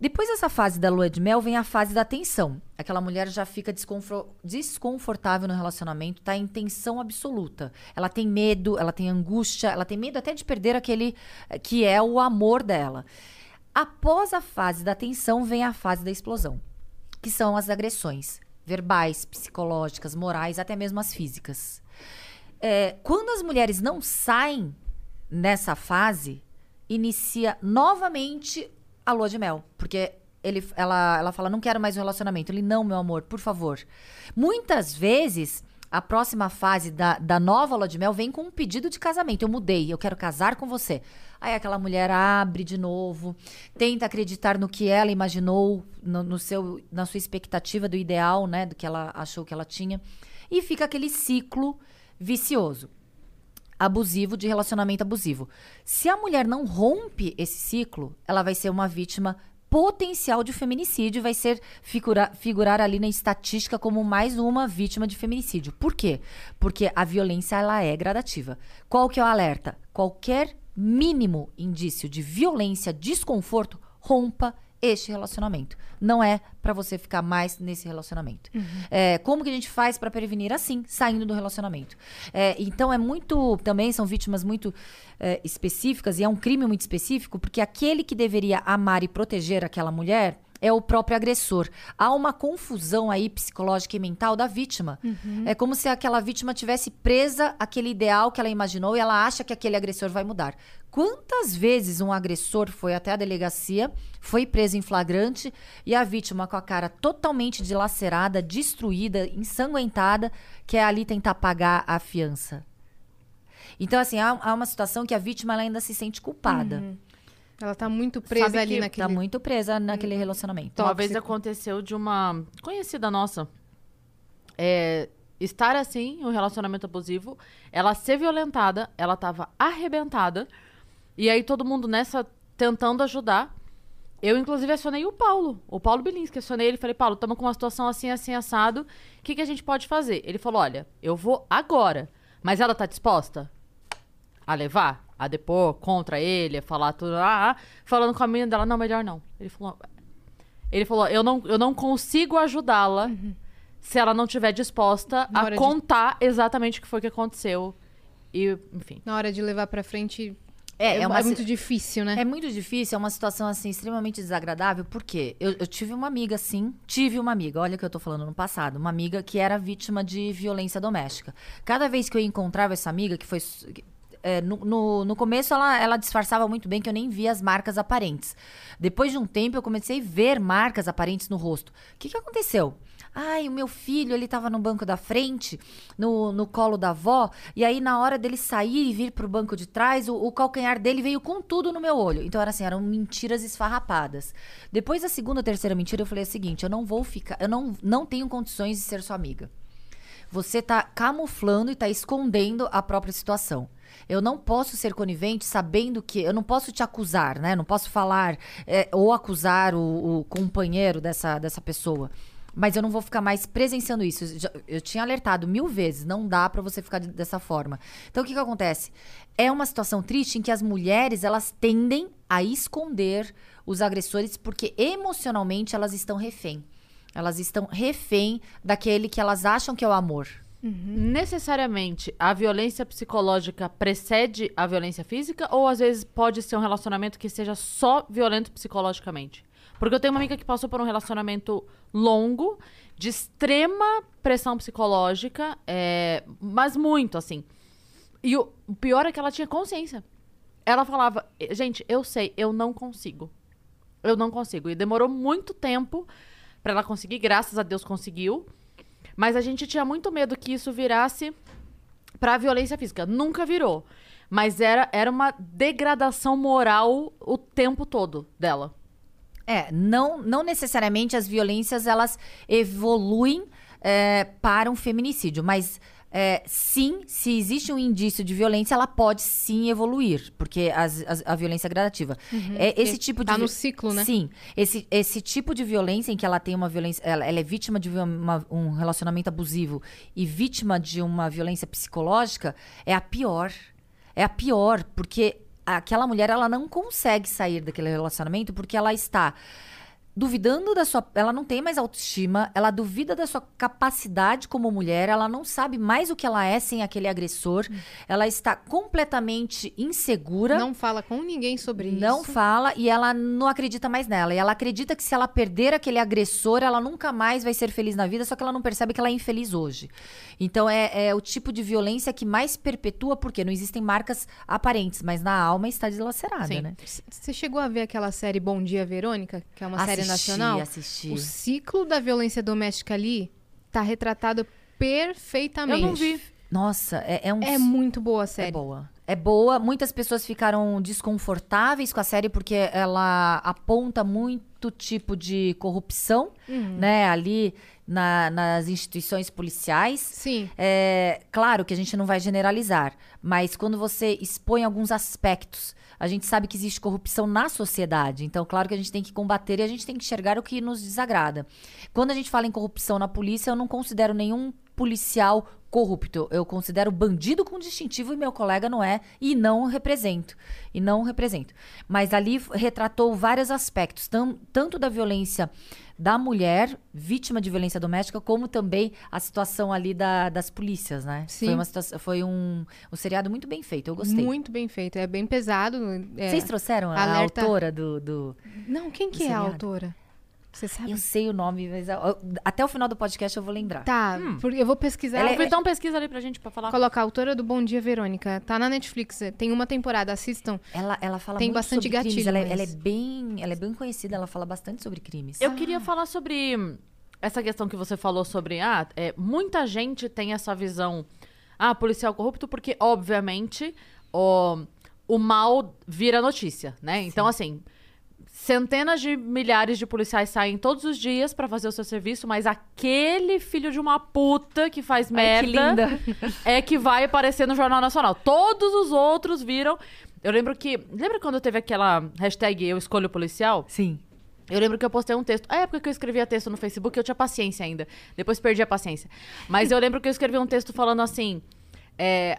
Depois dessa fase da lua de mel vem a fase da tensão. Aquela mulher já fica desconfor- desconfortável no relacionamento, tá em tensão absoluta. Ela tem medo, ela tem angústia, ela tem medo até de perder aquele eh, que é o amor dela. Após a fase da tensão vem a fase da explosão, que são as agressões verbais, psicológicas, morais, até mesmo as físicas. É, quando as mulheres não saem nessa fase, inicia novamente a lua de mel. Porque ele, ela, ela fala, não quero mais um relacionamento. Ele, não, meu amor, por favor. Muitas vezes, a próxima fase da, da nova lua de mel vem com um pedido de casamento. Eu mudei, eu quero casar com você. Aí aquela mulher abre de novo, tenta acreditar no que ela imaginou, no, no seu, na sua expectativa do ideal, né? Do que ela achou que ela tinha. E fica aquele ciclo vicioso abusivo de relacionamento abusivo. Se a mulher não rompe esse ciclo, ela vai ser uma vítima potencial de feminicídio vai ser figura, figurar ali na estatística como mais uma vítima de feminicídio. Por quê? Porque a violência ela é gradativa. Qual que é o alerta? Qualquer mínimo indício de violência, desconforto, rompa este relacionamento. Não é pra você ficar mais nesse relacionamento. É, como que a gente faz pra prevenir assim, saindo do relacionamento? É, então é muito, também são vítimas muito é, específicas e é um crime muito específico porque aquele que deveria amar e proteger aquela mulher é o próprio agressor. Há uma confusão aí psicológica e mental da vítima. É como se aquela vítima tivesse presa àquele ideal que ela imaginou e ela acha que aquele agressor vai mudar. Quantas vezes um agressor foi até a delegacia, foi preso em flagrante e a vítima com a cara totalmente dilacerada, destruída, ensanguentada, quer ali tentar pagar a fiança? Então, assim, há, há uma situação que a vítima ela ainda se sente culpada. Ela tá muito presa Sabe ali que naquele. Tá muito presa naquele relacionamento. Uma vez Tóxico. aconteceu de uma conhecida nossa é, estar assim, um relacionamento abusivo, ela ser violentada, ela tava arrebentada, e aí todo mundo nessa tentando ajudar. Eu, inclusive, acionei o Paulo, o Paulo Bilinski. Acionei ele e falei, Paulo, estamos com uma situação assim, assim, assado. O que, que a gente pode fazer? Ele falou, olha, eu vou agora. Mas ela tá disposta a levar? A depor contra ele, a falar tudo. Ah, ah, falando com a menina dela, não, melhor não. Ele falou, ele falou, eu não, eu não consigo ajudá-la se ela não estiver disposta Na a hora de- contar exatamente o que foi que aconteceu. E, enfim. Na hora de levar pra frente. É, é uma si- muito difícil, né? É muito difícil, é uma situação assim extremamente desagradável, porque eu, eu tive uma amiga assim, tive uma amiga, olha o que eu tô falando no passado, uma amiga que era vítima de violência doméstica. Cada vez que eu encontrava essa amiga, que foi. é, no, no, no começo ela, ela disfarçava muito bem que eu nem via as marcas aparentes. Depois de um tempo eu comecei a ver marcas aparentes no rosto. O que, que aconteceu? Ai, o meu filho, ele tava no banco da frente, no, no colo da avó, e aí na hora dele sair e vir pro banco de trás, o, o calcanhar dele veio com tudo no meu olho. Então era assim, eram mentiras esfarrapadas. Depois da segunda terceira mentira, eu falei o seguinte: eu não vou ficar, eu não, não tenho condições de ser sua amiga. Você tá camuflando e tá escondendo a própria situação. Eu não posso ser conivente sabendo que. Eu não posso te acusar, né? Não posso falar é, ou acusar o, o companheiro dessa, dessa pessoa. Mas eu não vou ficar mais presenciando isso. Eu, já- eu tinha alertado mil vezes, não dá pra você ficar de- dessa forma. Então o que, que acontece? É uma situação triste em que as mulheres elas tendem a esconder os agressores porque emocionalmente elas estão refém. Elas estão refém daquele que elas acham que é o amor. Necessariamente, a violência psicológica precede a violência física? Ou às vezes pode ser um relacionamento que seja só violento psicologicamente? Porque eu tenho uma amiga que passou por um relacionamento longo, de extrema pressão psicológica, é, mas muito, assim. E o, pior é que ela tinha consciência. Ela falava, gente, eu sei, eu não consigo. Eu não consigo. E demorou muito tempo pra ela conseguir, graças a Deus conseguiu. Mas a gente tinha muito medo que isso virasse pra violência física. Nunca virou. Mas era, era uma degradação moral o tempo todo dela. É, não, não necessariamente as violências elas evoluem é, para um feminicídio, mas é, sim, se existe um indício de violência, ela pode sim evoluir, porque as- as- a violência é gradativa. É, esse tipo de tá vi- no ciclo, né? Sim, esse, esse tipo de violência em que ela tem uma violência, ela, ela é vítima de uma- um relacionamento abusivo e vítima de uma violência psicológica, é a pior. É a pior, porque aquela mulher ela não consegue sair daquele relacionamento porque ela está duvidando da sua. Ela não tem mais autoestima, ela duvida da sua capacidade como mulher, ela não sabe mais o que ela é sem aquele agressor, ela está completamente insegura. Não fala com ninguém sobre Não isso. fala e ela não acredita mais nela. E ela acredita que se ela perder aquele agressor, ela nunca mais vai ser feliz na vida, só que ela não percebe que ela é infeliz hoje. Então é, é o tipo de violência que mais perpetua, porque não existem marcas aparentes, mas na alma está dilacerada, Sim. né? Você chegou a ver aquela série Bom Dia Verônica, que é uma série Assisti, nacional? assisti. O ciclo da violência doméstica ali tá retratado perfeitamente. Eu não vi. Nossa, é, é um. É muito boa a série. É boa. É boa. Muitas pessoas ficaram desconfortáveis com a série porque ela aponta muito tipo de corrupção, Uhum. né? Ali na- nas instituições policiais. Sim. É, claro que a gente não vai generalizar, mas quando você expõe alguns aspectos, a gente sabe que existe corrupção na sociedade. Então, claro que a gente tem que combater e a gente tem que enxergar o que nos desagrada. Quando a gente fala em corrupção na polícia, eu não considero nenhum policial corrupto. Eu considero bandido com distintivo e meu colega não é e não represento. E não represento. Mas ali retratou vários aspectos, tam- tanto da violência da mulher, vítima de violência doméstica, como também a situação ali da- das polícias, né? Sim. Foi, uma situação, foi um, um seriado muito bem feito, eu gostei. Muito bem feito. É bem pesado. é- Vocês trouxeram a Alerta- autora do, do- Não, quem que é a seriado? autora? Você sabe? Eu sei o nome, mas eu- até o final do podcast eu vou lembrar. Tá, porque eu vou pesquisar. Ela Ela é- Vitão pesquisa ali pra gente pra falar. Colocar a autora do Bom Dia Verônica. Tá na Netflix. Tem uma temporada, assistam. Ela, ela fala Tem muito bastante sobre crimes. gatilho, Ela, é- mas- ela é bem, ela é bem conhecida, ela fala bastante sobre crimes. Eu queria falar sobre hum, essa questão que você falou sobre. Ah, é, muita gente tem essa visão. Ah, policial corrupto, porque, obviamente, o, o mal vira notícia, né? Então, assim. Centenas de milhares de policiais saem todos os dias pra fazer o seu serviço, mas aquele filho de uma puta que faz Ai, que merda é que vai aparecer no Jornal Nacional. Todos os outros viram. Eu lembro que. Lembra quando teve aquela hashtag Eu Escolho Policial? Sim. Eu lembro que eu postei um texto. A época que eu escrevia texto no Facebook, eu tinha paciência ainda. Depois perdi a paciência. Mas eu lembro que eu escrevi um texto falando assim: é,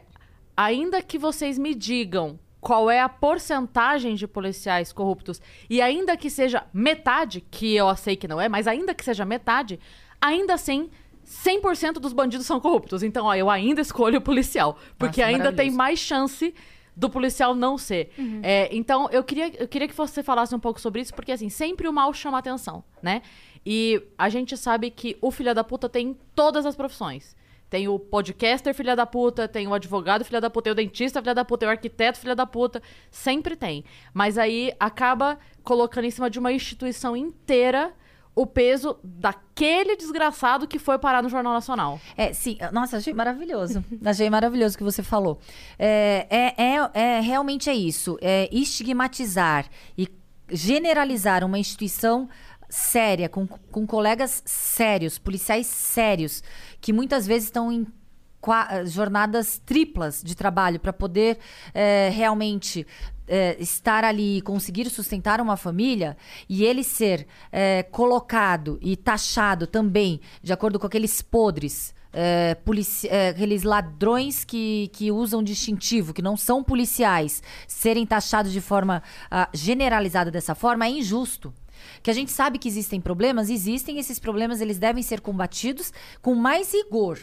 ainda que vocês me digam qual é a porcentagem de policiais corruptos, e ainda que seja metade, que eu sei que não é, mas ainda que seja metade, ainda assim. 100% dos bandidos são corruptos. Então, ó, eu ainda escolho o policial. Porque Nossa, ainda tem mais chance do policial não ser. É, então, eu queria, eu queria que você falasse um pouco sobre isso, porque, assim, sempre o mal chama atenção, né? E a gente sabe que o filho da puta tem em todas as profissões. Tem o podcaster filha da puta, tem o advogado filha da puta, tem o dentista filha da puta, tem o arquiteto filha da puta. Sempre tem. Mas aí acaba colocando em cima de uma instituição inteira o peso daquele desgraçado que foi parar no Jornal Nacional. É, sim. Nossa, achei maravilhoso. achei maravilhoso o que você falou. É, é, é, é- realmente é isso. É estigmatizar e generalizar uma instituição séria, com, com colegas sérios, policiais sérios, que muitas vezes estão em qua- jornadas triplas de trabalho para poder é, realmente é, estar ali e conseguir sustentar uma família e ele ser é, colocado e taxado também de acordo com aqueles podres. é, aqueles ladrões que, que usam distintivo, que não são policiais, serem taxados de forma ah, generalizada dessa forma é injusto. Que a gente sabe que existem problemas, existem esses problemas, eles devem ser combatidos com mais rigor.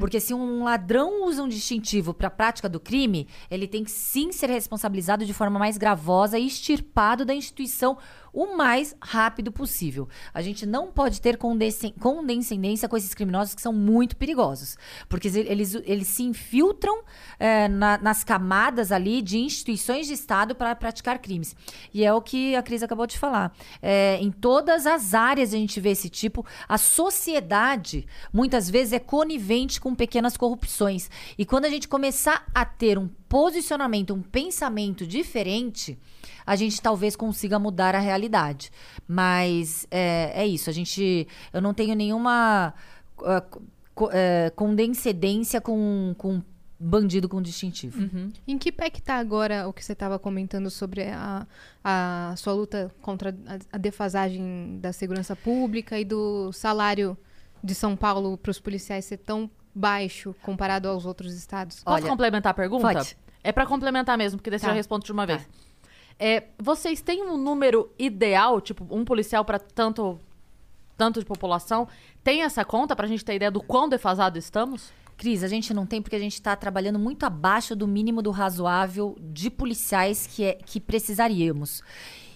Porque se um ladrão usa um distintivo para a prática do crime, ele tem que sim ser responsabilizado de forma mais gravosa e extirpado da instituição o mais rápido possível. A gente não pode ter condescen- condescendência com esses criminosos que são muito perigosos. Porque eles, eles se infiltram eh, na- nas camadas ali de instituições de Estado para praticar crimes. E é o que a Cris acabou de falar. Eh, em todas as áreas a gente vê esse tipo. A sociedade, muitas vezes, é conivente com pequenas corrupções. E quando a gente começar a ter um posicionamento, um pensamento diferente, a gente talvez consiga mudar a realidade. Mas é, é isso. A gente. Eu não tenho nenhuma ah, co- eh, condescendência com, com bandido com distintivo. Em que pé que tá agora o que você estava comentando sobre a, a sua luta contra a, defasagem da segurança pública e do salário de São Paulo para os policiais ser tão baixo comparado aos outros estados? Posso Olha, complementar a pergunta? pode. É pra complementar mesmo, porque daí Tá. já responde de uma vez. É, vocês têm um número ideal, tipo, um policial para tanto, tanto de população? Tem essa conta pra gente ter ideia do quão defasado estamos? Cris, a gente não tem porque a gente está trabalhando muito abaixo do mínimo do razoável de policiais que, é, que precisaríamos.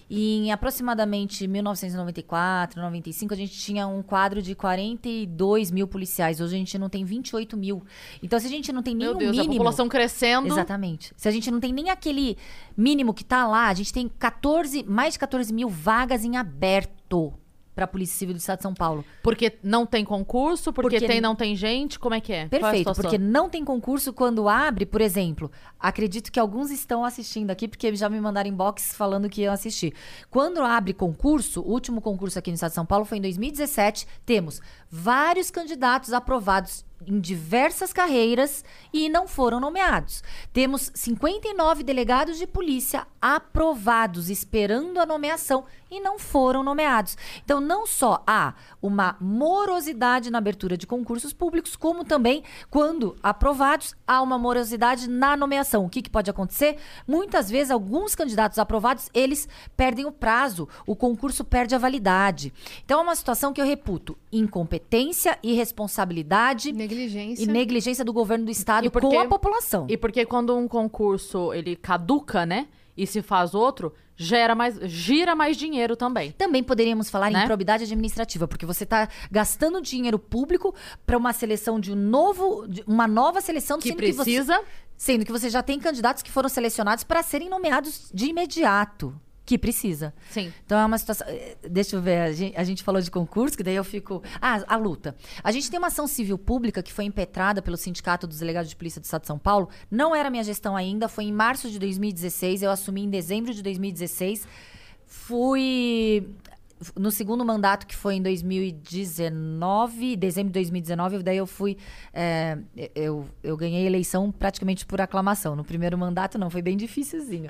E em aproximadamente 1994, 95, a gente tinha um quadro de 42 mil policiais. Hoje a gente não tem 28 mil. Então, se a gente não tem nenhum Meu Deus, mínimo... a população crescendo. Exatamente. Se a gente não tem nem aquele mínimo que tá lá, a gente tem 14, mais de 14 mil vagas em aberto para a Polícia Civil do Estado de São Paulo. Porque não tem concurso, porque, Porque tem não tem gente, como é que é? É Perfeito, situação? porque não tem concurso quando abre, por exemplo. Acredito que alguns estão assistindo aqui, porque já me mandaram inbox falando que iam assistir. Quando abre concurso, o último concurso aqui no estado de São Paulo foi em 2017. Temos vários candidatos aprovados em diversas carreiras e não foram nomeados. Temos 59 delegados de polícia aprovados, esperando a nomeação e não foram nomeados. Então, não só há uma morosidade na abertura de concursos públicos, como também, quando aprovados, há uma morosidade na nomeação. O que, que pode acontecer? Muitas vezes, alguns candidatos aprovados, eles perdem o prazo, o concurso perde a validade. Então, é uma situação que eu reputo incompetência, irresponsabilidade Negligência. e negligência do governo do estado porque- com a população. E porque quando um concurso ele caduca, né? E se faz outro, gera mais, gira mais dinheiro também. Também poderíamos falar Né? em probidade administrativa, porque você está gastando dinheiro público para uma seleção de um novo, de uma nova seleção, Que sendo que você, precisa. sendo que você já tem candidatos que foram selecionados para serem nomeados de imediato, que precisa. Sim. Então é uma situação. eh, Deixa eu ver, a gente, a gente falou de concurso, que daí eu fico. Ah, a luta. A gente tem uma ação civil pública que foi impetrada pelo Sindicato dos Delegados de Polícia do Estado de São Paulo. Não era minha gestão ainda, foi em março de 2016. Eu assumi em dezembro de 2016. Fui. No segundo mandato, que foi em 2019, dezembro de 2019, daí eu fui. eh, eu, eu ganhei a eleição praticamente por aclamação. No primeiro mandato, não, foi bem dificilzinho.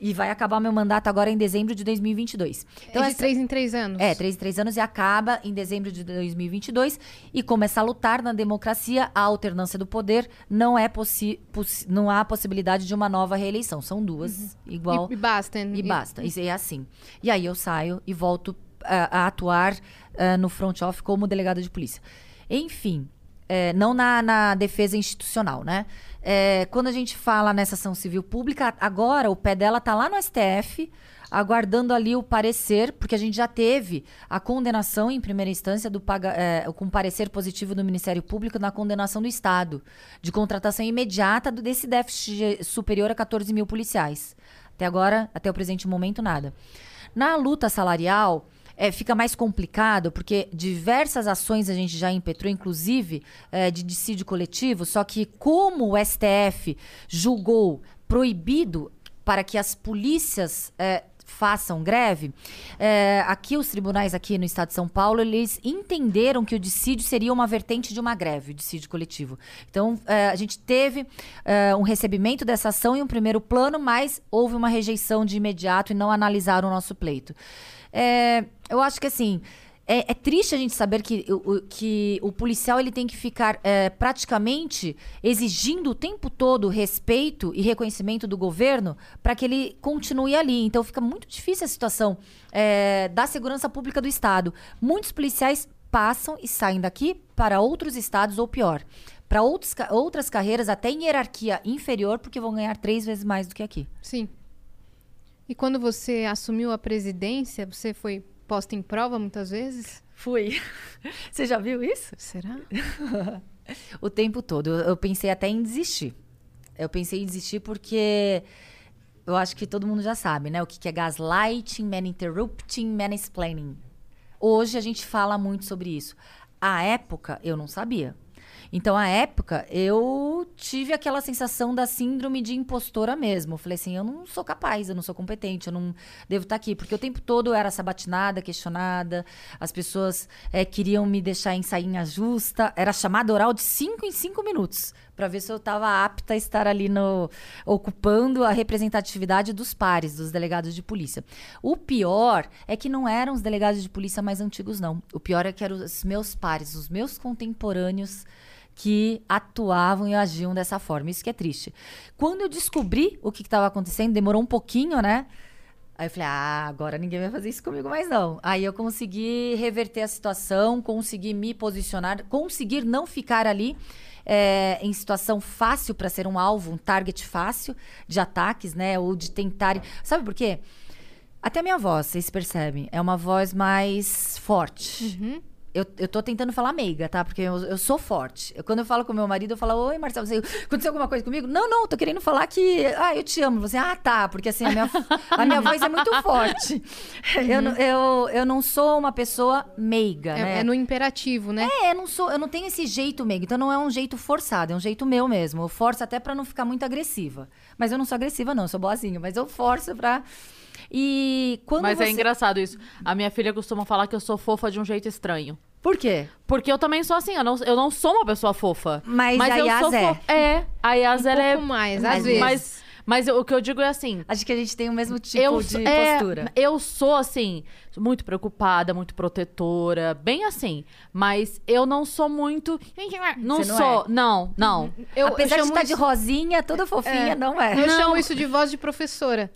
E vai acabar meu mandato agora em dezembro de 2022. Então, é de essa- três em três anos. é, três em três anos e acaba em dezembro de 2022 e começa a lutar na democracia, a alternância do poder, não é possi não há possibilidade de uma nova reeleição. São duas, igual E, e basta. e basta. Isso é assim. E aí eu saio e volto ah, a atuar ah, no front off como delegada de polícia. Enfim, é, não na, na defesa institucional, né? É, quando a gente fala nessa ação civil pública, agora o pé dela tá lá no STF, aguardando ali o parecer, porque a gente já teve a condenação em primeira instância do paga, é, com parecer positivo do Ministério Público na condenação do Estado, de contratação imediata desse déficit superior a 14 mil policiais. Até agora, até o presente momento, nada. Na luta salarial, é, fica mais complicado, porque diversas ações a gente já impetrou, inclusive é, de dissídio coletivo, só que como o STF julgou proibido para que as polícias é, façam greve, é, aqui os tribunais aqui no estado de São Paulo, eles entenderam que o dissídio seria uma vertente de uma greve, o dissídio coletivo. Então, é, a gente teve é, um recebimento dessa ação em um primeiro plano, mas houve uma rejeição de imediato e não analisaram o nosso pleito. É, eu acho que assim. É, é triste a gente saber que o, que o policial ele tem que ficar é, praticamente exigindo o tempo todo respeito e reconhecimento do governo para que ele continue ali. Então fica muito difícil a situação é, da segurança pública do Estado. Muitos policiais passam e saem daqui para outros estados ou pior. Para outras carreiras, até em hierarquia inferior, porque vão ganhar três vezes mais do que aqui. Sim. E quando você assumiu a presidência, você foi posta em prova muitas vezes? Fui. Você já viu isso? Será? o tempo todo. Eu, eu pensei até em desistir. Eu pensei em desistir porque eu acho que todo mundo já sabe, né? O que, que é gaslighting, man interrupting, mansplaining. Hoje a gente fala muito sobre isso. À época, eu não sabia. Então, à época, eu tive aquela sensação da síndrome de impostora mesmo. Eu falei assim: eu não sou capaz, eu não sou competente, eu não devo estar aqui. Porque o tempo todo eu era sabatinada, questionada, as pessoas eh, queriam me deixar em sainha justa. Era chamada oral de cinco em cinco minutos, para ver se eu estava apta a estar ali no, ocupando a representatividade dos pares, dos delegados de polícia. O pior é que não eram os delegados de polícia mais antigos, não. O pior é que eram os meus pares, os meus contemporâneos que atuavam e agiam dessa forma. Isso que é triste. Quando eu descobri o que estava acontecendo, demorou um pouquinho, né? Aí eu falei, ah, agora ninguém vai fazer isso comigo mais não. Aí eu consegui reverter a situação, consegui me posicionar, conseguir não ficar ali é, em situação fácil para ser um alvo, um target fácil de ataques, né? Ou de tentarem. Sabe por quê? Até minha voz, vocês percebem, é uma voz mais forte. Uhum. Eu, eu tô tentando falar meiga, tá? Porque eu, eu sou forte. Eu- quando eu falo com meu marido, eu falo, oi, Marcelo, você, aconteceu alguma coisa comigo? Não, não, tô querendo falar que, ah, eu te amo. Você, ah, tá, porque assim, a minha, a minha voz é muito forte. Eu, não- eu, eu não sou uma pessoa meiga, É, né? é no imperativo, né? É, eu não sou, eu não tenho esse jeito meigo, então não é um jeito forçado, é um jeito meu mesmo. Eu forço até pra não ficar muito agressiva. Mas eu não sou agressiva não, eu sou boazinha, mas eu forço pra E quando Mas você... é engraçado isso. A minha filha costuma falar que eu sou fofa de um jeito estranho. Por quê? Porque eu também sou assim, eu não, eu não sou uma pessoa fofa. Mas a eu Yas sou é. fo- É, a Yas, Um ela é... pouco mais, às Mas- vezes. Mas, mas eu- o que eu digo é assim... Acho que a gente tem o mesmo tipo eu, de é, postura. eu sou, assim, muito preocupada, muito protetora, bem assim. Mas eu não sou muito... Não não sou, é? não, não. Eu, Apesar eu de estar de isso- rosinha, toda fofinha, É. não é. Eu Não. chamo isso de voz de professora.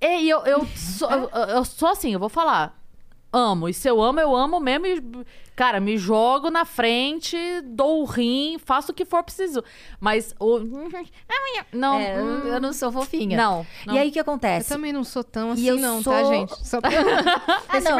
E eu, eu, sou, eu, eu sou assim, eu vou falar. Amo. E se eu amo, eu amo mesmo. E, cara, me jogo na frente, dou o rim, faço o que for preciso. Mas o. Não. É, eu, eu não sou fofinha. Não. não. E aí o que Eu acontece? também não sou tão E assim, eu não, sou- tá, gente? Só pra... Ah, não.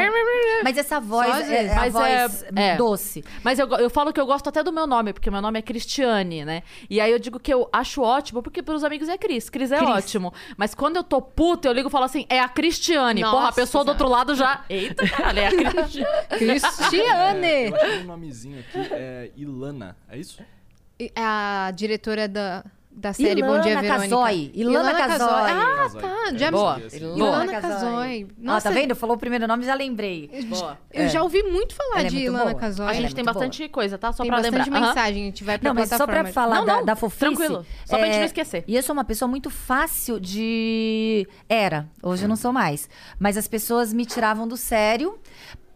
Mas essa voz é, vezes. é a Mas voz é- é. doce. Mas eu, eu falo que eu gosto até do meu nome, porque meu nome é Cristiane, né? E aí eu digo que eu acho ótimo, porque pros amigos é Cris. Cris é Cris. ótimo. Mas quando eu tô puta, eu ligo e falo assim, é a Cristiane. Porra, a Nossa pessoa do outro lado já. Eita, caralho, é a Cristiane. Cristiane! Eu achei um nomezinho aqui, é Ilana, é isso? E A diretora da, da série Bom Dia Ilana Verônica. Casoy. Ilana Casoy. Ah, tá. Já Boa. Assim. Ilana Casoy. Ó, Nossa, tá vendo? Falou o primeiro nome, já lembrei. Boa. Eu já ouvi muito falar Ela é de muito Ilana boa. Casoy. A Ela é gente tem bastante coisa, tá? Só Tem pra bastante lembrar. Aham. mensagem, a gente vai pra Não, mas só pra falar Não, da, não, da fofice. é, tranquilo. Só pra gente não esquecer. E eu sou uma pessoa muito fácil de. Era, hoje eu não sou mais. Mas as pessoas me tiravam do sério.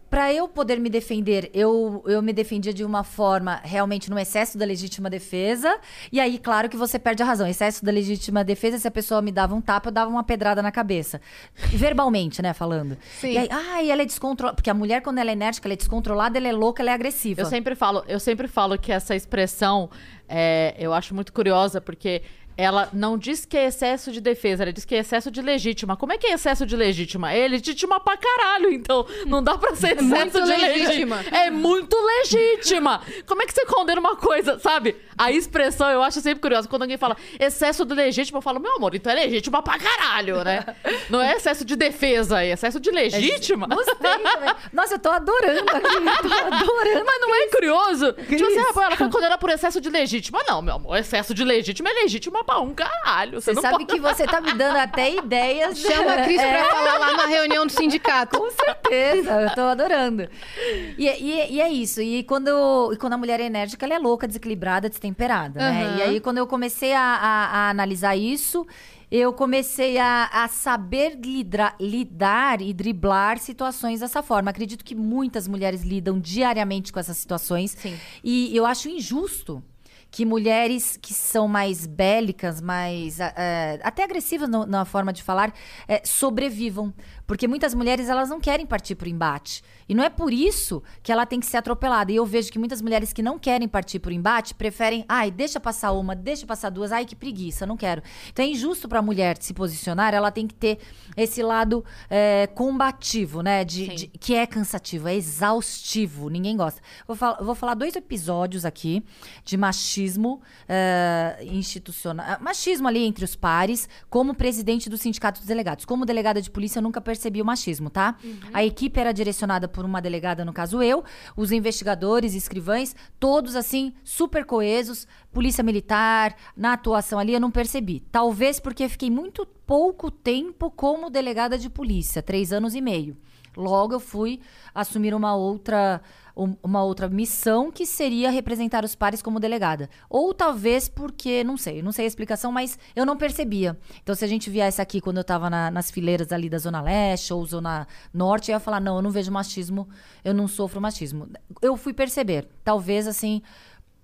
Pra eu poder me defender, eu, eu me defendia de uma forma realmente no excesso da legítima defesa. E aí, claro que você perde a razão. Excesso da legítima defesa, se a pessoa me dava um tapa, eu dava uma pedrada na cabeça. Verbalmente, né, falando. Sim. E aí, ai, ela é descontrolada. Porque a mulher, quando ela é enérgica, ela é descontrolada, ela é louca, ela é agressiva. Eu sempre falo, eu sempre falo que essa expressão é, eu acho muito curiosa, porque ela não diz que é excesso de defesa, ela diz que é excesso de legítima. Como é que é excesso de legítima? É legítima pra caralho, então não dá pra ser excesso muito de legítima. legítima. É muito legítima. Como é que você condena uma coisa, sabe? A expressão eu acho sempre curiosa. Quando alguém fala excesso de legítima, eu falo, meu amor, então é legítima pra caralho, né? Não é excesso de defesa, é excesso de legítima. Gostei também. Nossa, eu tô adorando aqui. Tô adorando. Mas não é curioso? Cris. Tipo assim, ah, ela foi condenada por excesso de legítima. Não, meu amor, excesso de legítima é legítima pra um caralho. Você, Você sabe pode... que você tá me dando até ideias. Chama a Cris É, pra falar lá na reunião do sindicato. Com certeza, eu tô adorando. E, e- e é isso. E quando, e quando a mulher é enérgica, ela é louca, desequilibrada, destemperada, né? Aham. E aí, quando eu comecei a, a- a analisar isso, eu comecei a, a saber lidra- lidar e driblar situações dessa forma. Acredito que muitas mulheres lidam diariamente com essas situações. Sim. E eu acho injusto que mulheres que são mais bélicas, mais eh, até agressivas no- na forma de falar, eh, sobrevivam. Porque muitas mulheres elas não querem partir para o embate. E não é por isso que ela tem que ser atropelada. E eu vejo que muitas mulheres que não querem partir para o embate preferem, ai, deixa passar uma, deixa passar duas, ai, que preguiça, não quero. Então é injusto para a mulher se posicionar, ela tem que ter esse lado eh, combativo, né? De, de- que é cansativo, é exaustivo, ninguém gosta. Vou, fal- vou falar dois episódios aqui de machismo eh, institucional. Machismo ali entre os pares, como presidente do Sindicato dos Delegados. Como delegada de polícia, eu nunca percebi o machismo, tá? A equipe era direcionada por uma delegada, no caso eu, os investigadores, escrivães, todos assim, super coesos, polícia militar, na atuação ali, eu não percebi. Talvez porque eu fiquei muito pouco tempo como delegada de polícia, três anos e meio. Logo eu fui assumir uma outra um- uma outra missão que seria representar os pares como delegada. Ou talvez porque, não sei, não sei a explicação, mas eu não percebia. Então se a gente viesse aqui quando eu tava na- nas fileiras ali da Zona Leste ou Zona Norte, eu ia falar, não, eu não vejo machismo, eu não sofro machismo. Eu fui perceber, talvez assim,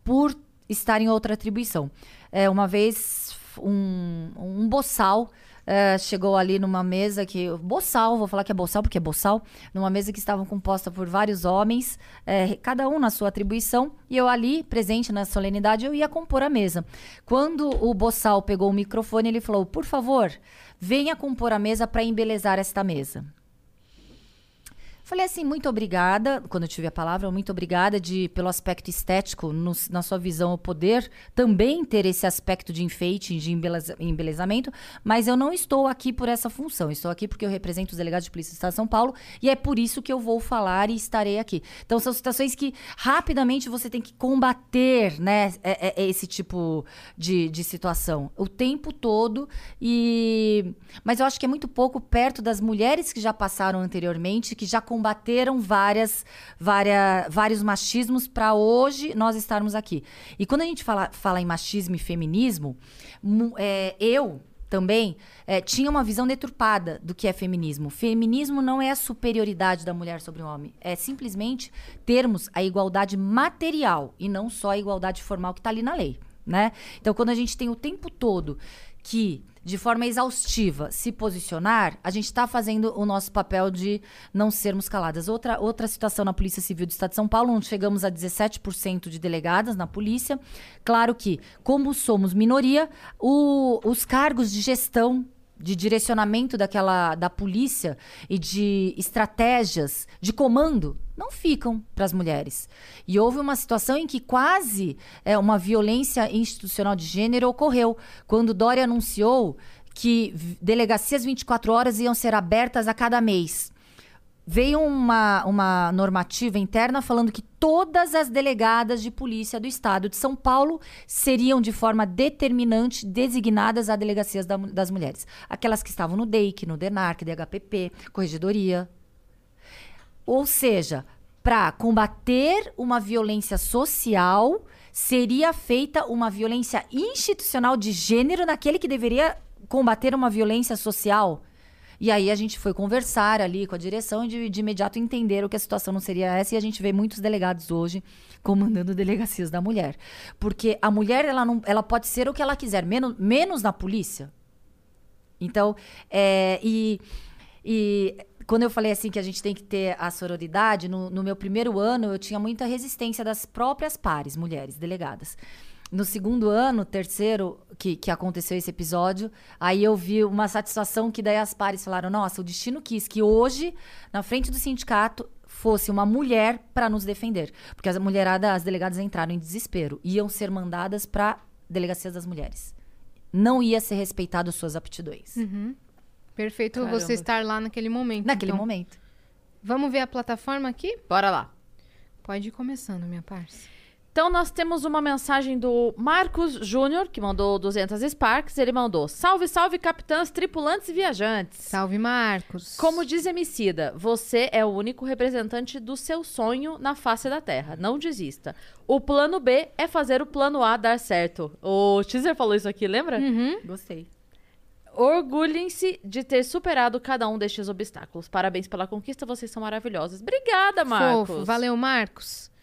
por estar em outra atribuição. É, uma vez, um, um boçal eh, chegou ali numa mesa que. Boçal, vou falar que é boçal, porque é boçal. Numa mesa que estava composta por vários homens, eh, cada um na sua atribuição. E eu ali, presente na solenidade, eu ia compor a mesa. Quando o boçal pegou o microfone, ele falou: por favor, venha compor a mesa para embelezar esta mesa. Falei assim, muito obrigada, quando eu tive a palavra, muito obrigada de, pelo aspecto estético, no- na sua visão, o poder também ter esse aspecto de enfeite, de embeleza- embelezamento, mas eu não estou aqui por essa função, estou aqui porque eu represento os delegados de polícia do Estado de São Paulo e é por isso que eu vou falar e estarei aqui. Então, são situações que rapidamente você tem que combater, né, é- é- é esse tipo de, de situação, o tempo todo, e... mas eu acho que é muito pouco perto das mulheres que já passaram anteriormente, que já combateram várias, várias, vários machismos para hoje nós estarmos aqui. E quando a gente fala, fala em machismo e feminismo, é, eu também é, tinha uma visão deturpada do que é feminismo. Feminismo não é a superioridade da mulher sobre o homem, é simplesmente termos a igualdade material e não só a igualdade formal que está ali na lei, né? Então, quando a gente tem o tempo todo que de forma exaustiva se posicionar, a gente está fazendo o nosso papel de não sermos caladas. Outra, outra situação na Polícia Civil do Estado de São Paulo, onde chegamos a 17% de delegadas na polícia. Claro que, como somos minoria, o- os cargos de gestão de direcionamento daquela da polícia e de estratégias de comando não ficam para as mulheres. E houve uma situação em que quase é, uma violência institucional de gênero ocorreu quando Dória anunciou que delegacias 24 horas iam ser abertas a cada mês. Veio uma, uma normativa interna falando que todas as delegadas de polícia do estado de São Paulo seriam, de forma determinante, designadas a delegacias da das mulheres. Aquelas que estavam no DEIC, no DENARC, DHPP, Corregedoria. Ou seja, para combater uma violência social, seria feita uma violência institucional de gênero naquele que deveria combater uma violência social. E aí a gente foi conversar ali com a direção e de, de imediato entenderam que a situação não seria essa e a gente vê muitos delegados hoje comandando delegacias da mulher. Porque a mulher, ela, não, ela pode ser o que ela quiser, menos, menos na polícia. Então, é, e, e quando eu falei assim que a gente tem que ter a sororidade, no, no meu primeiro ano eu tinha muita resistência das próprias pares, mulheres, delegadas. No segundo ano, terceiro, que, que aconteceu esse episódio, aí eu vi uma satisfação que daí as pares falaram: nossa, o destino quis que hoje, na frente do sindicato, fosse uma mulher para nos defender. Porque as mulherada, as delegadas entraram em desespero, iam ser mandadas para delegacias das mulheres. Não ia ser respeitado suas aptidões. Perfeito Caramba. você estar lá naquele momento. Naquele então. momento. Vamos ver a plataforma aqui? Bora lá. Pode ir começando, minha parça. Então, nós temos uma mensagem do Marcos Júnior, que mandou 200 Sparks. Ele mandou: Salve, salve, capitãs, tripulantes e viajantes. Salve, Marcos. Como diz Emicida, você é o único representante do seu sonho na face da Terra. Não desista. O plano B é fazer o plano A dar certo. O Teaser falou isso aqui, lembra? Uhum. Gostei. Orgulhem-se de ter superado cada um destes obstáculos. Parabéns pela conquista, vocês são maravilhosos. Obrigada, Marcos. Fofo. Valeu, Marcos.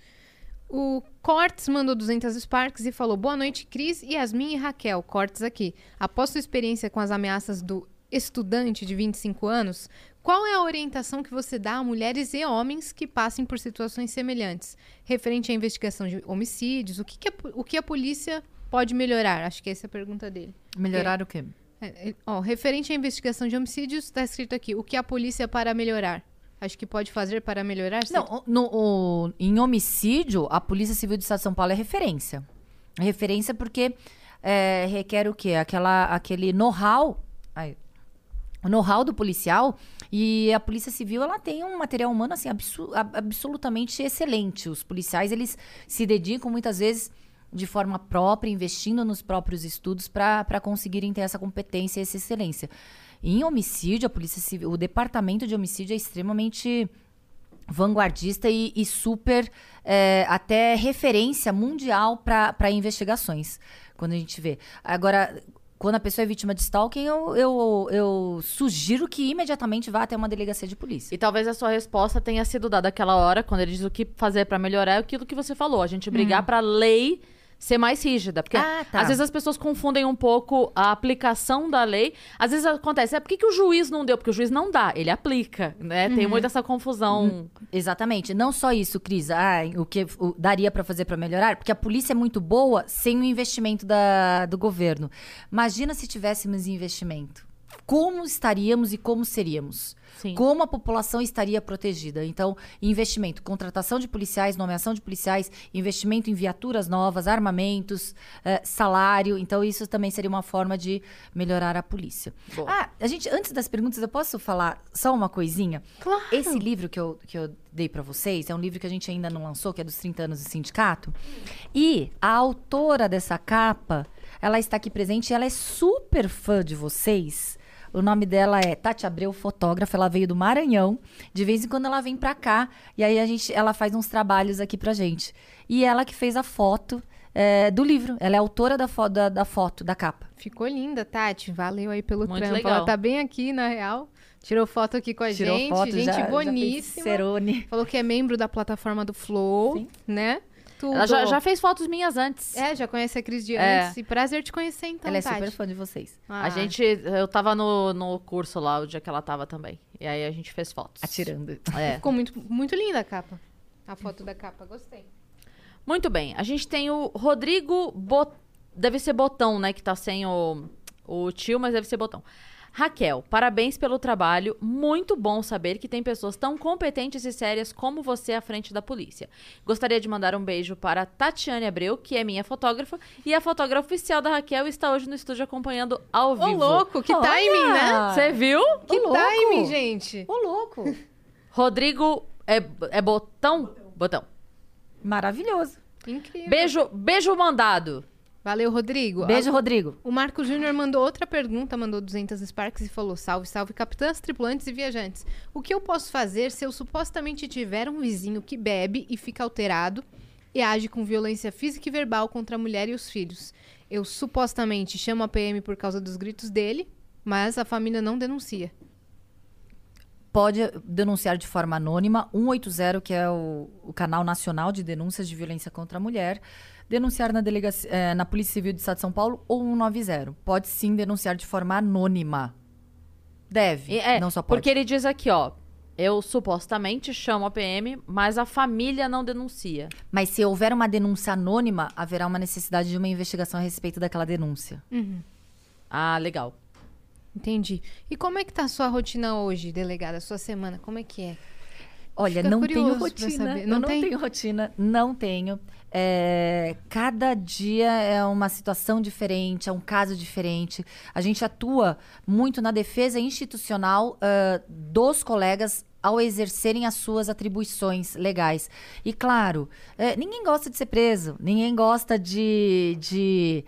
O Cortes mandou 200 Sparks e falou: Boa noite, Cris, Yasmin e Raquel. Cortes aqui. Após sua experiência com as ameaças do estudante de 25 anos, qual é a orientação que você dá a mulheres e homens que passem por situações semelhantes? Referente à investigação de homicídios, o que, que a, o que a polícia pode melhorar? Acho que essa é a pergunta dele. Melhorar o quê? É, é, ó, referente à investigação de homicídios, está escrito aqui: o que a polícia para melhorar? Acho que pode fazer para melhorar? Não, no, em homicídio, a Polícia Civil do Estado de São Paulo é referência. É referência porque é, requer o quê? Aquela, aquele know-how. O know-how do policial e a Polícia Civil ela tem um material humano assim absu- ab- absolutamente excelente. Os policiais eles se dedicam muitas vezes de forma própria, investindo nos próprios estudos para conseguirem ter essa competência e essa excelência. Em homicídio, a Polícia Civil, o departamento de homicídio é extremamente vanguardista e, e super é, até referência mundial para investigações quando a gente vê. Agora, quando a pessoa é vítima de stalking, eu, eu, eu sugiro que imediatamente vá até uma delegacia de polícia. E talvez a sua resposta tenha sido dada aquela hora, quando ele diz o que fazer pra melhorar, é aquilo que você falou. A gente brigar pra lei ser mais rígida. Porque Ah, tá. às vezes as pessoas confundem um pouco a aplicação da lei. Às vezes acontece, é por que, que o juiz não deu? Porque o juiz não dá, ele aplica, né? Tem muita essa confusão. Exatamente. Não só isso, Cris. Ah, o que o- daria pra fazer pra melhorar? Porque a polícia é muito boa sem o investimento da, do governo. Imagina se tivéssemos investimento. Como estaríamos e como seríamos? Sim. Como a população estaria protegida? Então, investimento, contratação de policiais, nomeação de policiais, investimento em viaturas novas, armamentos, eh, salário. Então, isso também seria uma forma de melhorar a polícia. Boa. Ah, a gente, antes das perguntas, eu posso falar só uma coisinha? Claro. Esse livro que eu, que eu dei pra vocês é um livro que a gente ainda não lançou, que é dos 30 anos do sindicato. E a autora dessa capa, ela está aqui presente e ela é super fã de vocês. O nome dela é Tati Abreu, fotógrafa. Ela veio do Maranhão. De vez em quando ela vem pra cá. E aí a gente, ela faz uns trabalhos aqui pra gente. E ela que fez a foto é, do livro. Ela é autora da, fo da, da foto, da capa. Ficou linda, Tati. Valeu aí pelo Muito trampo. legal. Ela tá bem aqui, na real. Tirou foto aqui com a Tirou gente. foto, gente já, já boníssima. Cerone. Falou que é membro da plataforma do Flow, Sim. né? Tudo. Ela já, já fez fotos minhas antes. É, já conhece a Cris de É. antes. E prazer te conhecer, então, ela é Tati. super fã de vocês. Ah, A gente, eu tava no, no curso lá, o dia que ela tava também. E aí a gente fez fotos. Atirando. É. Ficou muito, muito linda a capa. A foto da capa, gostei. Muito bem. A gente tem o Rodrigo Bot... Deve ser Botão, né? Que tá sem o, o tio, mas deve ser Botão. Raquel, parabéns pelo trabalho. Muito bom saber que tem pessoas tão competentes e sérias como você à frente da polícia. Gostaria de mandar um beijo para Tatiane Abreu, que é minha fotógrafa, e a fotógrafa oficial da Raquel está hoje no estúdio acompanhando ao Ô, vivo. louco, que timing, né? Você viu? Que louco. timing, gente. Ô, louco. Rodrigo é, é Botão? Botão. Maravilhoso. Incrível. Beijo, beijo mandado. Valeu, Rodrigo. Beijo, Rodrigo. O Marco Júnior mandou outra pergunta, mandou 200 Sparks e falou: Salve, salve, capitãs, tripulantes e viajantes. O que eu posso fazer se eu supostamente tiver um vizinho que bebe e fica alterado e age com violência física e verbal contra a mulher e os filhos? Eu supostamente chamo a PM por causa dos gritos dele, mas a família não denuncia. Pode denunciar de forma anônima 180, que é o, o canal nacional de denúncias de violência contra a mulher. Denunciar na, delegacia, eh, na Polícia Civil do Estado de São Paulo ou 190. Pode sim denunciar de forma anônima. Deve, E é, não só pode. Porque ele diz aqui, ó. Eu supostamente chamo a PM, mas a família não denuncia. Mas se houver uma denúncia anônima, haverá uma necessidade de uma investigação a respeito daquela denúncia. Ah, legal. Entendi. E como é que tá a sua rotina hoje, delegada? Sua semana, como é que é? Olha, Fica não tenho rotina. Não não tem? tenho rotina, não tenho. É, cada dia é uma situação diferente, é um caso diferente. A gente atua muito na defesa institucional ah, dos colegas ao exercerem as suas atribuições legais. E claro, é, ninguém gosta de ser preso, ninguém gosta de- de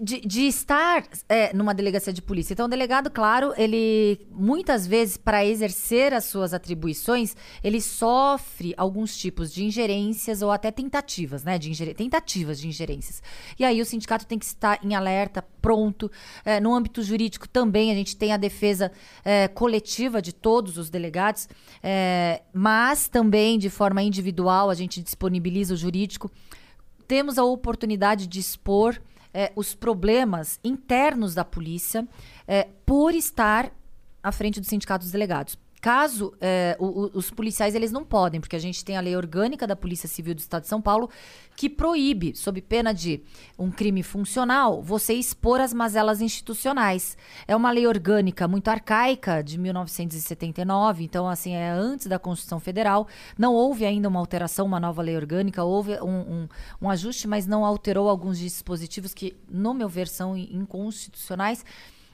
de, de estar é, numa delegacia de polícia. Então, o delegado, claro, ele muitas vezes, para exercer as suas atribuições, ele sofre alguns tipos de ingerências ou até tentativas, né? De tentativas de ingerências. E aí o sindicato tem que estar em alerta, pronto. É, no âmbito jurídico também, a gente tem a defesa é, coletiva de todos os delegados, é, mas também de forma individual, a gente disponibiliza o jurídico temos a oportunidade de expor eh, os problemas internos da polícia eh, por estar à frente do sindicato dos delegados. Caso o- o- os policiais eles não podem, porque a gente tem a lei orgânica da Polícia Civil do Estado de São Paulo que proíbe, sob pena de um crime funcional, você expor as mazelas institucionais. É uma lei orgânica muito arcaica de 1979, então assim é antes da Constituição Federal. Não houve ainda uma alteração, uma nova lei orgânica, houve um, um- um ajuste, mas não alterou alguns dispositivos que, no meu ver, são inconstitucionais.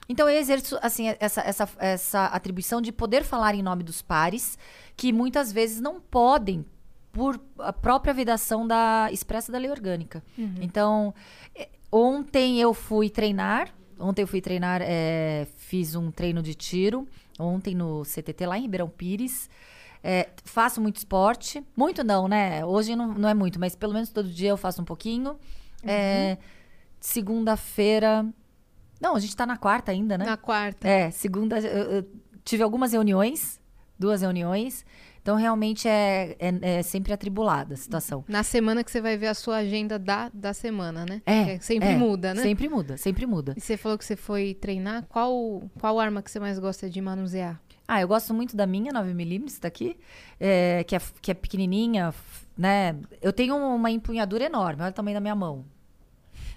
Então eu exerço assim essa, essa, essa atribuição de poder falar em nome dos pares, que muitas vezes não podem por a própria vedação da expressa da lei orgânica. Então, eh, ontem eu fui treinar, ontem eu fui treinar, eh, fiz um treino de tiro, ontem no CTT lá em Ribeirão Pires. Eh, faço muito esporte, muito não, né? Hoje não, não é muito, mas pelo menos todo dia eu faço um pouquinho. Eh, Segunda-feira. Não, a gente tá na quarta ainda, né? Na quarta. É, segunda. Eu, eu tive algumas reuniões, duas reuniões. Então, realmente, é, é, é sempre atribulada a situação. Na semana que você vai ver a sua agenda da, da semana, né? É, Que sempre é, muda, né? Sempre muda, sempre muda. E você falou que você foi treinar. Qual, qual arma que você mais gosta de manusear? Ah, eu gosto muito da minha 9mm, tá aqui, é, que, é, que é pequenininha, né? Eu tenho uma empunhadura enorme, olha o tamanho da minha mão.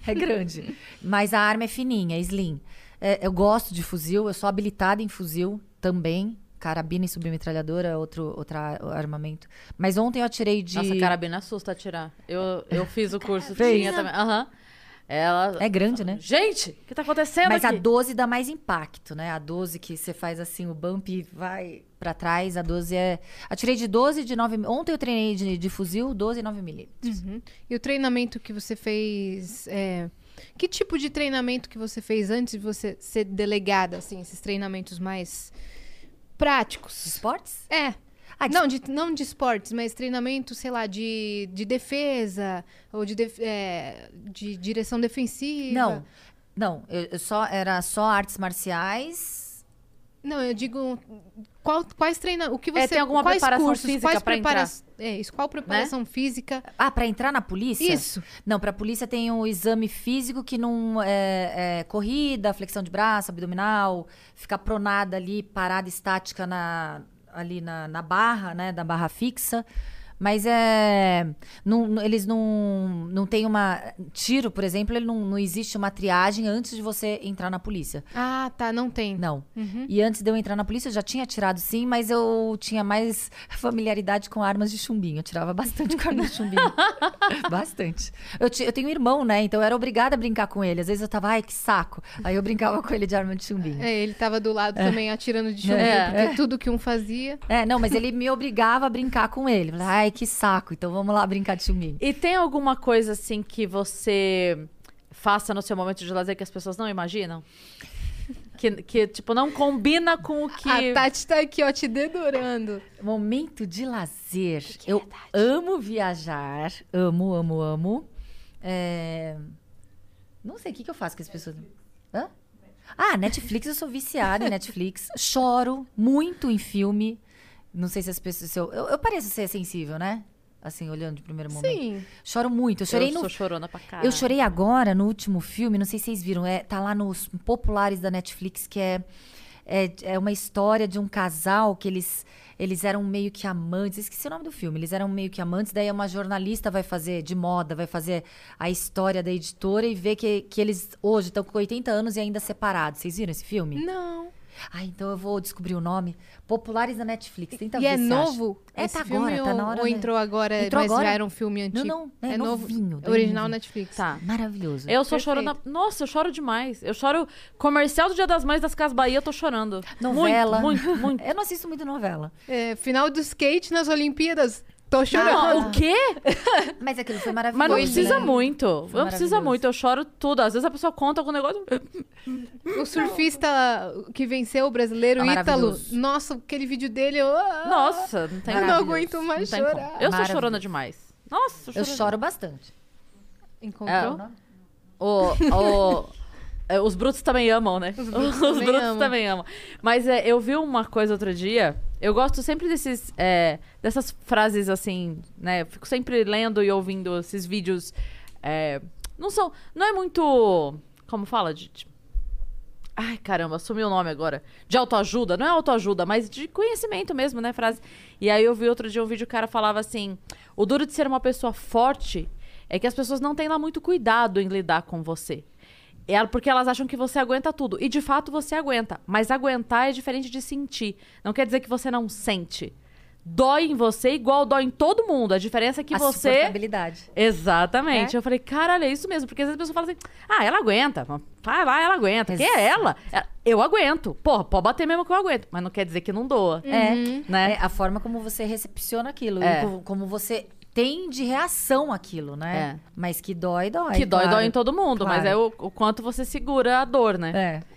É grande. Mas a arma é fininha, é slim. É, eu gosto de fuzil, eu sou habilitada em fuzil também. Carabina e submetralhadora é outro, outro armamento. Mas ontem eu atirei de... Nossa, carabina assusta atirar. Eu, eu fiz o curso, tinha também. Aham. Ela. É grande, né? Gente, o que tá acontecendo Mas a aqui? 12 dá mais impacto, né? A 12 que você faz assim, o bump e vai pra trás, a 12 é... Atirei de 12 de 9... Ontem eu treinei de, de fuzil, 12 e 9 milímetros. Uhum. E o treinamento que você fez. é, Que tipo de treinamento que você fez antes de você ser delegada, assim, esses treinamentos mais práticos? Esportes? É. Ah, de- Não, de, não de esportes, mas treinamento, sei lá, de, de defesa ou de, def- é, de direção defensiva. Não, não, eu, eu só era só artes marciais. Não, eu digo qual, quais treinamentos, o que você É, tem alguma quais preparação cursos, física quais prepara-? É, isso, qual preparação física? Ah, pra entrar na polícia? Isso. Não, pra polícia tem o exame físico que não é, é corrida, flexão de braço, abdominal, ficar pronada ali, parada estática na, ali na, na barra, né, da barra fixa. Mas é. Não, eles não, não tem uma. Tiro, por exemplo, ele não, não existe uma triagem antes de você entrar na polícia. Ah, tá, não tem. Não. Uhum. E antes de eu entrar na polícia, eu já tinha tirado sim, mas eu tinha mais familiaridade com armas de chumbinho. Eu tirava bastante com armas de chumbinho. bastante. Eu, eu tenho um irmão, né? Então eu era obrigada a brincar com ele. Às vezes eu tava, ai, que saco. Aí eu brincava com ele de arma de chumbinho. É, ele tava do lado também atirando de chumbinho, É. porque tudo que um fazia. É, não, mas ele me obrigava a brincar com ele. Falei, ai, que saco. Então vamos lá brincar de chumbinho. E tem alguma coisa assim que você faça no seu momento de lazer que as pessoas não imaginam? Que, que tipo, não combina com o que. A Tati tá aqui, ó, te dedurando. Momento de lazer. eu amo viajar. Amo, amo, amo. É, Não sei o que, que eu faço com as pessoas. Hã? Ah, Netflix, eu sou viciada em Netflix. Choro muito em filme. Não sei se as pessoas. se eu, eu, eu pareço ser sensível, né? Assim, olhando de primeiro momento. Sim. Choro muito. Eu chorei eu no sou chorona pra caralho. eu chorei agora no último filme, não sei se vocês viram, é, tá lá nos populares da Netflix, que é, é, é uma história de um casal que eles, eles eram meio que amantes. Esqueci o nome do filme, eles eram meio que amantes, daí uma jornalista vai fazer de moda, vai fazer a história da editora e vê que, que eles hoje estão com 80 anos e ainda separados. Vocês viram esse filme? Não. Ah, então eu vou descobrir o nome. Populares da Netflix. Tenta e ver é se acha. novo? É, esse tá filme agora, tá ou, na hora, ou né? entrou agora, Entrou mas agora? já era um filme antigo? não, é novo. novinho, É bem original novinho. Netflix. Tá. Maravilhoso. Eu sou Perfeito. chorona. Nossa, eu choro demais. Eu choro. Comercial do Dia das Mães das Casas Bahia, eu tô chorando. Novela. Muito, muito, muito. Eu não assisto muito novela. É, final do skate nas Olimpíadas. Tô chorando. Não, o quê? Mas aquilo foi maravilhoso. Mas não Foi precisa lindo. muito. Não precisa muito. Eu choro tudo. Às vezes a pessoa conta algum negócio. O surfista que venceu o brasileiro, Ah, Ítalo. Nossa, aquele vídeo dele. Eu, ah, Nossa, não tem eu não aguento mais não chorar. Eu sou chorona demais. Nossa, Eu choro bastante. Encontrou? É, O, o- é, os brutos também amam, né? Os brutos brutos, também amam. também amam. Mas é, eu vi uma coisa outro dia. Eu gosto sempre desses, é, dessas frases assim, né? Eu fico sempre lendo e ouvindo esses vídeos. é, não são. Não é muito. Como fala? De- Ai, caramba, sumiu o nome agora. De autoajuda. Não é autoajuda, mas de conhecimento mesmo, né? Frase. E aí eu vi outro dia um vídeo que o cara falava assim: o duro de ser uma pessoa forte é que as pessoas não têm lá muito cuidado em lidar com você. É porque elas acham que você aguenta tudo. E de fato você aguenta. Mas aguentar é diferente de sentir. Não quer dizer que você não sente. Dói em você igual dói em todo mundo. A diferença é que a você. suportabilidade. Exatamente. É? Eu falei, caralho, é isso mesmo. Porque às vezes a pessoa fala assim, ah, ela aguenta. Vai lá, ela aguenta. Quem é ela? É, Eu aguento. Porra, pode bater mesmo que eu aguento. Mas não quer dizer que não doa. É, Né? é a forma como você recepciona aquilo. É. como você tem de reação àquilo, né? É. Mas que dói, dói. que dói, claro. dói em todo mundo. Mas Claro. é o, o quanto você segura a dor, né? É.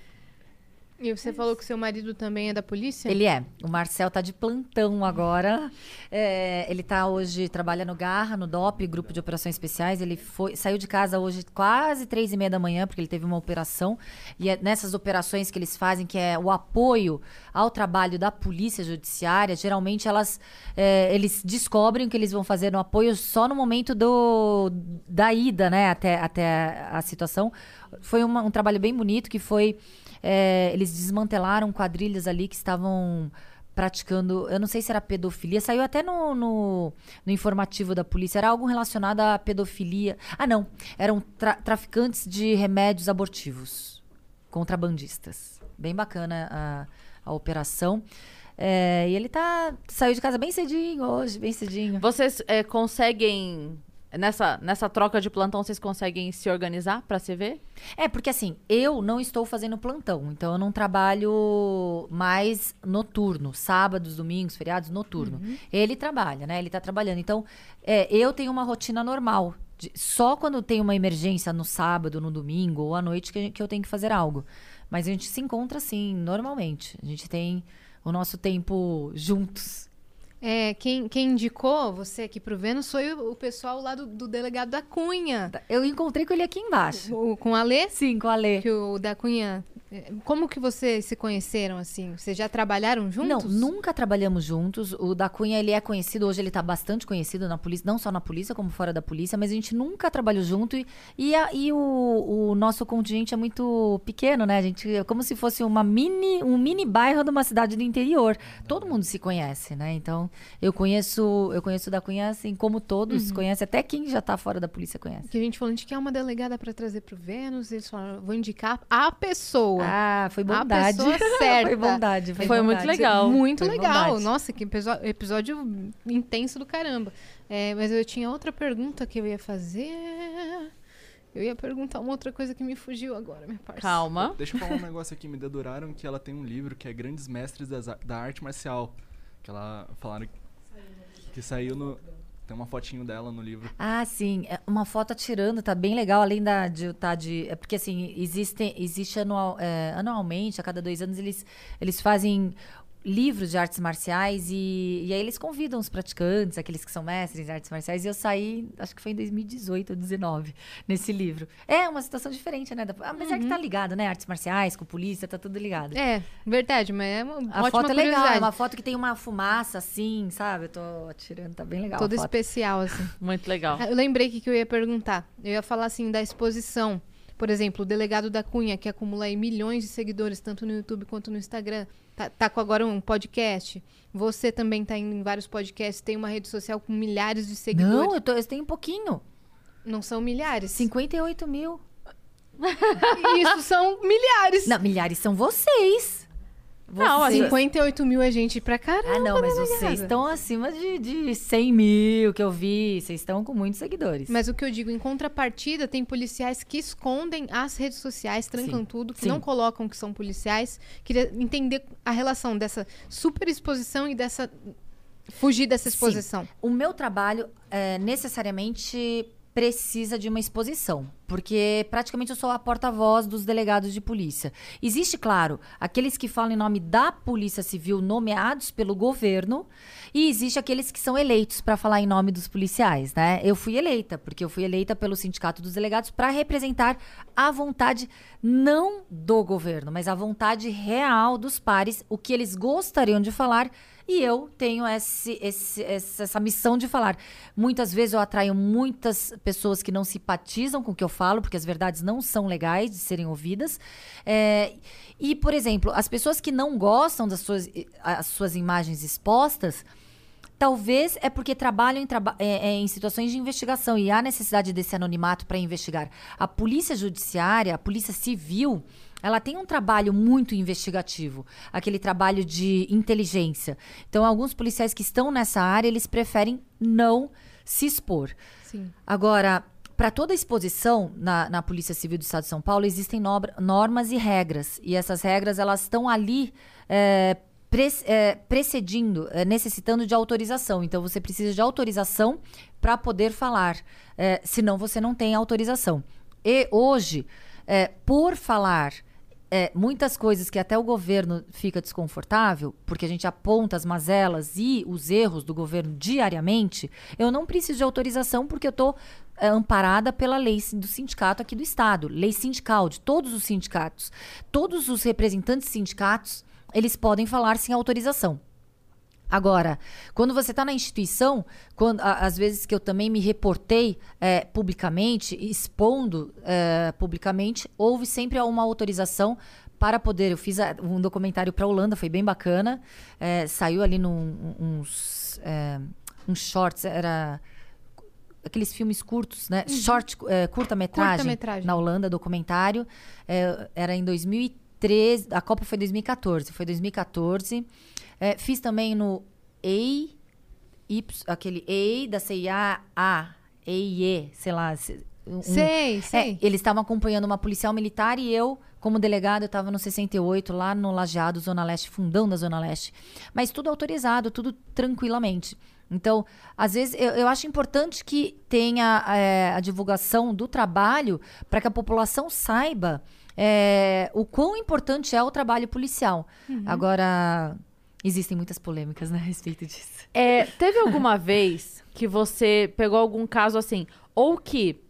E você falou que seu marido também é da polícia? Ele é. O Marcel tá de plantão agora. É, ele tá hoje, trabalha no Garra, no DOP, Grupo de Operações Especiais. Ele foi, saiu de casa hoje quase três e meia da manhã, porque ele teve uma operação. E é nessas operações que eles fazem, que é o apoio ao trabalho da polícia judiciária, geralmente elas, é, eles descobrem o que eles vão fazer no apoio só no momento do, da ida, né, até, até a situação. Foi uma- um trabalho bem bonito que foi é, eles desmantelaram quadrilhas ali que estavam praticando, eu não sei se era pedofilia, saiu até no, no, no informativo da polícia, era algo relacionado à pedofilia. Ah, não, eram tra- traficantes de remédios abortivos, contrabandistas. Bem bacana a, a operação. É, e ele tá saiu de casa bem cedinho hoje, bem cedinho. Vocês é, conseguem. Nessa, nessa troca de plantão, vocês conseguem se organizar pra se ver? É, porque assim, eu não estou fazendo plantão, então eu não trabalho mais noturno, sábados, domingos, feriados, noturno. Ele trabalha, né? Ele tá trabalhando. Então, é, eu tenho uma rotina normal. de- só quando tem uma emergência no sábado, no domingo ou à noite que, que eu tenho que fazer algo. Mas a gente se encontra assim, normalmente. A gente tem o nosso tempo juntos. É, quem, quem indicou você aqui pro Vênus foi o, o pessoal lá do, do delegado da Cunha. Eu encontrei com ele aqui embaixo. O- com a Lê? Sim, com a Lê. Que o da Cunha. é, Como que vocês se conheceram assim? Vocês já trabalharam juntos? Não, nunca trabalhamos juntos. O da Cunha, ele é conhecido, hoje ele tá bastante conhecido na polícia, não só na polícia, como fora da polícia, mas a gente nunca trabalhou junto e, e, a- e o, o nosso contingente é muito pequeno, né? A gente é como se fosse uma mini, um mini bairro de uma cidade do interior. Todo mundo se conhece, né? Então, eu conheço, eu conheço o da Cunha assim como todos conhecem, até quem já tá fora da polícia conhece. Que a gente falou, a gente quer uma delegada pra trazer pro Vênus. Eles falaram, vou indicar a pessoa. Ah, foi A bondade. pessoa certa. foi bondade, foi, Foi muito bondade. legal. Muito Foi legal. bondade. Nossa, que episódio intenso do caramba. É, mas eu tinha outra pergunta que eu ia fazer. Eu ia perguntar uma outra coisa que me fugiu agora, minha parça. Calma. Deixa eu falar um negócio aqui. Me deduraram que ela tem um livro que é Grandes Mestres das da Arte Marcial. Que ela falaram que saiu no. Tem uma fotinho dela no livro. Ah, sim. É uma foto atirando, tá bem legal, além da, de tá de. É porque assim, existem, existe anual, é, anualmente, a cada dois anos, eles, eles fazem livros de artes marciais e, e aí eles convidam os praticantes, aqueles que são mestres em artes marciais, e eu saí, acho que foi em 2018 ou 2019, nesse livro. É uma situação diferente, né? da- Apesar que tá ligado, né? Artes marciais, com polícia, tá tudo ligado. É, verdade, mas é uma A ótima foto é legal, é uma foto que tem uma fumaça assim, sabe? Eu tô atirando, tá bem legal. Foto. especial, assim. Muito legal. Eu lembrei que, que eu ia perguntar. Eu ia falar assim da exposição. Por exemplo, o delegado da Cunha, que acumula aí milhões de seguidores, tanto no YouTube quanto no Instagram, tá, tá com agora um podcast. Você também tá indo em vários podcasts, tem uma rede social com milhares de seguidores. Não, eu, tô, eu tenho um pouquinho. Não são milhares. 58 mil. Isso são milhares. Não, milhares são vocês. Não, Vocês. assim, 58 mil é gente pra caramba. Ah, não, mas delegada. vocês estão acima de, de 100 mil que eu vi. Vocês estão com muitos seguidores. Mas o que eu digo, em contrapartida, tem policiais que escondem as redes sociais, trancam Sim, tudo, que sim. não colocam que são policiais. Queria entender a relação dessa super exposição e dessa. fugir dessa Sim. exposição. O meu trabalho é, necessariamente precisa de uma exposição, porque praticamente eu sou a porta-voz dos delegados de polícia. Existe, claro, aqueles que falam em nome da Polícia Civil nomeados pelo governo, e existe aqueles que são eleitos para falar em nome dos policiais, né? Eu fui eleita, porque eu fui eleita pelo Sindicato dos Delegados para representar a vontade não do governo, mas a vontade real dos pares, o que eles gostariam de falar e eu tenho esse, esse- essa, missão de falar. Muitas vezes eu atraio muitas pessoas que não simpatizam com o que eu falo, porque as verdades não são legais de serem ouvidas. É, e, por exemplo, as pessoas que não gostam das suas, as suas imagens expostas. Talvez é porque trabalham em, traba- é, é, em situações de investigação e há necessidade desse anonimato para investigar. A polícia judiciária, a polícia civil, ela tem um trabalho muito investigativo, aquele trabalho de inteligência. Então, alguns policiais que estão nessa área, eles preferem não se expor. Sim. Agora, para toda exposição na, na Polícia Civil do Estado de São Paulo, existem nobra- normas e regras. E essas regras, elas estão ali é, pre- é, precedindo, é, necessitando de autorização. Então, você precisa de autorização para poder falar. É, senão, você não tem autorização. E hoje, é, por falar é, muitas coisas que até o governo fica desconfortável, porque a gente aponta as mazelas e os erros do governo diariamente, eu não preciso de autorização porque eu estou é, amparada pela lei do sindicato aqui do Estado, lei sindical de todos os sindicatos. Todos os representantes sindicatos, eles podem falar sem autorização. Agora, quando você está na instituição, quando, às vezes que eu também me reportei é, publicamente, expondo é, publicamente, houve sempre uma autorização para poder. Eu fiz um documentário para a Holanda, foi bem bacana. É, saiu ali num, uns, é, uns shorts, era aqueles filmes curtos, né? Uhum. Short, é, curta-metragem curta na Holanda, documentário. É, era em 2013, a Copa foi 2014, foi 2014. É, fiz também no EI, y, aquele EI da CIA, A, EIE, sei lá. Um, sei, sei. É, eles estavam acompanhando uma policial militar e eu, como delegado, eu estava no 68, lá no Lajeado, Zona Leste, fundão da Zona Leste. Mas tudo autorizado, tudo tranquilamente. Então, às vezes, eu, eu acho importante que tenha é, a divulgação do trabalho para que a população saiba é, o quão importante é o trabalho policial. Uhum. Agora, existem muitas polêmicas né, a respeito disso. É, teve alguma vez que você pegou algum caso assim, ou que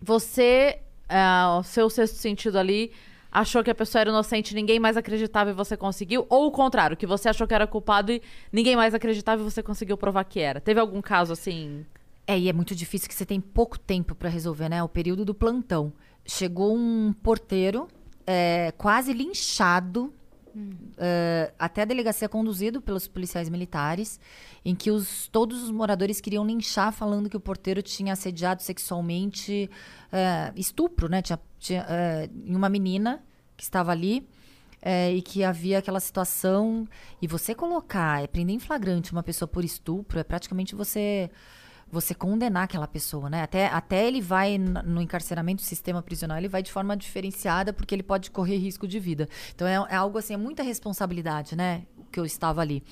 você, uh, o seu sexto sentido ali, achou que a pessoa era inocente, ninguém mais acreditava e você conseguiu, ou o contrário, que você achou que era culpado e ninguém mais acreditava e você conseguiu provar que era. Teve algum caso assim? É, e é muito difícil que você tem pouco tempo para resolver, né? O período do plantão. Chegou um porteiro é, quase linchado Hum. Uh, até a delegacia conduzido pelos policiais militares, em que os, todos os moradores queriam linchar, falando que o porteiro tinha assediado sexualmente, uh, estupro, né? Tinha, tinha em uma menina que estava ali. e que havia aquela situação. E você colocar, é prender em flagrante uma pessoa por estupro, é praticamente você você condenar aquela pessoa, né? Até, até ele vai no encarceramento, sistema prisional, ele vai de forma diferenciada porque ele pode correr risco de vida. Então é, é algo assim, é muita responsabilidade, né? Que eu estava ali.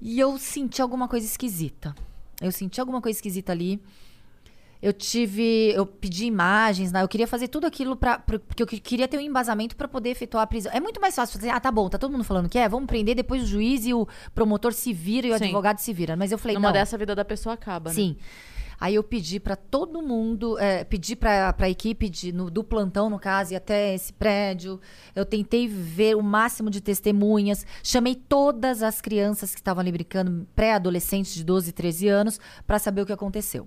E eu senti alguma coisa esquisita. Eu senti alguma coisa esquisita ali. Eu tive. Eu pedi imagens, né? Eu queria fazer tudo aquilo pra porque eu queria ter um embasamento para poder efetuar a prisão. É muito mais fácil fazer, ah, tá bom, tá todo mundo falando que é, vamos prender, depois o juiz e o promotor se vira e o Sim. advogado se vira. Mas eu falei, Numa não. dessa a vida da pessoa acaba, né? Sim. Aí eu pedi para todo mundo, é, pedi para a equipe de, no, do plantão, no caso, e até esse prédio. Eu tentei ver o máximo de testemunhas. Chamei todas as crianças que estavam ali brincando, pré-adolescentes de 12, 13 anos, para saber o que aconteceu.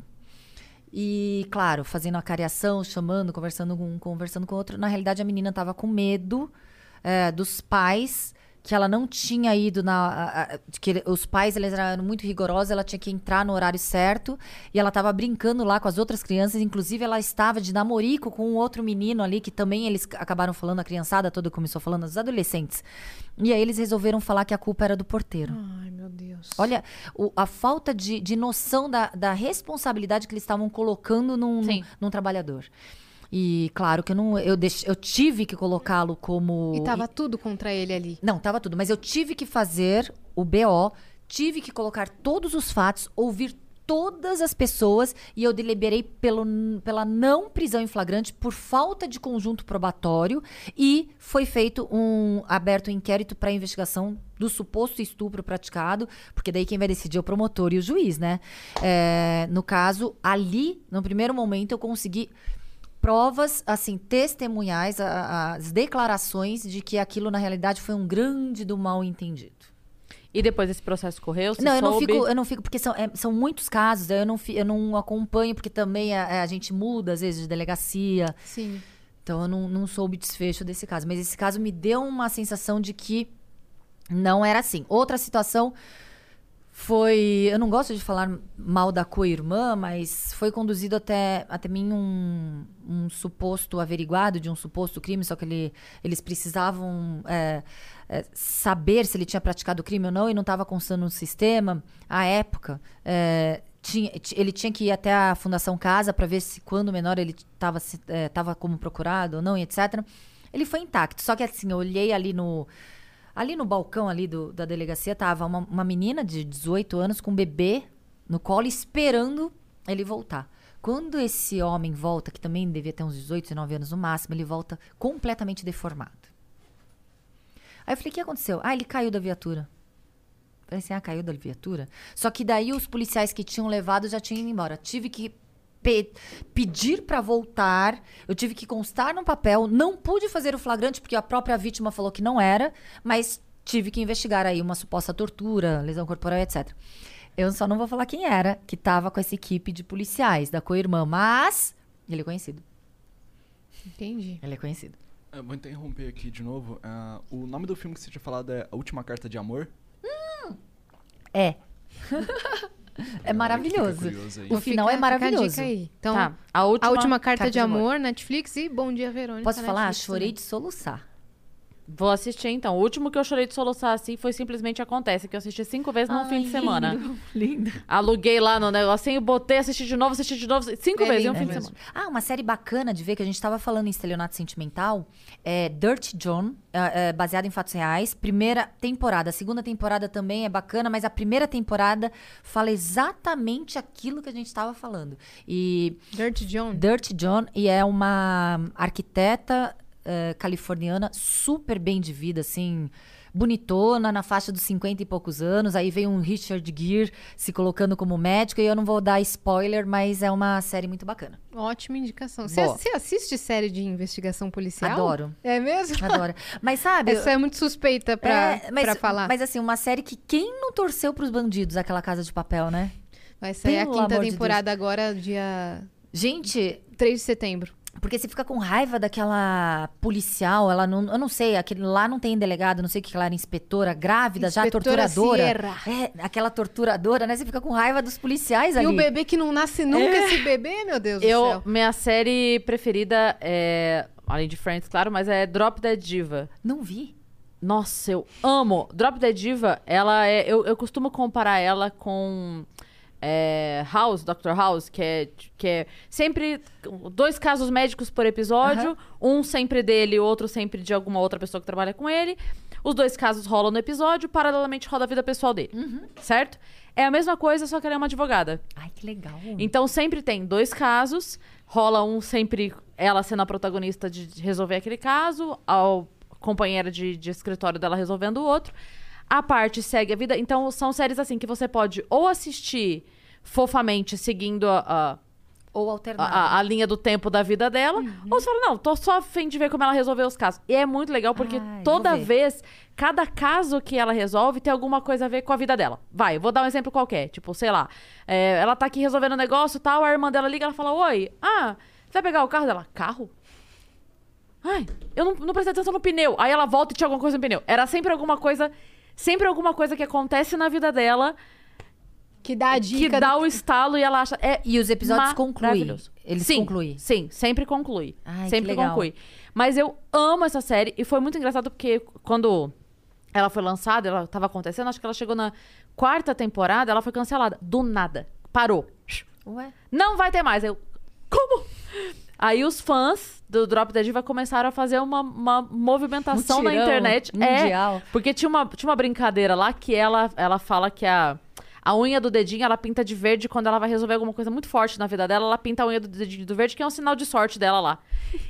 E, claro, fazendo a cariação, chamando, conversando com um, conversando com outro. Na realidade, a menina estava com medo é, dos pais, que ela não tinha ido na. A, a, que os pais eles eram muito rigorosos, ela tinha que entrar no horário certo. E ela estava brincando lá com as outras crianças. Inclusive, ela estava de namorico com um outro menino ali, que também eles acabaram falando, a criançada toda começou falando, os adolescentes. E aí eles resolveram falar que a culpa era do porteiro. Ai, meu Deus. Olha, o, a falta de, de noção da, da responsabilidade que eles estavam colocando num, num, num, trabalhador. E claro que eu não. Eu, deix, eu tive que colocá-lo como. E tava tudo contra ele ali. Não, tava tudo. Mas eu tive que fazer o BO, tive que colocar todos os fatos, ouvir todas as pessoas e eu deliberei pelo, pela não prisão em flagrante por falta de conjunto probatório e foi feito um aberto um inquérito para investigação do suposto estupro praticado, porque daí quem vai decidir é o promotor e o juiz, né? É, no caso, ali, no primeiro momento, eu consegui provas, assim, testemunhais, a, a, as declarações de que aquilo na realidade foi um grande do mal entendido. E depois esse processo correu? não, eu não fico, eu não fico, porque são, é, são muitos casos, eu não, eu não acompanho, porque também a, a, gente muda, às vezes, de delegacia. Sim. Então eu não, não soube desfecho desse caso. Mas esse caso me deu uma sensação de que não era assim. Outra situação foi. Eu não gosto de falar mal da co-irmã, mas foi conduzido até, até mim um, um suposto averiguado de um suposto crime, só que ele, eles precisavam é, é, saber se ele tinha praticado o crime ou não e não estava constando no sistema. À época, é, tinha, ele tinha que ir até a Fundação Casa para ver se quando menor ele estava é, como procurado ou não, etc. Ele foi intacto. Só que assim, eu olhei ali no Ali no balcão ali do, da delegacia tava uma, uma menina de 18 anos com um bebê no colo esperando ele voltar. Quando esse homem volta, que também devia ter uns 18, 19 anos no máximo, ele volta completamente deformado. Aí eu falei, o que aconteceu? Ah, ele caiu da viatura. Falei assim, ah, caiu da viatura? Só que daí os policiais que tinham levado já tinham ido embora. Tive que pe- pedir pra voltar, eu tive que constar no papel, não pude fazer o flagrante porque a própria vítima falou que não era, mas tive que investigar aí uma suposta tortura, lesão corporal, etc. Eu só não vou falar quem era que tava com essa equipe de policiais da co-irmã, mas ele é conhecido. Entendi. Ele é conhecido. Eu vou interromper aqui de novo. Ah, o nome do filme que você tinha falado é A Última Carta de Amor. É. é maravilhoso. O final é Fica- fica a maravilhoso. dica aí. Então, Tá. A última, a última carta, Carta de, de Amor. amor, Netflix e Bom Dia Verônica. Posso falar? Netflix Chorei também. de soluçar. Vou assistir então. O último que eu chorei de soluçar assim foi simplesmente Acontece, que eu assisti cinco vezes num fim de semana. Lindo. Aluguei lá no negocinho, botei, assisti de novo, assisti de novo, cinco É vezes em um fim de mesmo. semana. Ah, uma série bacana de ver, que a gente tava falando em estelionato sentimental, é Dirty John, é, é, baseado em fatos reais. Primeira temporada. A segunda temporada também é bacana, mas a primeira temporada fala exatamente aquilo que a gente tava falando. E Dirty John. Dirty John, e é uma arquiteta eh, californiana super bem de vida, assim, bonitona, na faixa dos 50 e poucos anos. Aí vem um Richard Gere se colocando como médico, e eu não vou dar spoiler, mas é uma série muito bacana. Ótima indicação. Você, você assiste série de investigação policial? Adoro. É mesmo? Adoro. Mas sabe. Essa é muito suspeita pra, é, mas, pra falar. mas assim, uma série que quem não torceu pros bandidos, aquela casa de papel, né? Vai sair a Pelo quinta amor de temporada agora, dia Gente, 3 de setembro. Porque você fica com raiva daquela policial, ela não, eu não sei, aquele, lá não tem delegado, não sei o que ela era, inspetora, grávida, já Inspetora torturadora. Sierra. É, aquela torturadora, né? Você fica com raiva dos policiais E ali. o bebê que não nasce nunca, esse bebê, meu Deus do Eu, céu. minha série preferida é, além de Friends, claro, mas é Drop Dead Diva. Não vi. Nossa, eu amo. Drop Dead Diva, ela é. Eu, eu costumo comparar ela com. É, House, Dr. House, que é, que é sempre dois casos médicos por episódio, um sempre dele, outro sempre de alguma outra pessoa que trabalha com ele. Os dois casos rolam no episódio, paralelamente roda a vida pessoal dele. Certo? É a mesma coisa, só que ela é uma advogada. Ai, que legal. Então sempre tem dois casos, rola um sempre ela sendo a protagonista de de resolver aquele caso, a companheira de, de escritório dela resolvendo o outro. A parte segue a vida. Então são séries assim que você pode ou assistir fofamente, seguindo a, a, Ou a- alternado. a- a linha do tempo da vida dela, ou você fala, não, tô só a fim de ver como ela resolveu os casos. E é muito legal porque Ai, toda vez, cada caso que ela resolve tem alguma coisa a ver com a vida dela. Vai, vou dar um exemplo qualquer. Tipo, sei lá, é, ela tá aqui resolvendo um negócio e tal, a irmã dela liga, ela fala, oi, ah, você vai pegar o carro dela? Carro? Ai, eu não, não prestei atenção no pneu. Aí ela volta e tinha alguma coisa no pneu. Era sempre alguma coisa, sempre alguma coisa que acontece na vida dela Que dá a que dica. dá do- o estalo e ela acha. É E os episódios concluem. Eles sim, concluem. Sim, sempre conclui. Ai, que sempre conclui. Mas eu amo essa série e foi muito engraçado porque quando ela foi lançada, ela tava acontecendo, acho que ela chegou na quarta temporada, ela foi cancelada. Do nada. Parou. Ué? Não vai ter mais. Eu, como? Aí os fãs do Drop Dead Diva começaram a fazer uma, uma movimentação na internet. mundial. É, porque tinha uma, tinha uma brincadeira lá que ela, ela fala que a, a unha do dedinho ela pinta de verde quando ela vai resolver alguma coisa muito forte na vida dela. Ela pinta a unha do dedinho do verde, que é um sinal de sorte dela lá.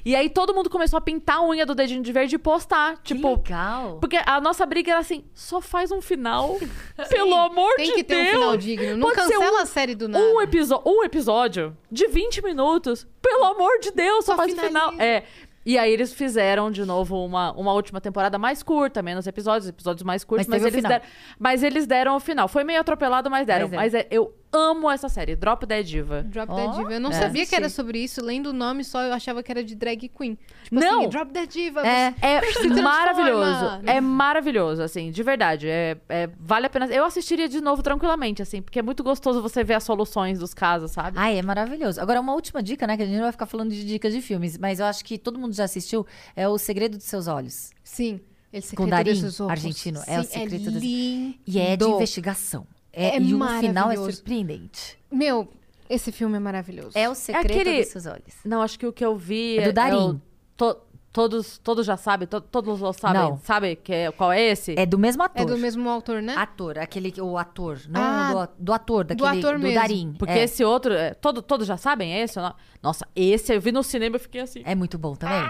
E aí todo mundo começou a pintar a unha do dedinho de verde e postar. Tipo, que legal. porque a nossa briga era assim: só faz um final. Pelo amor Tem de que ter Deus. um final digno. Não Pode cancela um- a série do nada. um, episo- um episódio de 20 minutos. Pelo amor de Deus, só, Só faz o final. É. E aí eles fizeram de novo uma, uma última temporada mais curta, menos episódios, episódios mais curtos, Mas mas, eles deram, mas eles deram o final. Foi meio atropelado, mas deram. Mas é. Mas é, eu amo essa série, Drop Dead Diva. Drop Dead Diva. Eu não é. sabia que era sobre isso. Lendo o nome só, eu achava que era de drag queen. Tipo Não. assim, Drop Dead Diva. É. É maravilhoso. É maravilhoso, assim, de verdade. É, é- vale a pena. Eu assistiria de novo tranquilamente, assim, porque é muito gostoso você ver as soluções dos casos, sabe? Ai, é maravilhoso. Agora, uma última dica, né? Que a gente não vai ficar falando de dicas de filmes, mas eu acho que todo mundo já assistiu. É O Segredo dos Seus Olhos. Sim. Ele Com Darim, argentino. É o secreto dos- lindo. E é de investigação. É, É e o final é maravilhoso. surpreendente. Meu, esse filme é maravilhoso. É o secreto aquele- dos seus olhos. Não, acho que o que eu vi É do Darim. o to- todos, todos já sabem, to- todos os sabem, Não. sabe que é, qual é esse? É do mesmo ator. É do mesmo autor, né? Ator, aquele que- o ator, não Ah, do, do ator, daquele ator do mesmo. Darim. Porque é, esse outro, é, todo, todos já sabem é esse? ou não? Nossa, esse eu vi no cinema e fiquei assim. é muito bom também.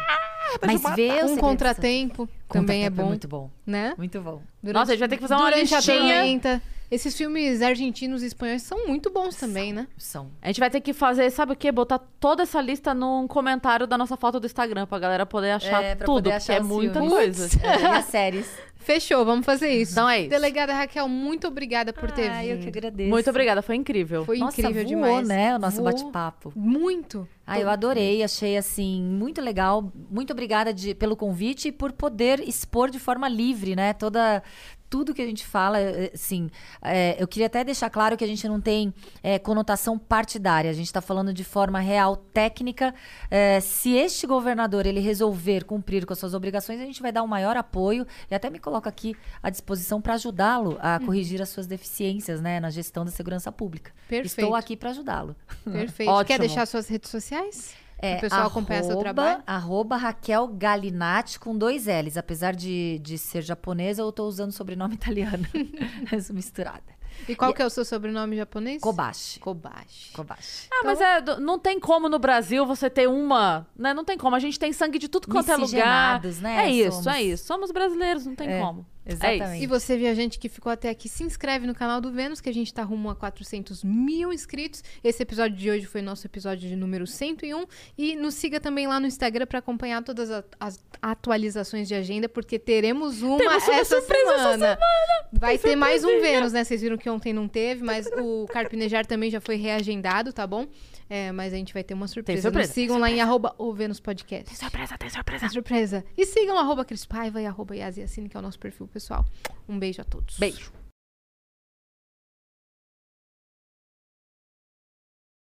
Mas ver o Um Segredo contratempo também é Contratempo bom, muito bom. né? Muito bom. Nossa, a gente vai ter que fazer uma durante a listinha. Esses filmes argentinos e espanhóis são muito bons também, né? São. A gente vai ter que fazer, sabe o quê? Botar toda essa lista num comentário da nossa foto do Instagram pra galera poder achar É, pra tudo, poder porque achar é os muita filmes. coisa. É, e as séries. Fechou, vamos fazer isso. Então é isso. Delegada Raquel, muito obrigada por ter Ai, vindo. eu que agradeço. Muito obrigada, foi incrível. Foi Nossa, incrível voou, demais. né? O nosso bate-papo. Muito. Ah, eu adorei, achei assim muito legal. Muito obrigada de- pelo convite e por poder expor de forma livre, né? Toda tudo que a gente fala, assim, eh, eu queria até deixar claro que a gente não tem eh, conotação partidária. A gente está falando de forma real, técnica. Eh, se este governador ele resolver cumprir com as suas obrigações, a gente vai dar o maior apoio e até me coloco aqui à disposição para ajudá-lo a corrigir as suas deficiências, né, na gestão da segurança pública. Perfeito. Estou aqui para ajudá-lo. Perfeito. Quer deixar suas redes sociais? É, o pessoal acompanhar seu trabalho? Arroba Raquel Galinatti com dois L's. Apesar de, de ser japonesa, eu tô usando sobrenome italiano. Misturada. E qual que é o seu sobrenome japonês? Kobashi. Kobashi. Kobashi. Ah, mas é, não tem como no Brasil você ter uma, né? Não tem como. A gente tem sangue de tudo quanto é lugar. Né? É isso, Somos. é isso. Somos brasileiros, não tem É, como. Exatamente. E você, viajante que ficou até aqui, se inscreve no canal do Vênus, que a gente tá rumo a 400 mil inscritos. Esse episódio de hoje foi nosso episódio de número 101. E nos siga também lá no Instagram para acompanhar todas as atualizações de agenda, porque teremos uma, Temos uma essa, surpresa essa semana. Vai ter mais um Vênus, né? Vocês viram que ontem não teve, mas o Carpinejar também já foi reagendado, tá bom? É, mas a gente vai ter uma surpresa. surpresa, Nos sigam lá em arroba o Vênus Podcast. Surpresa, tem surpresa. Tem surpresa. E sigam arroba Cris Paiva e arroba Yasiacine, que é o nosso perfil pessoal. Um beijo a todos. Beijo.